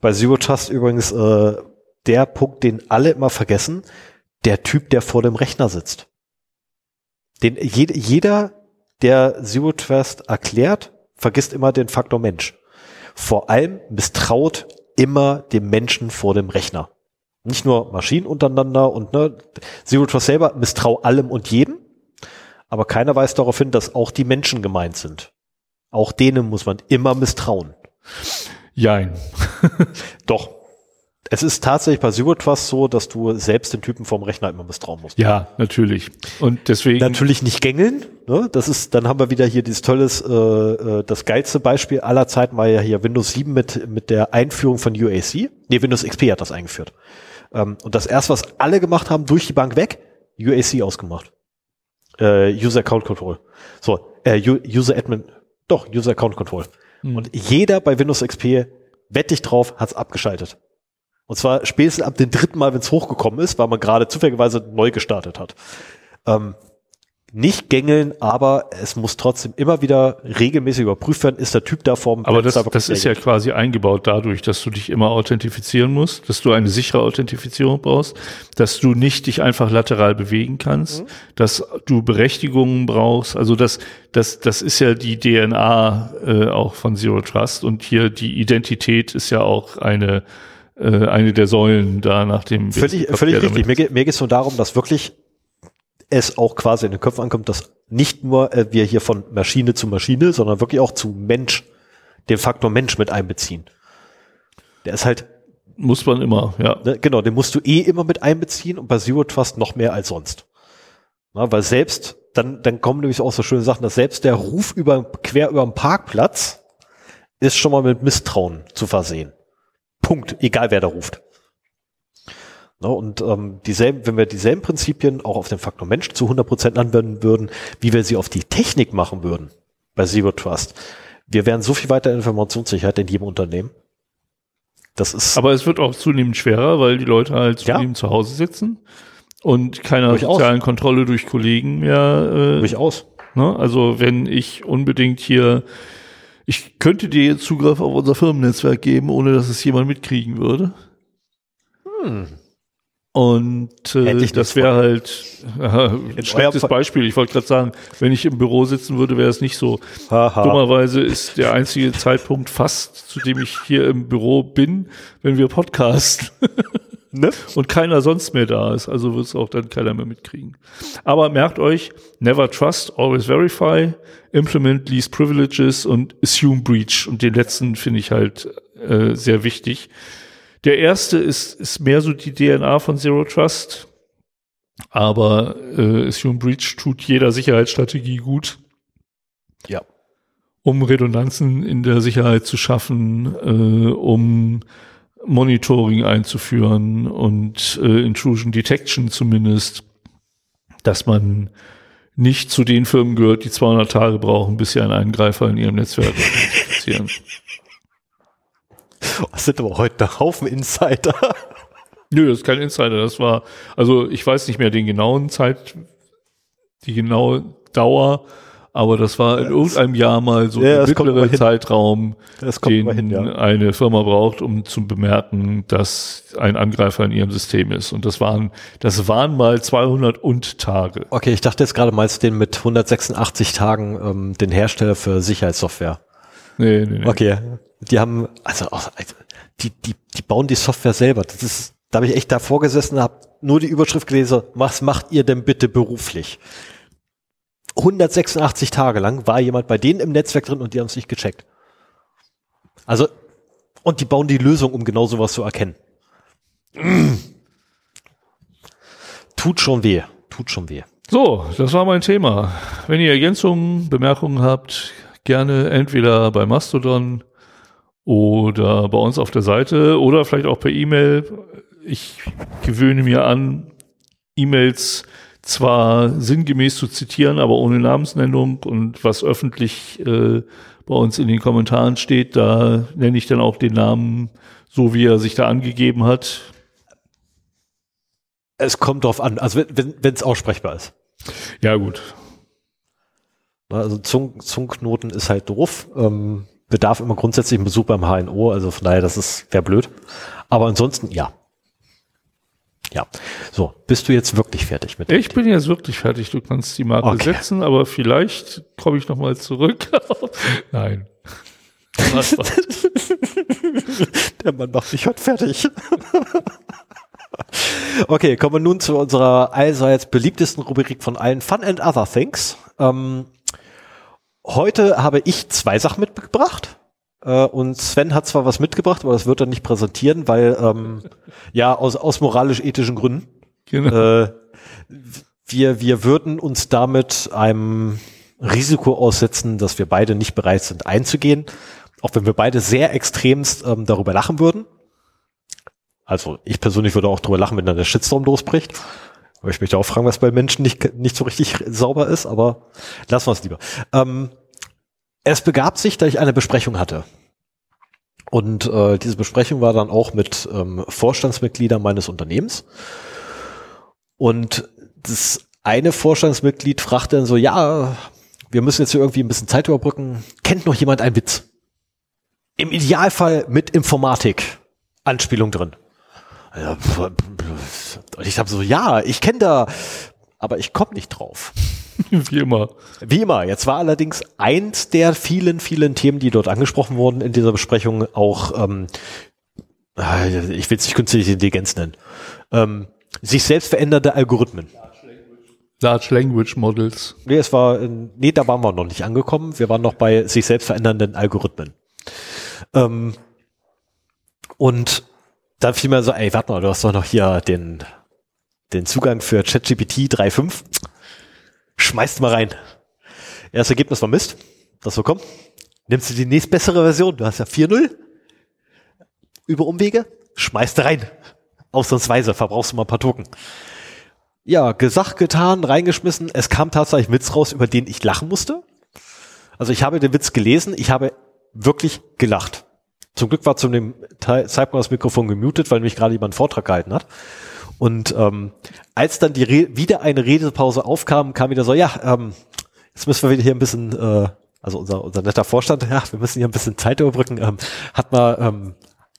bei Zero Trust übrigens äh, der Punkt, den alle immer vergessen, der Typ, der vor dem Rechner sitzt. Den jed jeder, der Zero Trust erklärt, vergisst immer den Faktor Mensch. Vor allem misstraut immer dem Menschen vor dem Rechner. Nicht nur Maschinen untereinander und ne, Zero Trust selber misstrau allem und jedem, aber keiner weist darauf hin, dass auch die Menschen gemeint sind. Auch denen muss man immer misstrauen. Jein. Doch. Es ist tatsächlich bei Zero Trust so, dass du selbst den Typen vom Rechner immer misstrauen musst. Ja, natürlich. Und deswegen. Natürlich nicht gängeln. Ne? Das ist, dann haben wir wieder hier dieses tolles, äh, äh das geilste Beispiel aller Zeiten war ja hier Windows 7 mit, mit der Einführung von UAC. Nee, Windows XP hat das eingeführt. Ähm, und das erste, was alle gemacht haben, durch die Bank weg, UAC ausgemacht. Äh, User Account Control. So, äh, User Admin, doch, User Account Control. Mhm. Und jeder bei Windows XP, wette ich drauf, hat's abgeschaltet. Und zwar spätestens ab dem dritten Mal, wenn es hochgekommen ist, weil man gerade zufälligerweise neu gestartet hat. Ähm, nicht gängeln, aber es muss trotzdem immer wieder regelmäßig überprüft werden, ist der Typ da vorm Aber das, das ist ja quasi eingebaut dadurch, dass du dich immer authentifizieren musst, dass du eine sichere Authentifizierung brauchst, dass du nicht dich einfach lateral bewegen kannst, mhm. dass du Berechtigungen brauchst. Also das, das, das ist ja die DNA äh, auch von Zero Trust und hier die Identität ist ja auch eine äh, eine der Säulen da nach dem völlig, völlig richtig. Mir, mir geht es nur darum, dass wirklich es auch quasi in den Köpfen ankommt, dass nicht nur äh, wir hier von Maschine zu Maschine, sondern wirklich auch zu Mensch, den Faktor Mensch mit einbeziehen. Der ist halt muss man immer, ja. Ne, genau, den musst du eh immer mit einbeziehen und bei Zero Trust noch mehr als sonst. Na, weil selbst, dann, dann kommen nämlich auch so schöne Sachen, dass selbst der Ruf über, quer über den Parkplatz ist schon mal mit Misstrauen zu versehen. Punkt, egal wer da ruft. Ne, und ähm, dieselben, wenn wir dieselben Prinzipien auch auf den Faktor Mensch zu 100 Prozent anwenden würden, wie wir sie auf die Technik machen würden bei Zero Trust, wir wären so viel weiter in Informationssicherheit in jedem Unternehmen. Das ist. Aber es wird auch zunehmend schwerer, weil die Leute halt zunehmend ja. zu Hause sitzen und keiner Durchaus. sozialen Kontrolle durch Kollegen mehr. Äh, Durchaus. Ne? Also wenn ich unbedingt hier, ich könnte dir jetzt Zugriff auf unser Firmennetzwerk geben, ohne dass es jemand mitkriegen würde. Hm. Und äh, das wäre halt äh, ein schlechtes Beispiel. Ich wollte gerade sagen, wenn ich im Büro sitzen würde, wäre es nicht so. Aha. Dummerweise ist der einzige Zeitpunkt fast, zu dem ich hier im Büro bin, wenn wir podcasten. ne? Und keiner sonst mehr da ist. Also wird es auch dann keiner mehr mitkriegen. Aber merkt euch, never trust, always verify, implement least privileges und assume breach. Und den letzten finde ich halt äh, sehr wichtig der erste ist, ist mehr so die DNA von Zero Trust. Aber äh, Assume Breach tut jeder Sicherheitsstrategie gut. Ja. Um Redundanzen in der Sicherheit zu schaffen, äh, um Monitoring einzuführen und äh, Intrusion Detection zumindest, dass man nicht zu den Firmen gehört, die 200 Tage brauchen, bis sie einen Eingreifer in ihrem Netzwerk identifizieren. Das sind aber heute ein Haufen Insider. Nö, das ist kein Insider. Das war, also ich weiß nicht mehr den genauen Zeit, die genaue Dauer, aber das war in irgendeinem Jahr mal so Ja, ein mittlerer. Zeitraum, den hin, ja. eine Firma braucht, um zu bemerken, dass ein Angreifer in ihrem System ist. Und das waren, das waren mal 200 und Tage. Okay, ich dachte jetzt gerade mal den mit 186 Tagen ähm, den Hersteller für Sicherheitssoftware. Nee, nee, nee. Okay, die haben also, also die die die bauen die Software selber. Das ist da habe ich echt davor gesessen, habe nur die Überschrift gelesen. Was macht ihr denn bitte beruflich? 186 Tage lang war jemand bei denen im Netzwerk drin und die haben es nicht gecheckt. Also und die bauen die Lösung, um genau sowas zu erkennen. Mm. Tut schon weh, tut schon weh. So, das war mein Thema. Wenn ihr Ergänzungen, Bemerkungen habt, gerne entweder bei Mastodon oder bei uns auf der Seite oder vielleicht auch per E-Mail. Ich gewöhne mir an, E-Mails zwar sinngemäß zu zitieren, aber ohne Namensnennung und was öffentlich äh, bei uns in den Kommentaren steht, da nenne ich dann auch den Namen so, wie er sich da angegeben hat. Es kommt drauf an, also wenn wenn es aussprechbar ist. Ja, gut. Also Zung, Zungknoten ist halt doof. Ähm, bedarf immer grundsätzlich einen Besuch beim HNO, also von daher, das ist wäre blöd. Aber ansonsten ja. Ja. So, bist du jetzt wirklich fertig mit? Ich bin jetzt wirklich fertig. Du kannst die Marke Okay. setzen, aber vielleicht komme ich noch mal zurück. Nein. Der Mann macht mich heute fertig. okay, kommen wir nun zu unserer allseits beliebtesten Rubrik von allen Fun and Other Things. Ähm, heute habe ich zwei Sachen mitgebracht. Äh, und Sven hat zwar was mitgebracht, aber das wird er nicht präsentieren, weil ähm, ja aus, aus moralisch-ethischen Gründen. genau. Äh, wir, wir würden uns damit einem Risiko aussetzen, dass wir beide nicht bereit sind einzugehen, auch wenn wir beide sehr extremst ähm, darüber lachen würden. Also ich persönlich würde auch darüber lachen, wenn dann der Shitstorm losbricht. Aber ich möchte auch fragen, was bei Menschen nicht, nicht so richtig sauber ist, aber lassen wir es lieber. Ähm, es begab sich, da ich eine Besprechung hatte. Und äh, diese Besprechung war dann auch mit ähm, Vorstandsmitgliedern meines Unternehmens. Und das eine Vorstandsmitglied fragte dann so, ja, wir müssen jetzt hier irgendwie ein bisschen Zeit überbrücken. Kennt noch jemand einen Witz? Im Idealfall mit Informatik. Anspielung drin. Und ich habe so, ja, ich kenne da, aber ich komme nicht drauf. Wie immer. Wie immer, jetzt war allerdings eins der vielen, vielen Themen, die dort angesprochen wurden in dieser Besprechung, auch, ähm, äh, ich will es nicht künstliche Intelligenz nennen, ähm, sich selbst verändernde Algorithmen. Large Language Models. Nee, es war, äh, nee, da waren wir noch nicht angekommen. Wir waren noch bei sich selbst verändernden Algorithmen. Ähm, und dann fiel mir so, ey, warte mal, du hast doch noch hier den, den Zugang für ChatGPT 3.5. Schmeißt mal rein. Erstes Ergebnis war Mist. Das so komm. Nimmst du die nächstbessere Version? Du hast ja 4.0. Über Umwege. Schmeißt rein. Ausnahmsweise verbrauchst du mal ein paar Token. Ja, gesagt, getan, reingeschmissen. Es kam tatsächlich Witz raus, über den ich lachen musste. Also ich habe den Witz gelesen, ich habe wirklich gelacht. Zum Glück war zu dem Zeitpunkt das Mikrofon gemutet, weil nämlich gerade jemand einen Vortrag gehalten hat. Und ähm, als dann die Re wieder eine Redepause aufkam, kam wieder so, ja, ähm, jetzt müssen wir wieder hier ein bisschen, äh, also unser, unser netter Vorstand, ja, wir müssen hier ein bisschen Zeit überbrücken. Ähm, hat mal, ähm,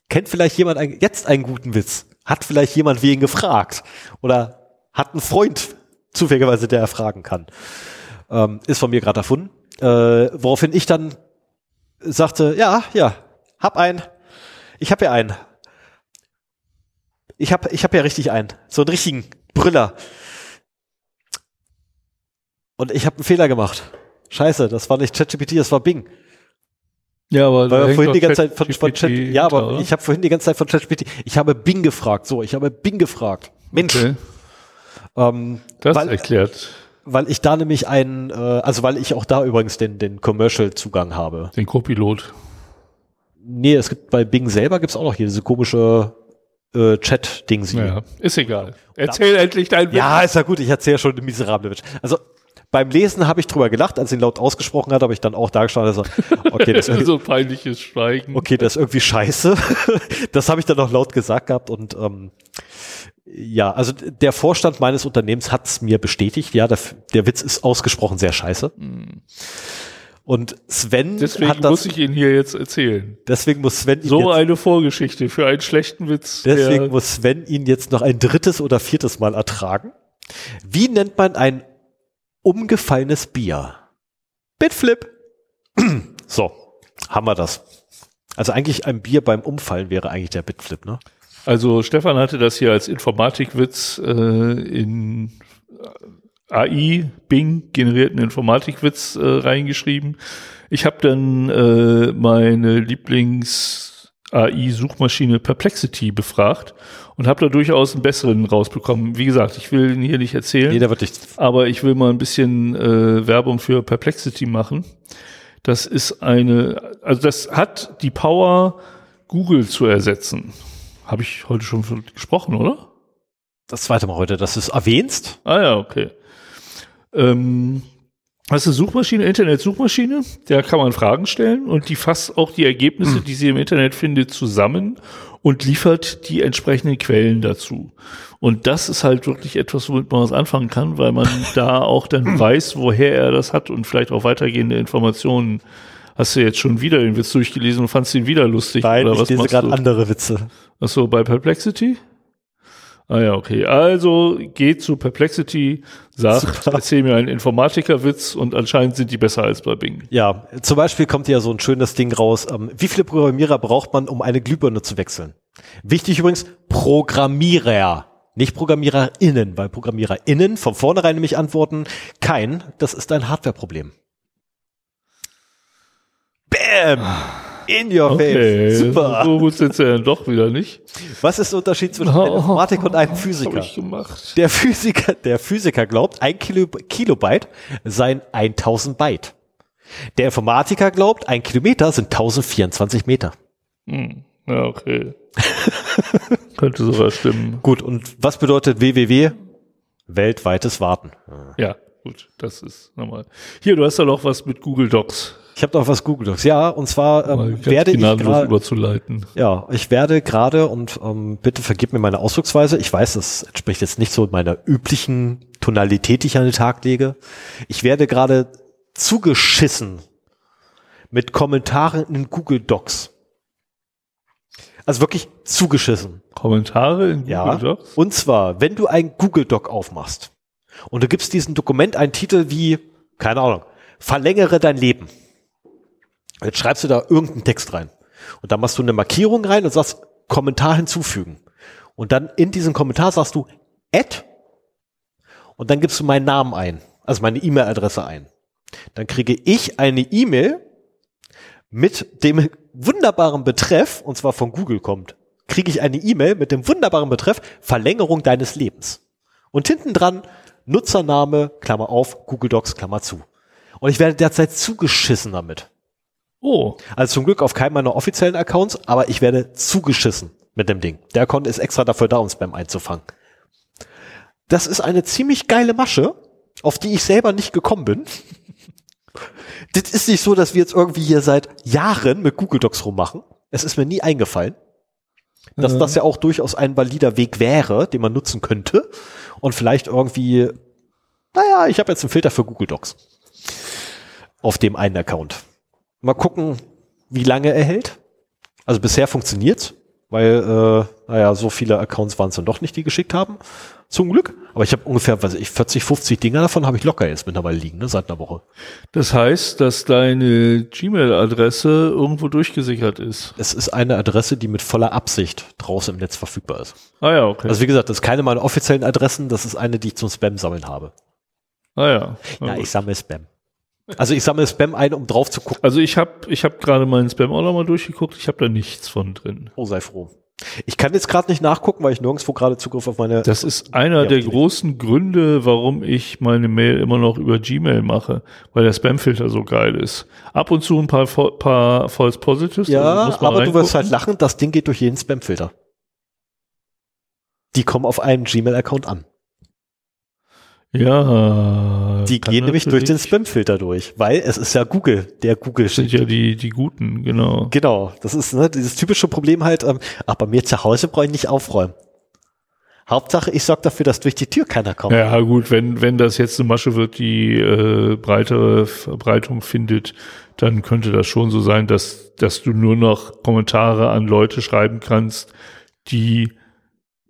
kennt vielleicht jemand ein, jetzt einen guten Witz? Hat vielleicht jemand wen gefragt? Oder hat einen Freund zufälligerweise, der er fragen kann? Ähm, ist von mir gerade erfunden. Äh, woraufhin ich dann sagte, ja, ja, hab einen. Ich hab ja einen. Ich hab, ich hab ja richtig einen. So einen richtigen Brüller. Und ich habe einen Fehler gemacht. Scheiße, das war nicht ChatGPT, das war Bing. Ja, aber Weil wir vorhin die ganze Zeit von, von Chat, ja, aber hinter, ich habe vorhin die ganze Zeit von ChatGPT, ich habe Bing gefragt. So, ich habe Bing gefragt. Mensch, Okay. ähm, Das weil, erklärt weil ich da nämlich einen, äh, also weil ich auch da übrigens den, den Commercial-Zugang habe. Den Copilot. Nee, es gibt bei Bing selber gibt's auch noch hier diese komische äh, Chat-Dings. Ja, ist egal. Erzähl endlich dein Witz. Ja, ist ja gut, ich erzähle schon eine miserable Witz. Also beim Lesen habe ich drüber gelacht, als ich ihn laut ausgesprochen hat, habe ich dann auch dargestanden, also, okay, das ist so peinliches Schweigen. okay, das ist irgendwie scheiße. das habe ich dann auch laut gesagt gehabt und ähm, ja, also der Vorstand meines Unternehmens hat's mir bestätigt. Ja, der, der Witz ist ausgesprochen sehr scheiße. Und Sven Deswegen hat das, muss ich ihn hier jetzt erzählen. deswegen muss Sven ihn So jetzt, eine Vorgeschichte für einen schlechten Witz. deswegen muss Sven ihn jetzt noch ein drittes oder viertes Mal ertragen. Wie nennt man ein umgefallenes Bier? Bitflip. so, haben wir das. Also eigentlich ein Bier beim Umfallen wäre eigentlich der Bitflip, ne? also Stefan hatte das hier als Informatikwitz äh, in AI, Bing generierten Informatikwitz äh, reingeschrieben. Ich habe dann äh, meine Lieblings AI-Suchmaschine Perplexity befragt und habe da durchaus einen besseren rausbekommen. Wie gesagt, ich will ihn hier nicht erzählen. Jeder wird nicht. aber ich will mal ein bisschen äh, Werbung für Perplexity machen. Das ist eine, also das hat die Power, Google zu ersetzen. Habe ich heute schon gesprochen, oder? Das zweite Mal heute, dass du es erwähnst. Ah ja, okay. Ähm, ist eine Suchmaschine, Internet-Suchmaschine, da kann man Fragen stellen und die fasst auch die Ergebnisse, die sie im Internet findet, zusammen und liefert die entsprechenden Quellen dazu. Und das ist halt wirklich etwas, womit man was anfangen kann, weil man da auch dann weiß, woher er das hat und vielleicht auch weitergehende Informationen. Hast du jetzt schon wieder den Witz durchgelesen und fandst ihn wieder lustig? Nein, oder ich was lese gerade du? andere Witze. Ach so, bei Perplexity? Ah ja, okay. Also geht zu Perplexity, sagt, Super. erzähl mir einen Informatikerwitz und anscheinend sind die besser als bei Bing. Ja, zum Beispiel kommt ja so ein schönes Ding raus. Ähm, wie viele Programmierer braucht man, um eine Glühbirne zu wechseln? Wichtig übrigens, Programmierer. Nicht ProgrammiererInnen, weil ProgrammiererInnen von vornherein nämlich antworten, kein, das ist ein Hardwareproblem. Bam! In your Okay, face. Super. so gut sind sie dann doch wieder nicht. Was ist der Unterschied zwischen einem Informatik und einem Hab Physiker? ich gemacht. Der Physiker, der Physiker glaubt, ein Kilo, Kilobyte seien 1000 Byte. Der Informatiker glaubt, ein Kilometer sind 1024 Meter. Hm. Ja, okay. Könnte sogar stimmen. Gut, und was bedeutet WWW? Weltweites Warten. Ja, gut, das ist normal. Hier, du hast da noch was mit Google Docs. Ich habe noch was Google Docs. Ja, und zwar ähm, werde ich gerade, überzuleiten. ja, ich werde gerade und ähm, bitte vergib mir meine Ausdrucksweise. Ich weiß, das entspricht jetzt nicht so meiner üblichen Tonalität, die ich an den Tag lege. Ich werde gerade zugeschissen mit Kommentaren in Google Docs. Also wirklich zugeschissen. Kommentare in Google Ja. Docs? Und zwar, wenn du ein Google Doc aufmachst und du gibst diesem Dokument einen Titel wie, keine Ahnung, verlängere dein Leben. Jetzt schreibst du da irgendeinen Text rein. Und dann machst du eine Markierung rein und sagst Kommentar hinzufügen. Und dann in diesem Kommentar sagst du Add und dann gibst du meinen Namen ein, also meine E-Mail-Adresse ein. Dann kriege ich eine E-Mail mit dem wunderbaren Betreff, und zwar von Google kommt, kriege ich eine E-Mail mit dem wunderbaren Betreff Verlängerung deines Lebens. Und hinten dran Nutzername, Klammer auf, Google Docs, Klammer zu. Und ich werde derzeit zugeschissen damit. Oh, Also zum Glück auf keinem meiner offiziellen Accounts, aber ich werde zugeschissen mit dem Ding. Der Account ist extra dafür da, um Spam einzufangen. Das ist eine ziemlich geile Masche, auf die ich selber nicht gekommen bin. Das ist nicht so, dass wir jetzt irgendwie hier seit Jahren mit Google Docs rummachen. Es ist mir nie eingefallen, dass Ja. das ja auch durchaus ein valider Weg wäre, den man nutzen könnte. Und vielleicht irgendwie, naja, ich habe jetzt einen Filter für Google Docs auf dem einen Account. Mal gucken, wie lange er hält. Also bisher funktioniert's, weil, äh, naja, so viele Accounts waren es dann doch nicht, die geschickt haben. Zum Glück. Aber ich habe ungefähr, weiß ich, 40, 50 Dinger davon habe ich locker jetzt mittlerweile liegen, ne, seit einer Woche. das heißt, dass deine Gmail-Adresse irgendwo durchgesichert ist. Es ist eine Adresse, die mit voller Absicht draußen im Netz verfügbar ist. Ah ja, okay. Also wie gesagt, das ist keine meiner offiziellen Adressen, das ist eine, die ich zum Spam sammeln habe. ah ja. Na Ja, ich sammle Spam. Also ich sammle Spam ein, um drauf zu gucken. Also ich habe ich hab gerade meinen Spam auch noch mal durchgeguckt. Ich habe da nichts von drin. Oh, sei froh. Ich kann jetzt gerade nicht nachgucken, weil ich nirgendwo gerade Zugriff auf meine. Das ist einer Ja, der natürlich. großen Gründe, warum ich meine Mail immer noch über Gmail mache, weil der Spamfilter so geil ist. Ab und zu ein paar, paar False Positives. ja, also aber du wirst halt reingucken. lachen, das Ding geht durch jeden Spamfilter. Die kommen auf einem Gmail-Account an. Ja. Die gehen nämlich durch den Spamfilter durch, weil es ist ja Google, der Google Das sind ja die, die Guten, genau. Genau, das ist ne, dieses typische Problem halt, ähm, ach, bei mir zu Hause brauche ich nicht aufräumen. Hauptsache, ich sorge dafür, dass durch die Tür keiner kommt. Ja, gut, wenn, wenn das jetzt eine Masche wird, die äh, breitere Verbreitung findet, dann könnte das schon so sein, dass, dass du nur noch Kommentare an Leute schreiben kannst, die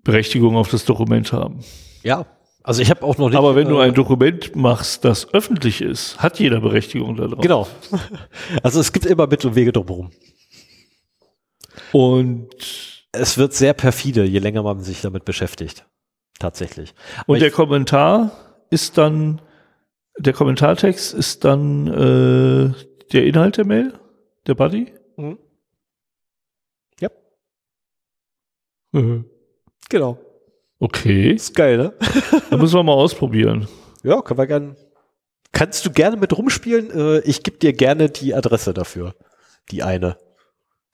Berechtigung auf das Dokument haben. Ja. Also ich habe auch noch nicht. Aber wenn du äh, ein Dokument machst, das öffentlich ist, hat jeder Berechtigung darauf. Genau. Also es gibt immer Mittel und Wege drumherum. Und, Es wird sehr perfide, je länger man sich damit beschäftigt. Tatsächlich. Aber und der Kommentar ist dann, der Kommentartext ist dann äh, der Inhalt der Mail, der Buddy? Mhm. Ja. Mhm. genau. Okay, Ist geil, ne? dann müssen wir mal ausprobieren. Ja, können wir gerne. Kannst du gerne mit rumspielen? Äh, ich gebe dir gerne die Adresse dafür. Die eine.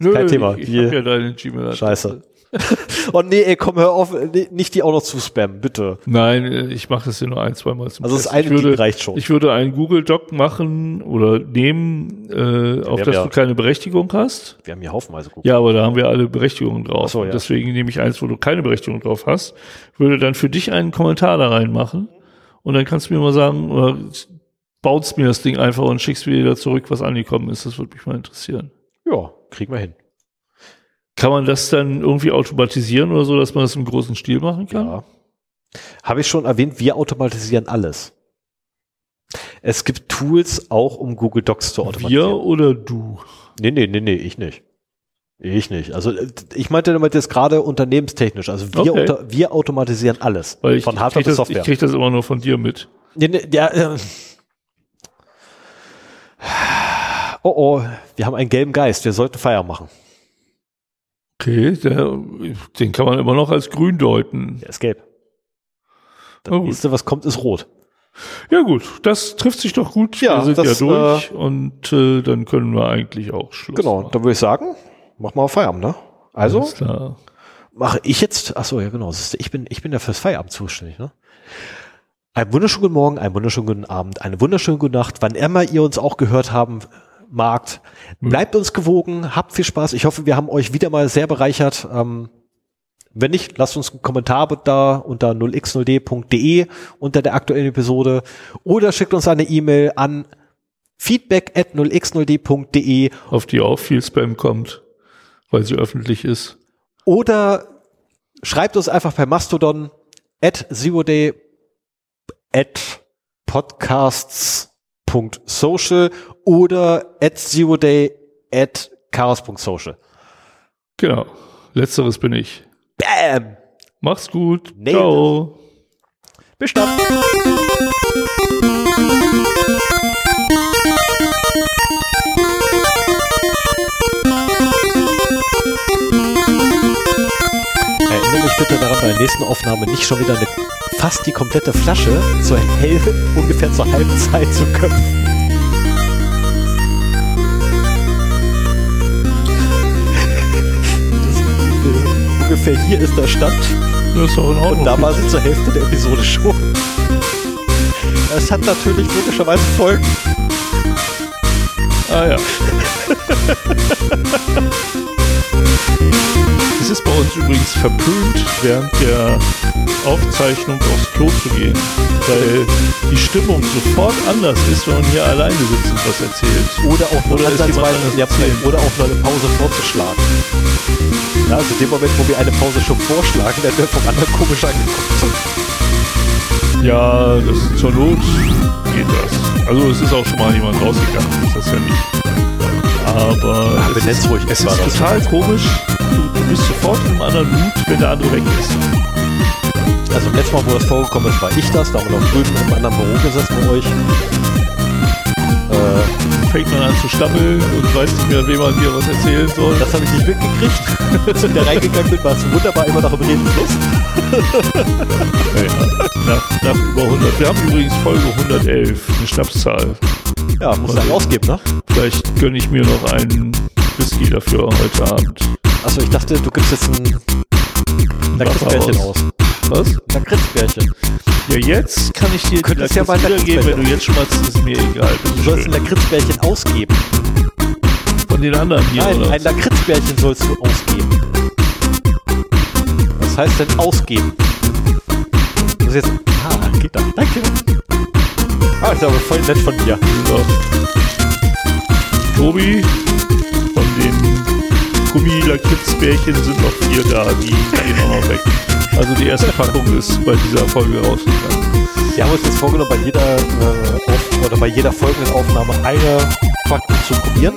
Kein Thema. Ich, Die- ich hab ja deine Gmail. Scheiße. Oh nee, ey, komm, hör auf, nee, nicht die auch noch zu spammen, bitte. Nein, ich mache das hier nur ein, zweimal zum Also das Test. eine ich würde, reicht schon. Ich würde einen Google Doc machen oder nehmen, äh, auf das ja- du keine Berechtigung hast. Wir haben hier haufenweise geguckt. Ja, aber da haben wir alle Berechtigungen drauf. So, ja. Deswegen nehme ich eins, wo du keine Berechtigung drauf hast, würde dann für dich einen Kommentar da reinmachen und dann kannst du mir mal sagen, oder baust mir das Ding einfach und schickst mir wieder zurück, was angekommen ist. Das würde mich mal interessieren. Ja, kriegen wir hin. Kann man das dann irgendwie automatisieren oder so, dass man das im großen Stil machen kann? Ja. Habe ich schon erwähnt, wir automatisieren alles. Es gibt Tools auch, um Google Docs zu Wir automatisieren. oder du? Nee, nee, nee, nee, ich nicht. Ich nicht. Also äh, ich meinte damit jetzt gerade unternehmenstechnisch. Also wir, Okay. unter, wir automatisieren alles. Weil ich, von Hardware bis das, ich Software. krieg das immer nur von dir mit. Nee, nee, ja, äh. Oh oh, wir haben einen gelben Geist. Wir sollten Feier machen. Okay, der, den kann man immer noch als grün deuten. Der ist gelb. Das Oh, nächste, was kommt, ist rot. Ja gut, das trifft sich doch gut. Ja, wir sind das, ja durch und äh, dann können wir eigentlich auch Schluss Genau, machen. dann würde ich sagen, mach mal Feierabend, ne? Also, mache ich jetzt, ach so, ja genau, ich bin, ich bin ja fürs Feierabend zuständig, ne? Einen wunderschönen guten Morgen, einen wunderschönen guten Abend, eine wunderschöne gute Nacht, wann immer ihr uns auch gehört haben magt. Bleibt uns gewogen, habt viel Spaß. Ich hoffe, wir haben euch wieder mal sehr bereichert. Ähm, wenn nicht, lasst uns einen Kommentar da unter 0x0d.de unter der aktuellen Episode oder schickt uns eine E-Mail an feedback at 0x0d.de Auf die auch viel Spam kommt, weil sie öffentlich ist. Oder schreibt uns einfach per Mastodon at zeroday at podcasts.social oder at zeroday at chaos.social. Genau. Letzteres bin ich. Bam! Mach's gut. Nee. Ciao. Bis dann! Erinnere mich bitte daran, bei der nächsten Aufnahme nicht schon wieder eine, fast die komplette Flasche zur hell, ungefähr zur halben Zeit zu köpfen. Das, äh, ungefähr hier ist der Stand. Das ist doch in Ordnung. Und da war sie zur Hälfte der Episode schon. Es hat natürlich logischerweise Folgen. Ah ja. es ist bei uns übrigens verpönt, während der Aufzeichnung aufs Klo zu gehen, weil die Stimmung sofort anders ist, wenn man hier alleine sitzt und was erzählt. Oder auch nur Oder ansatzweise, ja, auch nur eine Pause vorzuschlagen. Ja, also in dem Moment, wo wir eine Pause schon vorschlagen, werden wir vom anderen komisch angeguckt. Ja, das ist zur Not geht das. Also es ist auch schon mal jemand rausgegangen, ist das ja nicht. Aber Ja, es ist, ruhig, es ist total komisch. Du, du bist sofort einem anderen Mut, wenn der andere weg ist. Also im letzten Mal, wo das vorgekommen ist, war ich das. Da haben wir noch drüben im anderen Büro gesessen bei euch. Äh, fängt man an zu stammeln und weiß nicht mehr, wem man hier was erzählen soll. Das habe ich nicht mitgekriegt. Als ich da reingegangen bin, war es wunderbar immer noch im Redefluss. Ja, nach, nach über 100. Wir haben übrigens Folge 111, eine Schnapszahl. Ja, muss dann ausgeben, ne? Vielleicht gönne ich mir noch einen Whisky dafür heute Abend. Achso, ich dachte, du gibst jetzt ein Lakritzbärchen aus. Was? Lakritzbärchen. Ja, jetzt kann ich dir könntest ja mal wiedergeben, wenn du jetzt schmatzt, ist mir egal. Du sollst ein Lakritzbärchen ausgeben. Von den anderen hier, Nein, oder? ein Lakritzbärchen sollst du ausgeben. Was heißt denn ausgeben? Du musst jetzt. Ah, geht da. Danke. Ah, ist aber voll nett von dir. So. Tobi, von den Gummi-Lakritzbärchen sind noch vier da, die gehen auch noch weg. Also die erste Packung ist bei dieser Folge rausgegangen. Wir haben uns jetzt vorgenommen, bei jeder, äh, auf, oder bei jeder folgenden Aufnahme eine Packung zu probieren.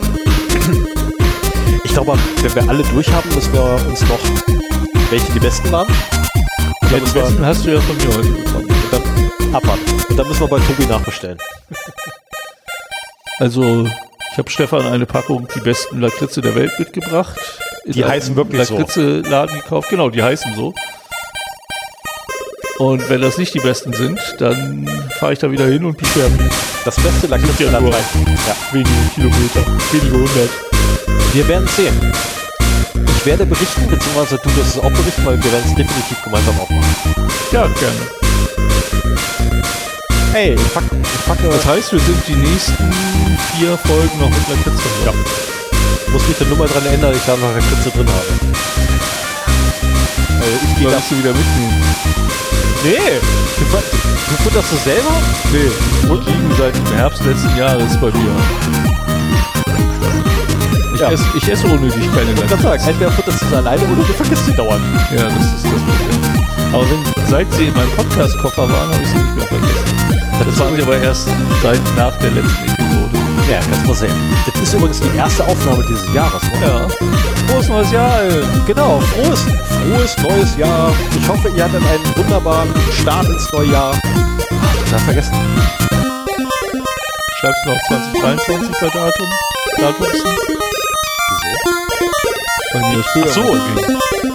Ich glaube, wenn wir alle durch haben, müssen wir uns noch, welche die besten waren. Ja, die müssen wir besten hast du ja von mir heute bekommen. und dann abwarten. Und dann müssen wir bei Tobi nachbestellen. Also, ich habe Stefan eine Packung die besten Lakritze der Welt mitgebracht. Die heißen wirklich so. Lakritze-Laden gekauft. Genau, die heißen so. Und wenn das nicht die besten sind, dann fahre ich da wieder hin und pieke ja Das beste Ja, Lakritzland nur. Ja. wenige Kilometer, wenige hundert. Wir werden sehen. Ich werde berichten, beziehungsweise du wirst es auch berichten, weil wir werden es definitiv gemeinsam aufmachen. Ja, gerne. Hey, ich, pack, ich packe. Das heißt, wir sind die nächsten vier Folgen noch mit Lakritze. Ja. muss mich dann nur mal dran erinnern, dass ich da noch Lakritze drin habe. Äh, ich gehe da. Sollst du wieder mitnehmen? Nee! Du, du futterst du selber? Nee, die liegen seit dem Herbst letzten Jahres bei mir. Ich, Ja. esse, ich esse ohne dich keine Ich kann sagen, entweder futterst du sie alleine oder du vergisst sie dauernd. Ja, das ist das Problem. Aber wenn, seit sie in meinem Podcast-Koffer waren, habe ich sie nicht mehr vergessen. Das war aber erst seit nach der letzten Episode. Ja, kannst mal sehen. Das ist übrigens die erste Aufnahme dieses Jahres. Ne? Ja. Frohes neues Jahr, allen. Genau, frohes, frohes neues Jahr. Ich hoffe, ihr hattet einen wunderbaren Start ins neue Jahr. Da vergessen. Schreibst du noch 2023 bei Datum? Datumsen? Wieso? Bei mir ist früher Ach so. gegeben.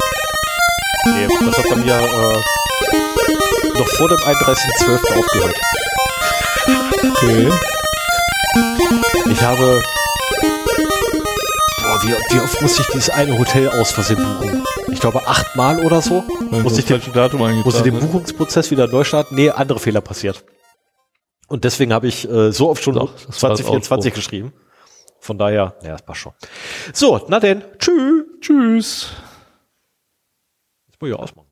Nee, das hat bei mir äh, noch vor dem 31.12. aufgehört. Okay. Ich habe. Boah, wie, wie oft muss ich dieses eine Hotel aus Versehen buchen? Ich glaube achtmal oder so. Weil Muss du ich, den, falsche Datum muss ich eingetragen den. Buchungsprozess wieder neu starten? Nee, andere Fehler passiert. Und deswegen habe ich äh, so oft schon Doch, das war das 2024 Ausbruch. geschrieben. Von daher, ja, das passt schon. So, na denn, tschüss. Tschüss. Jetzt muss ich ausmachen.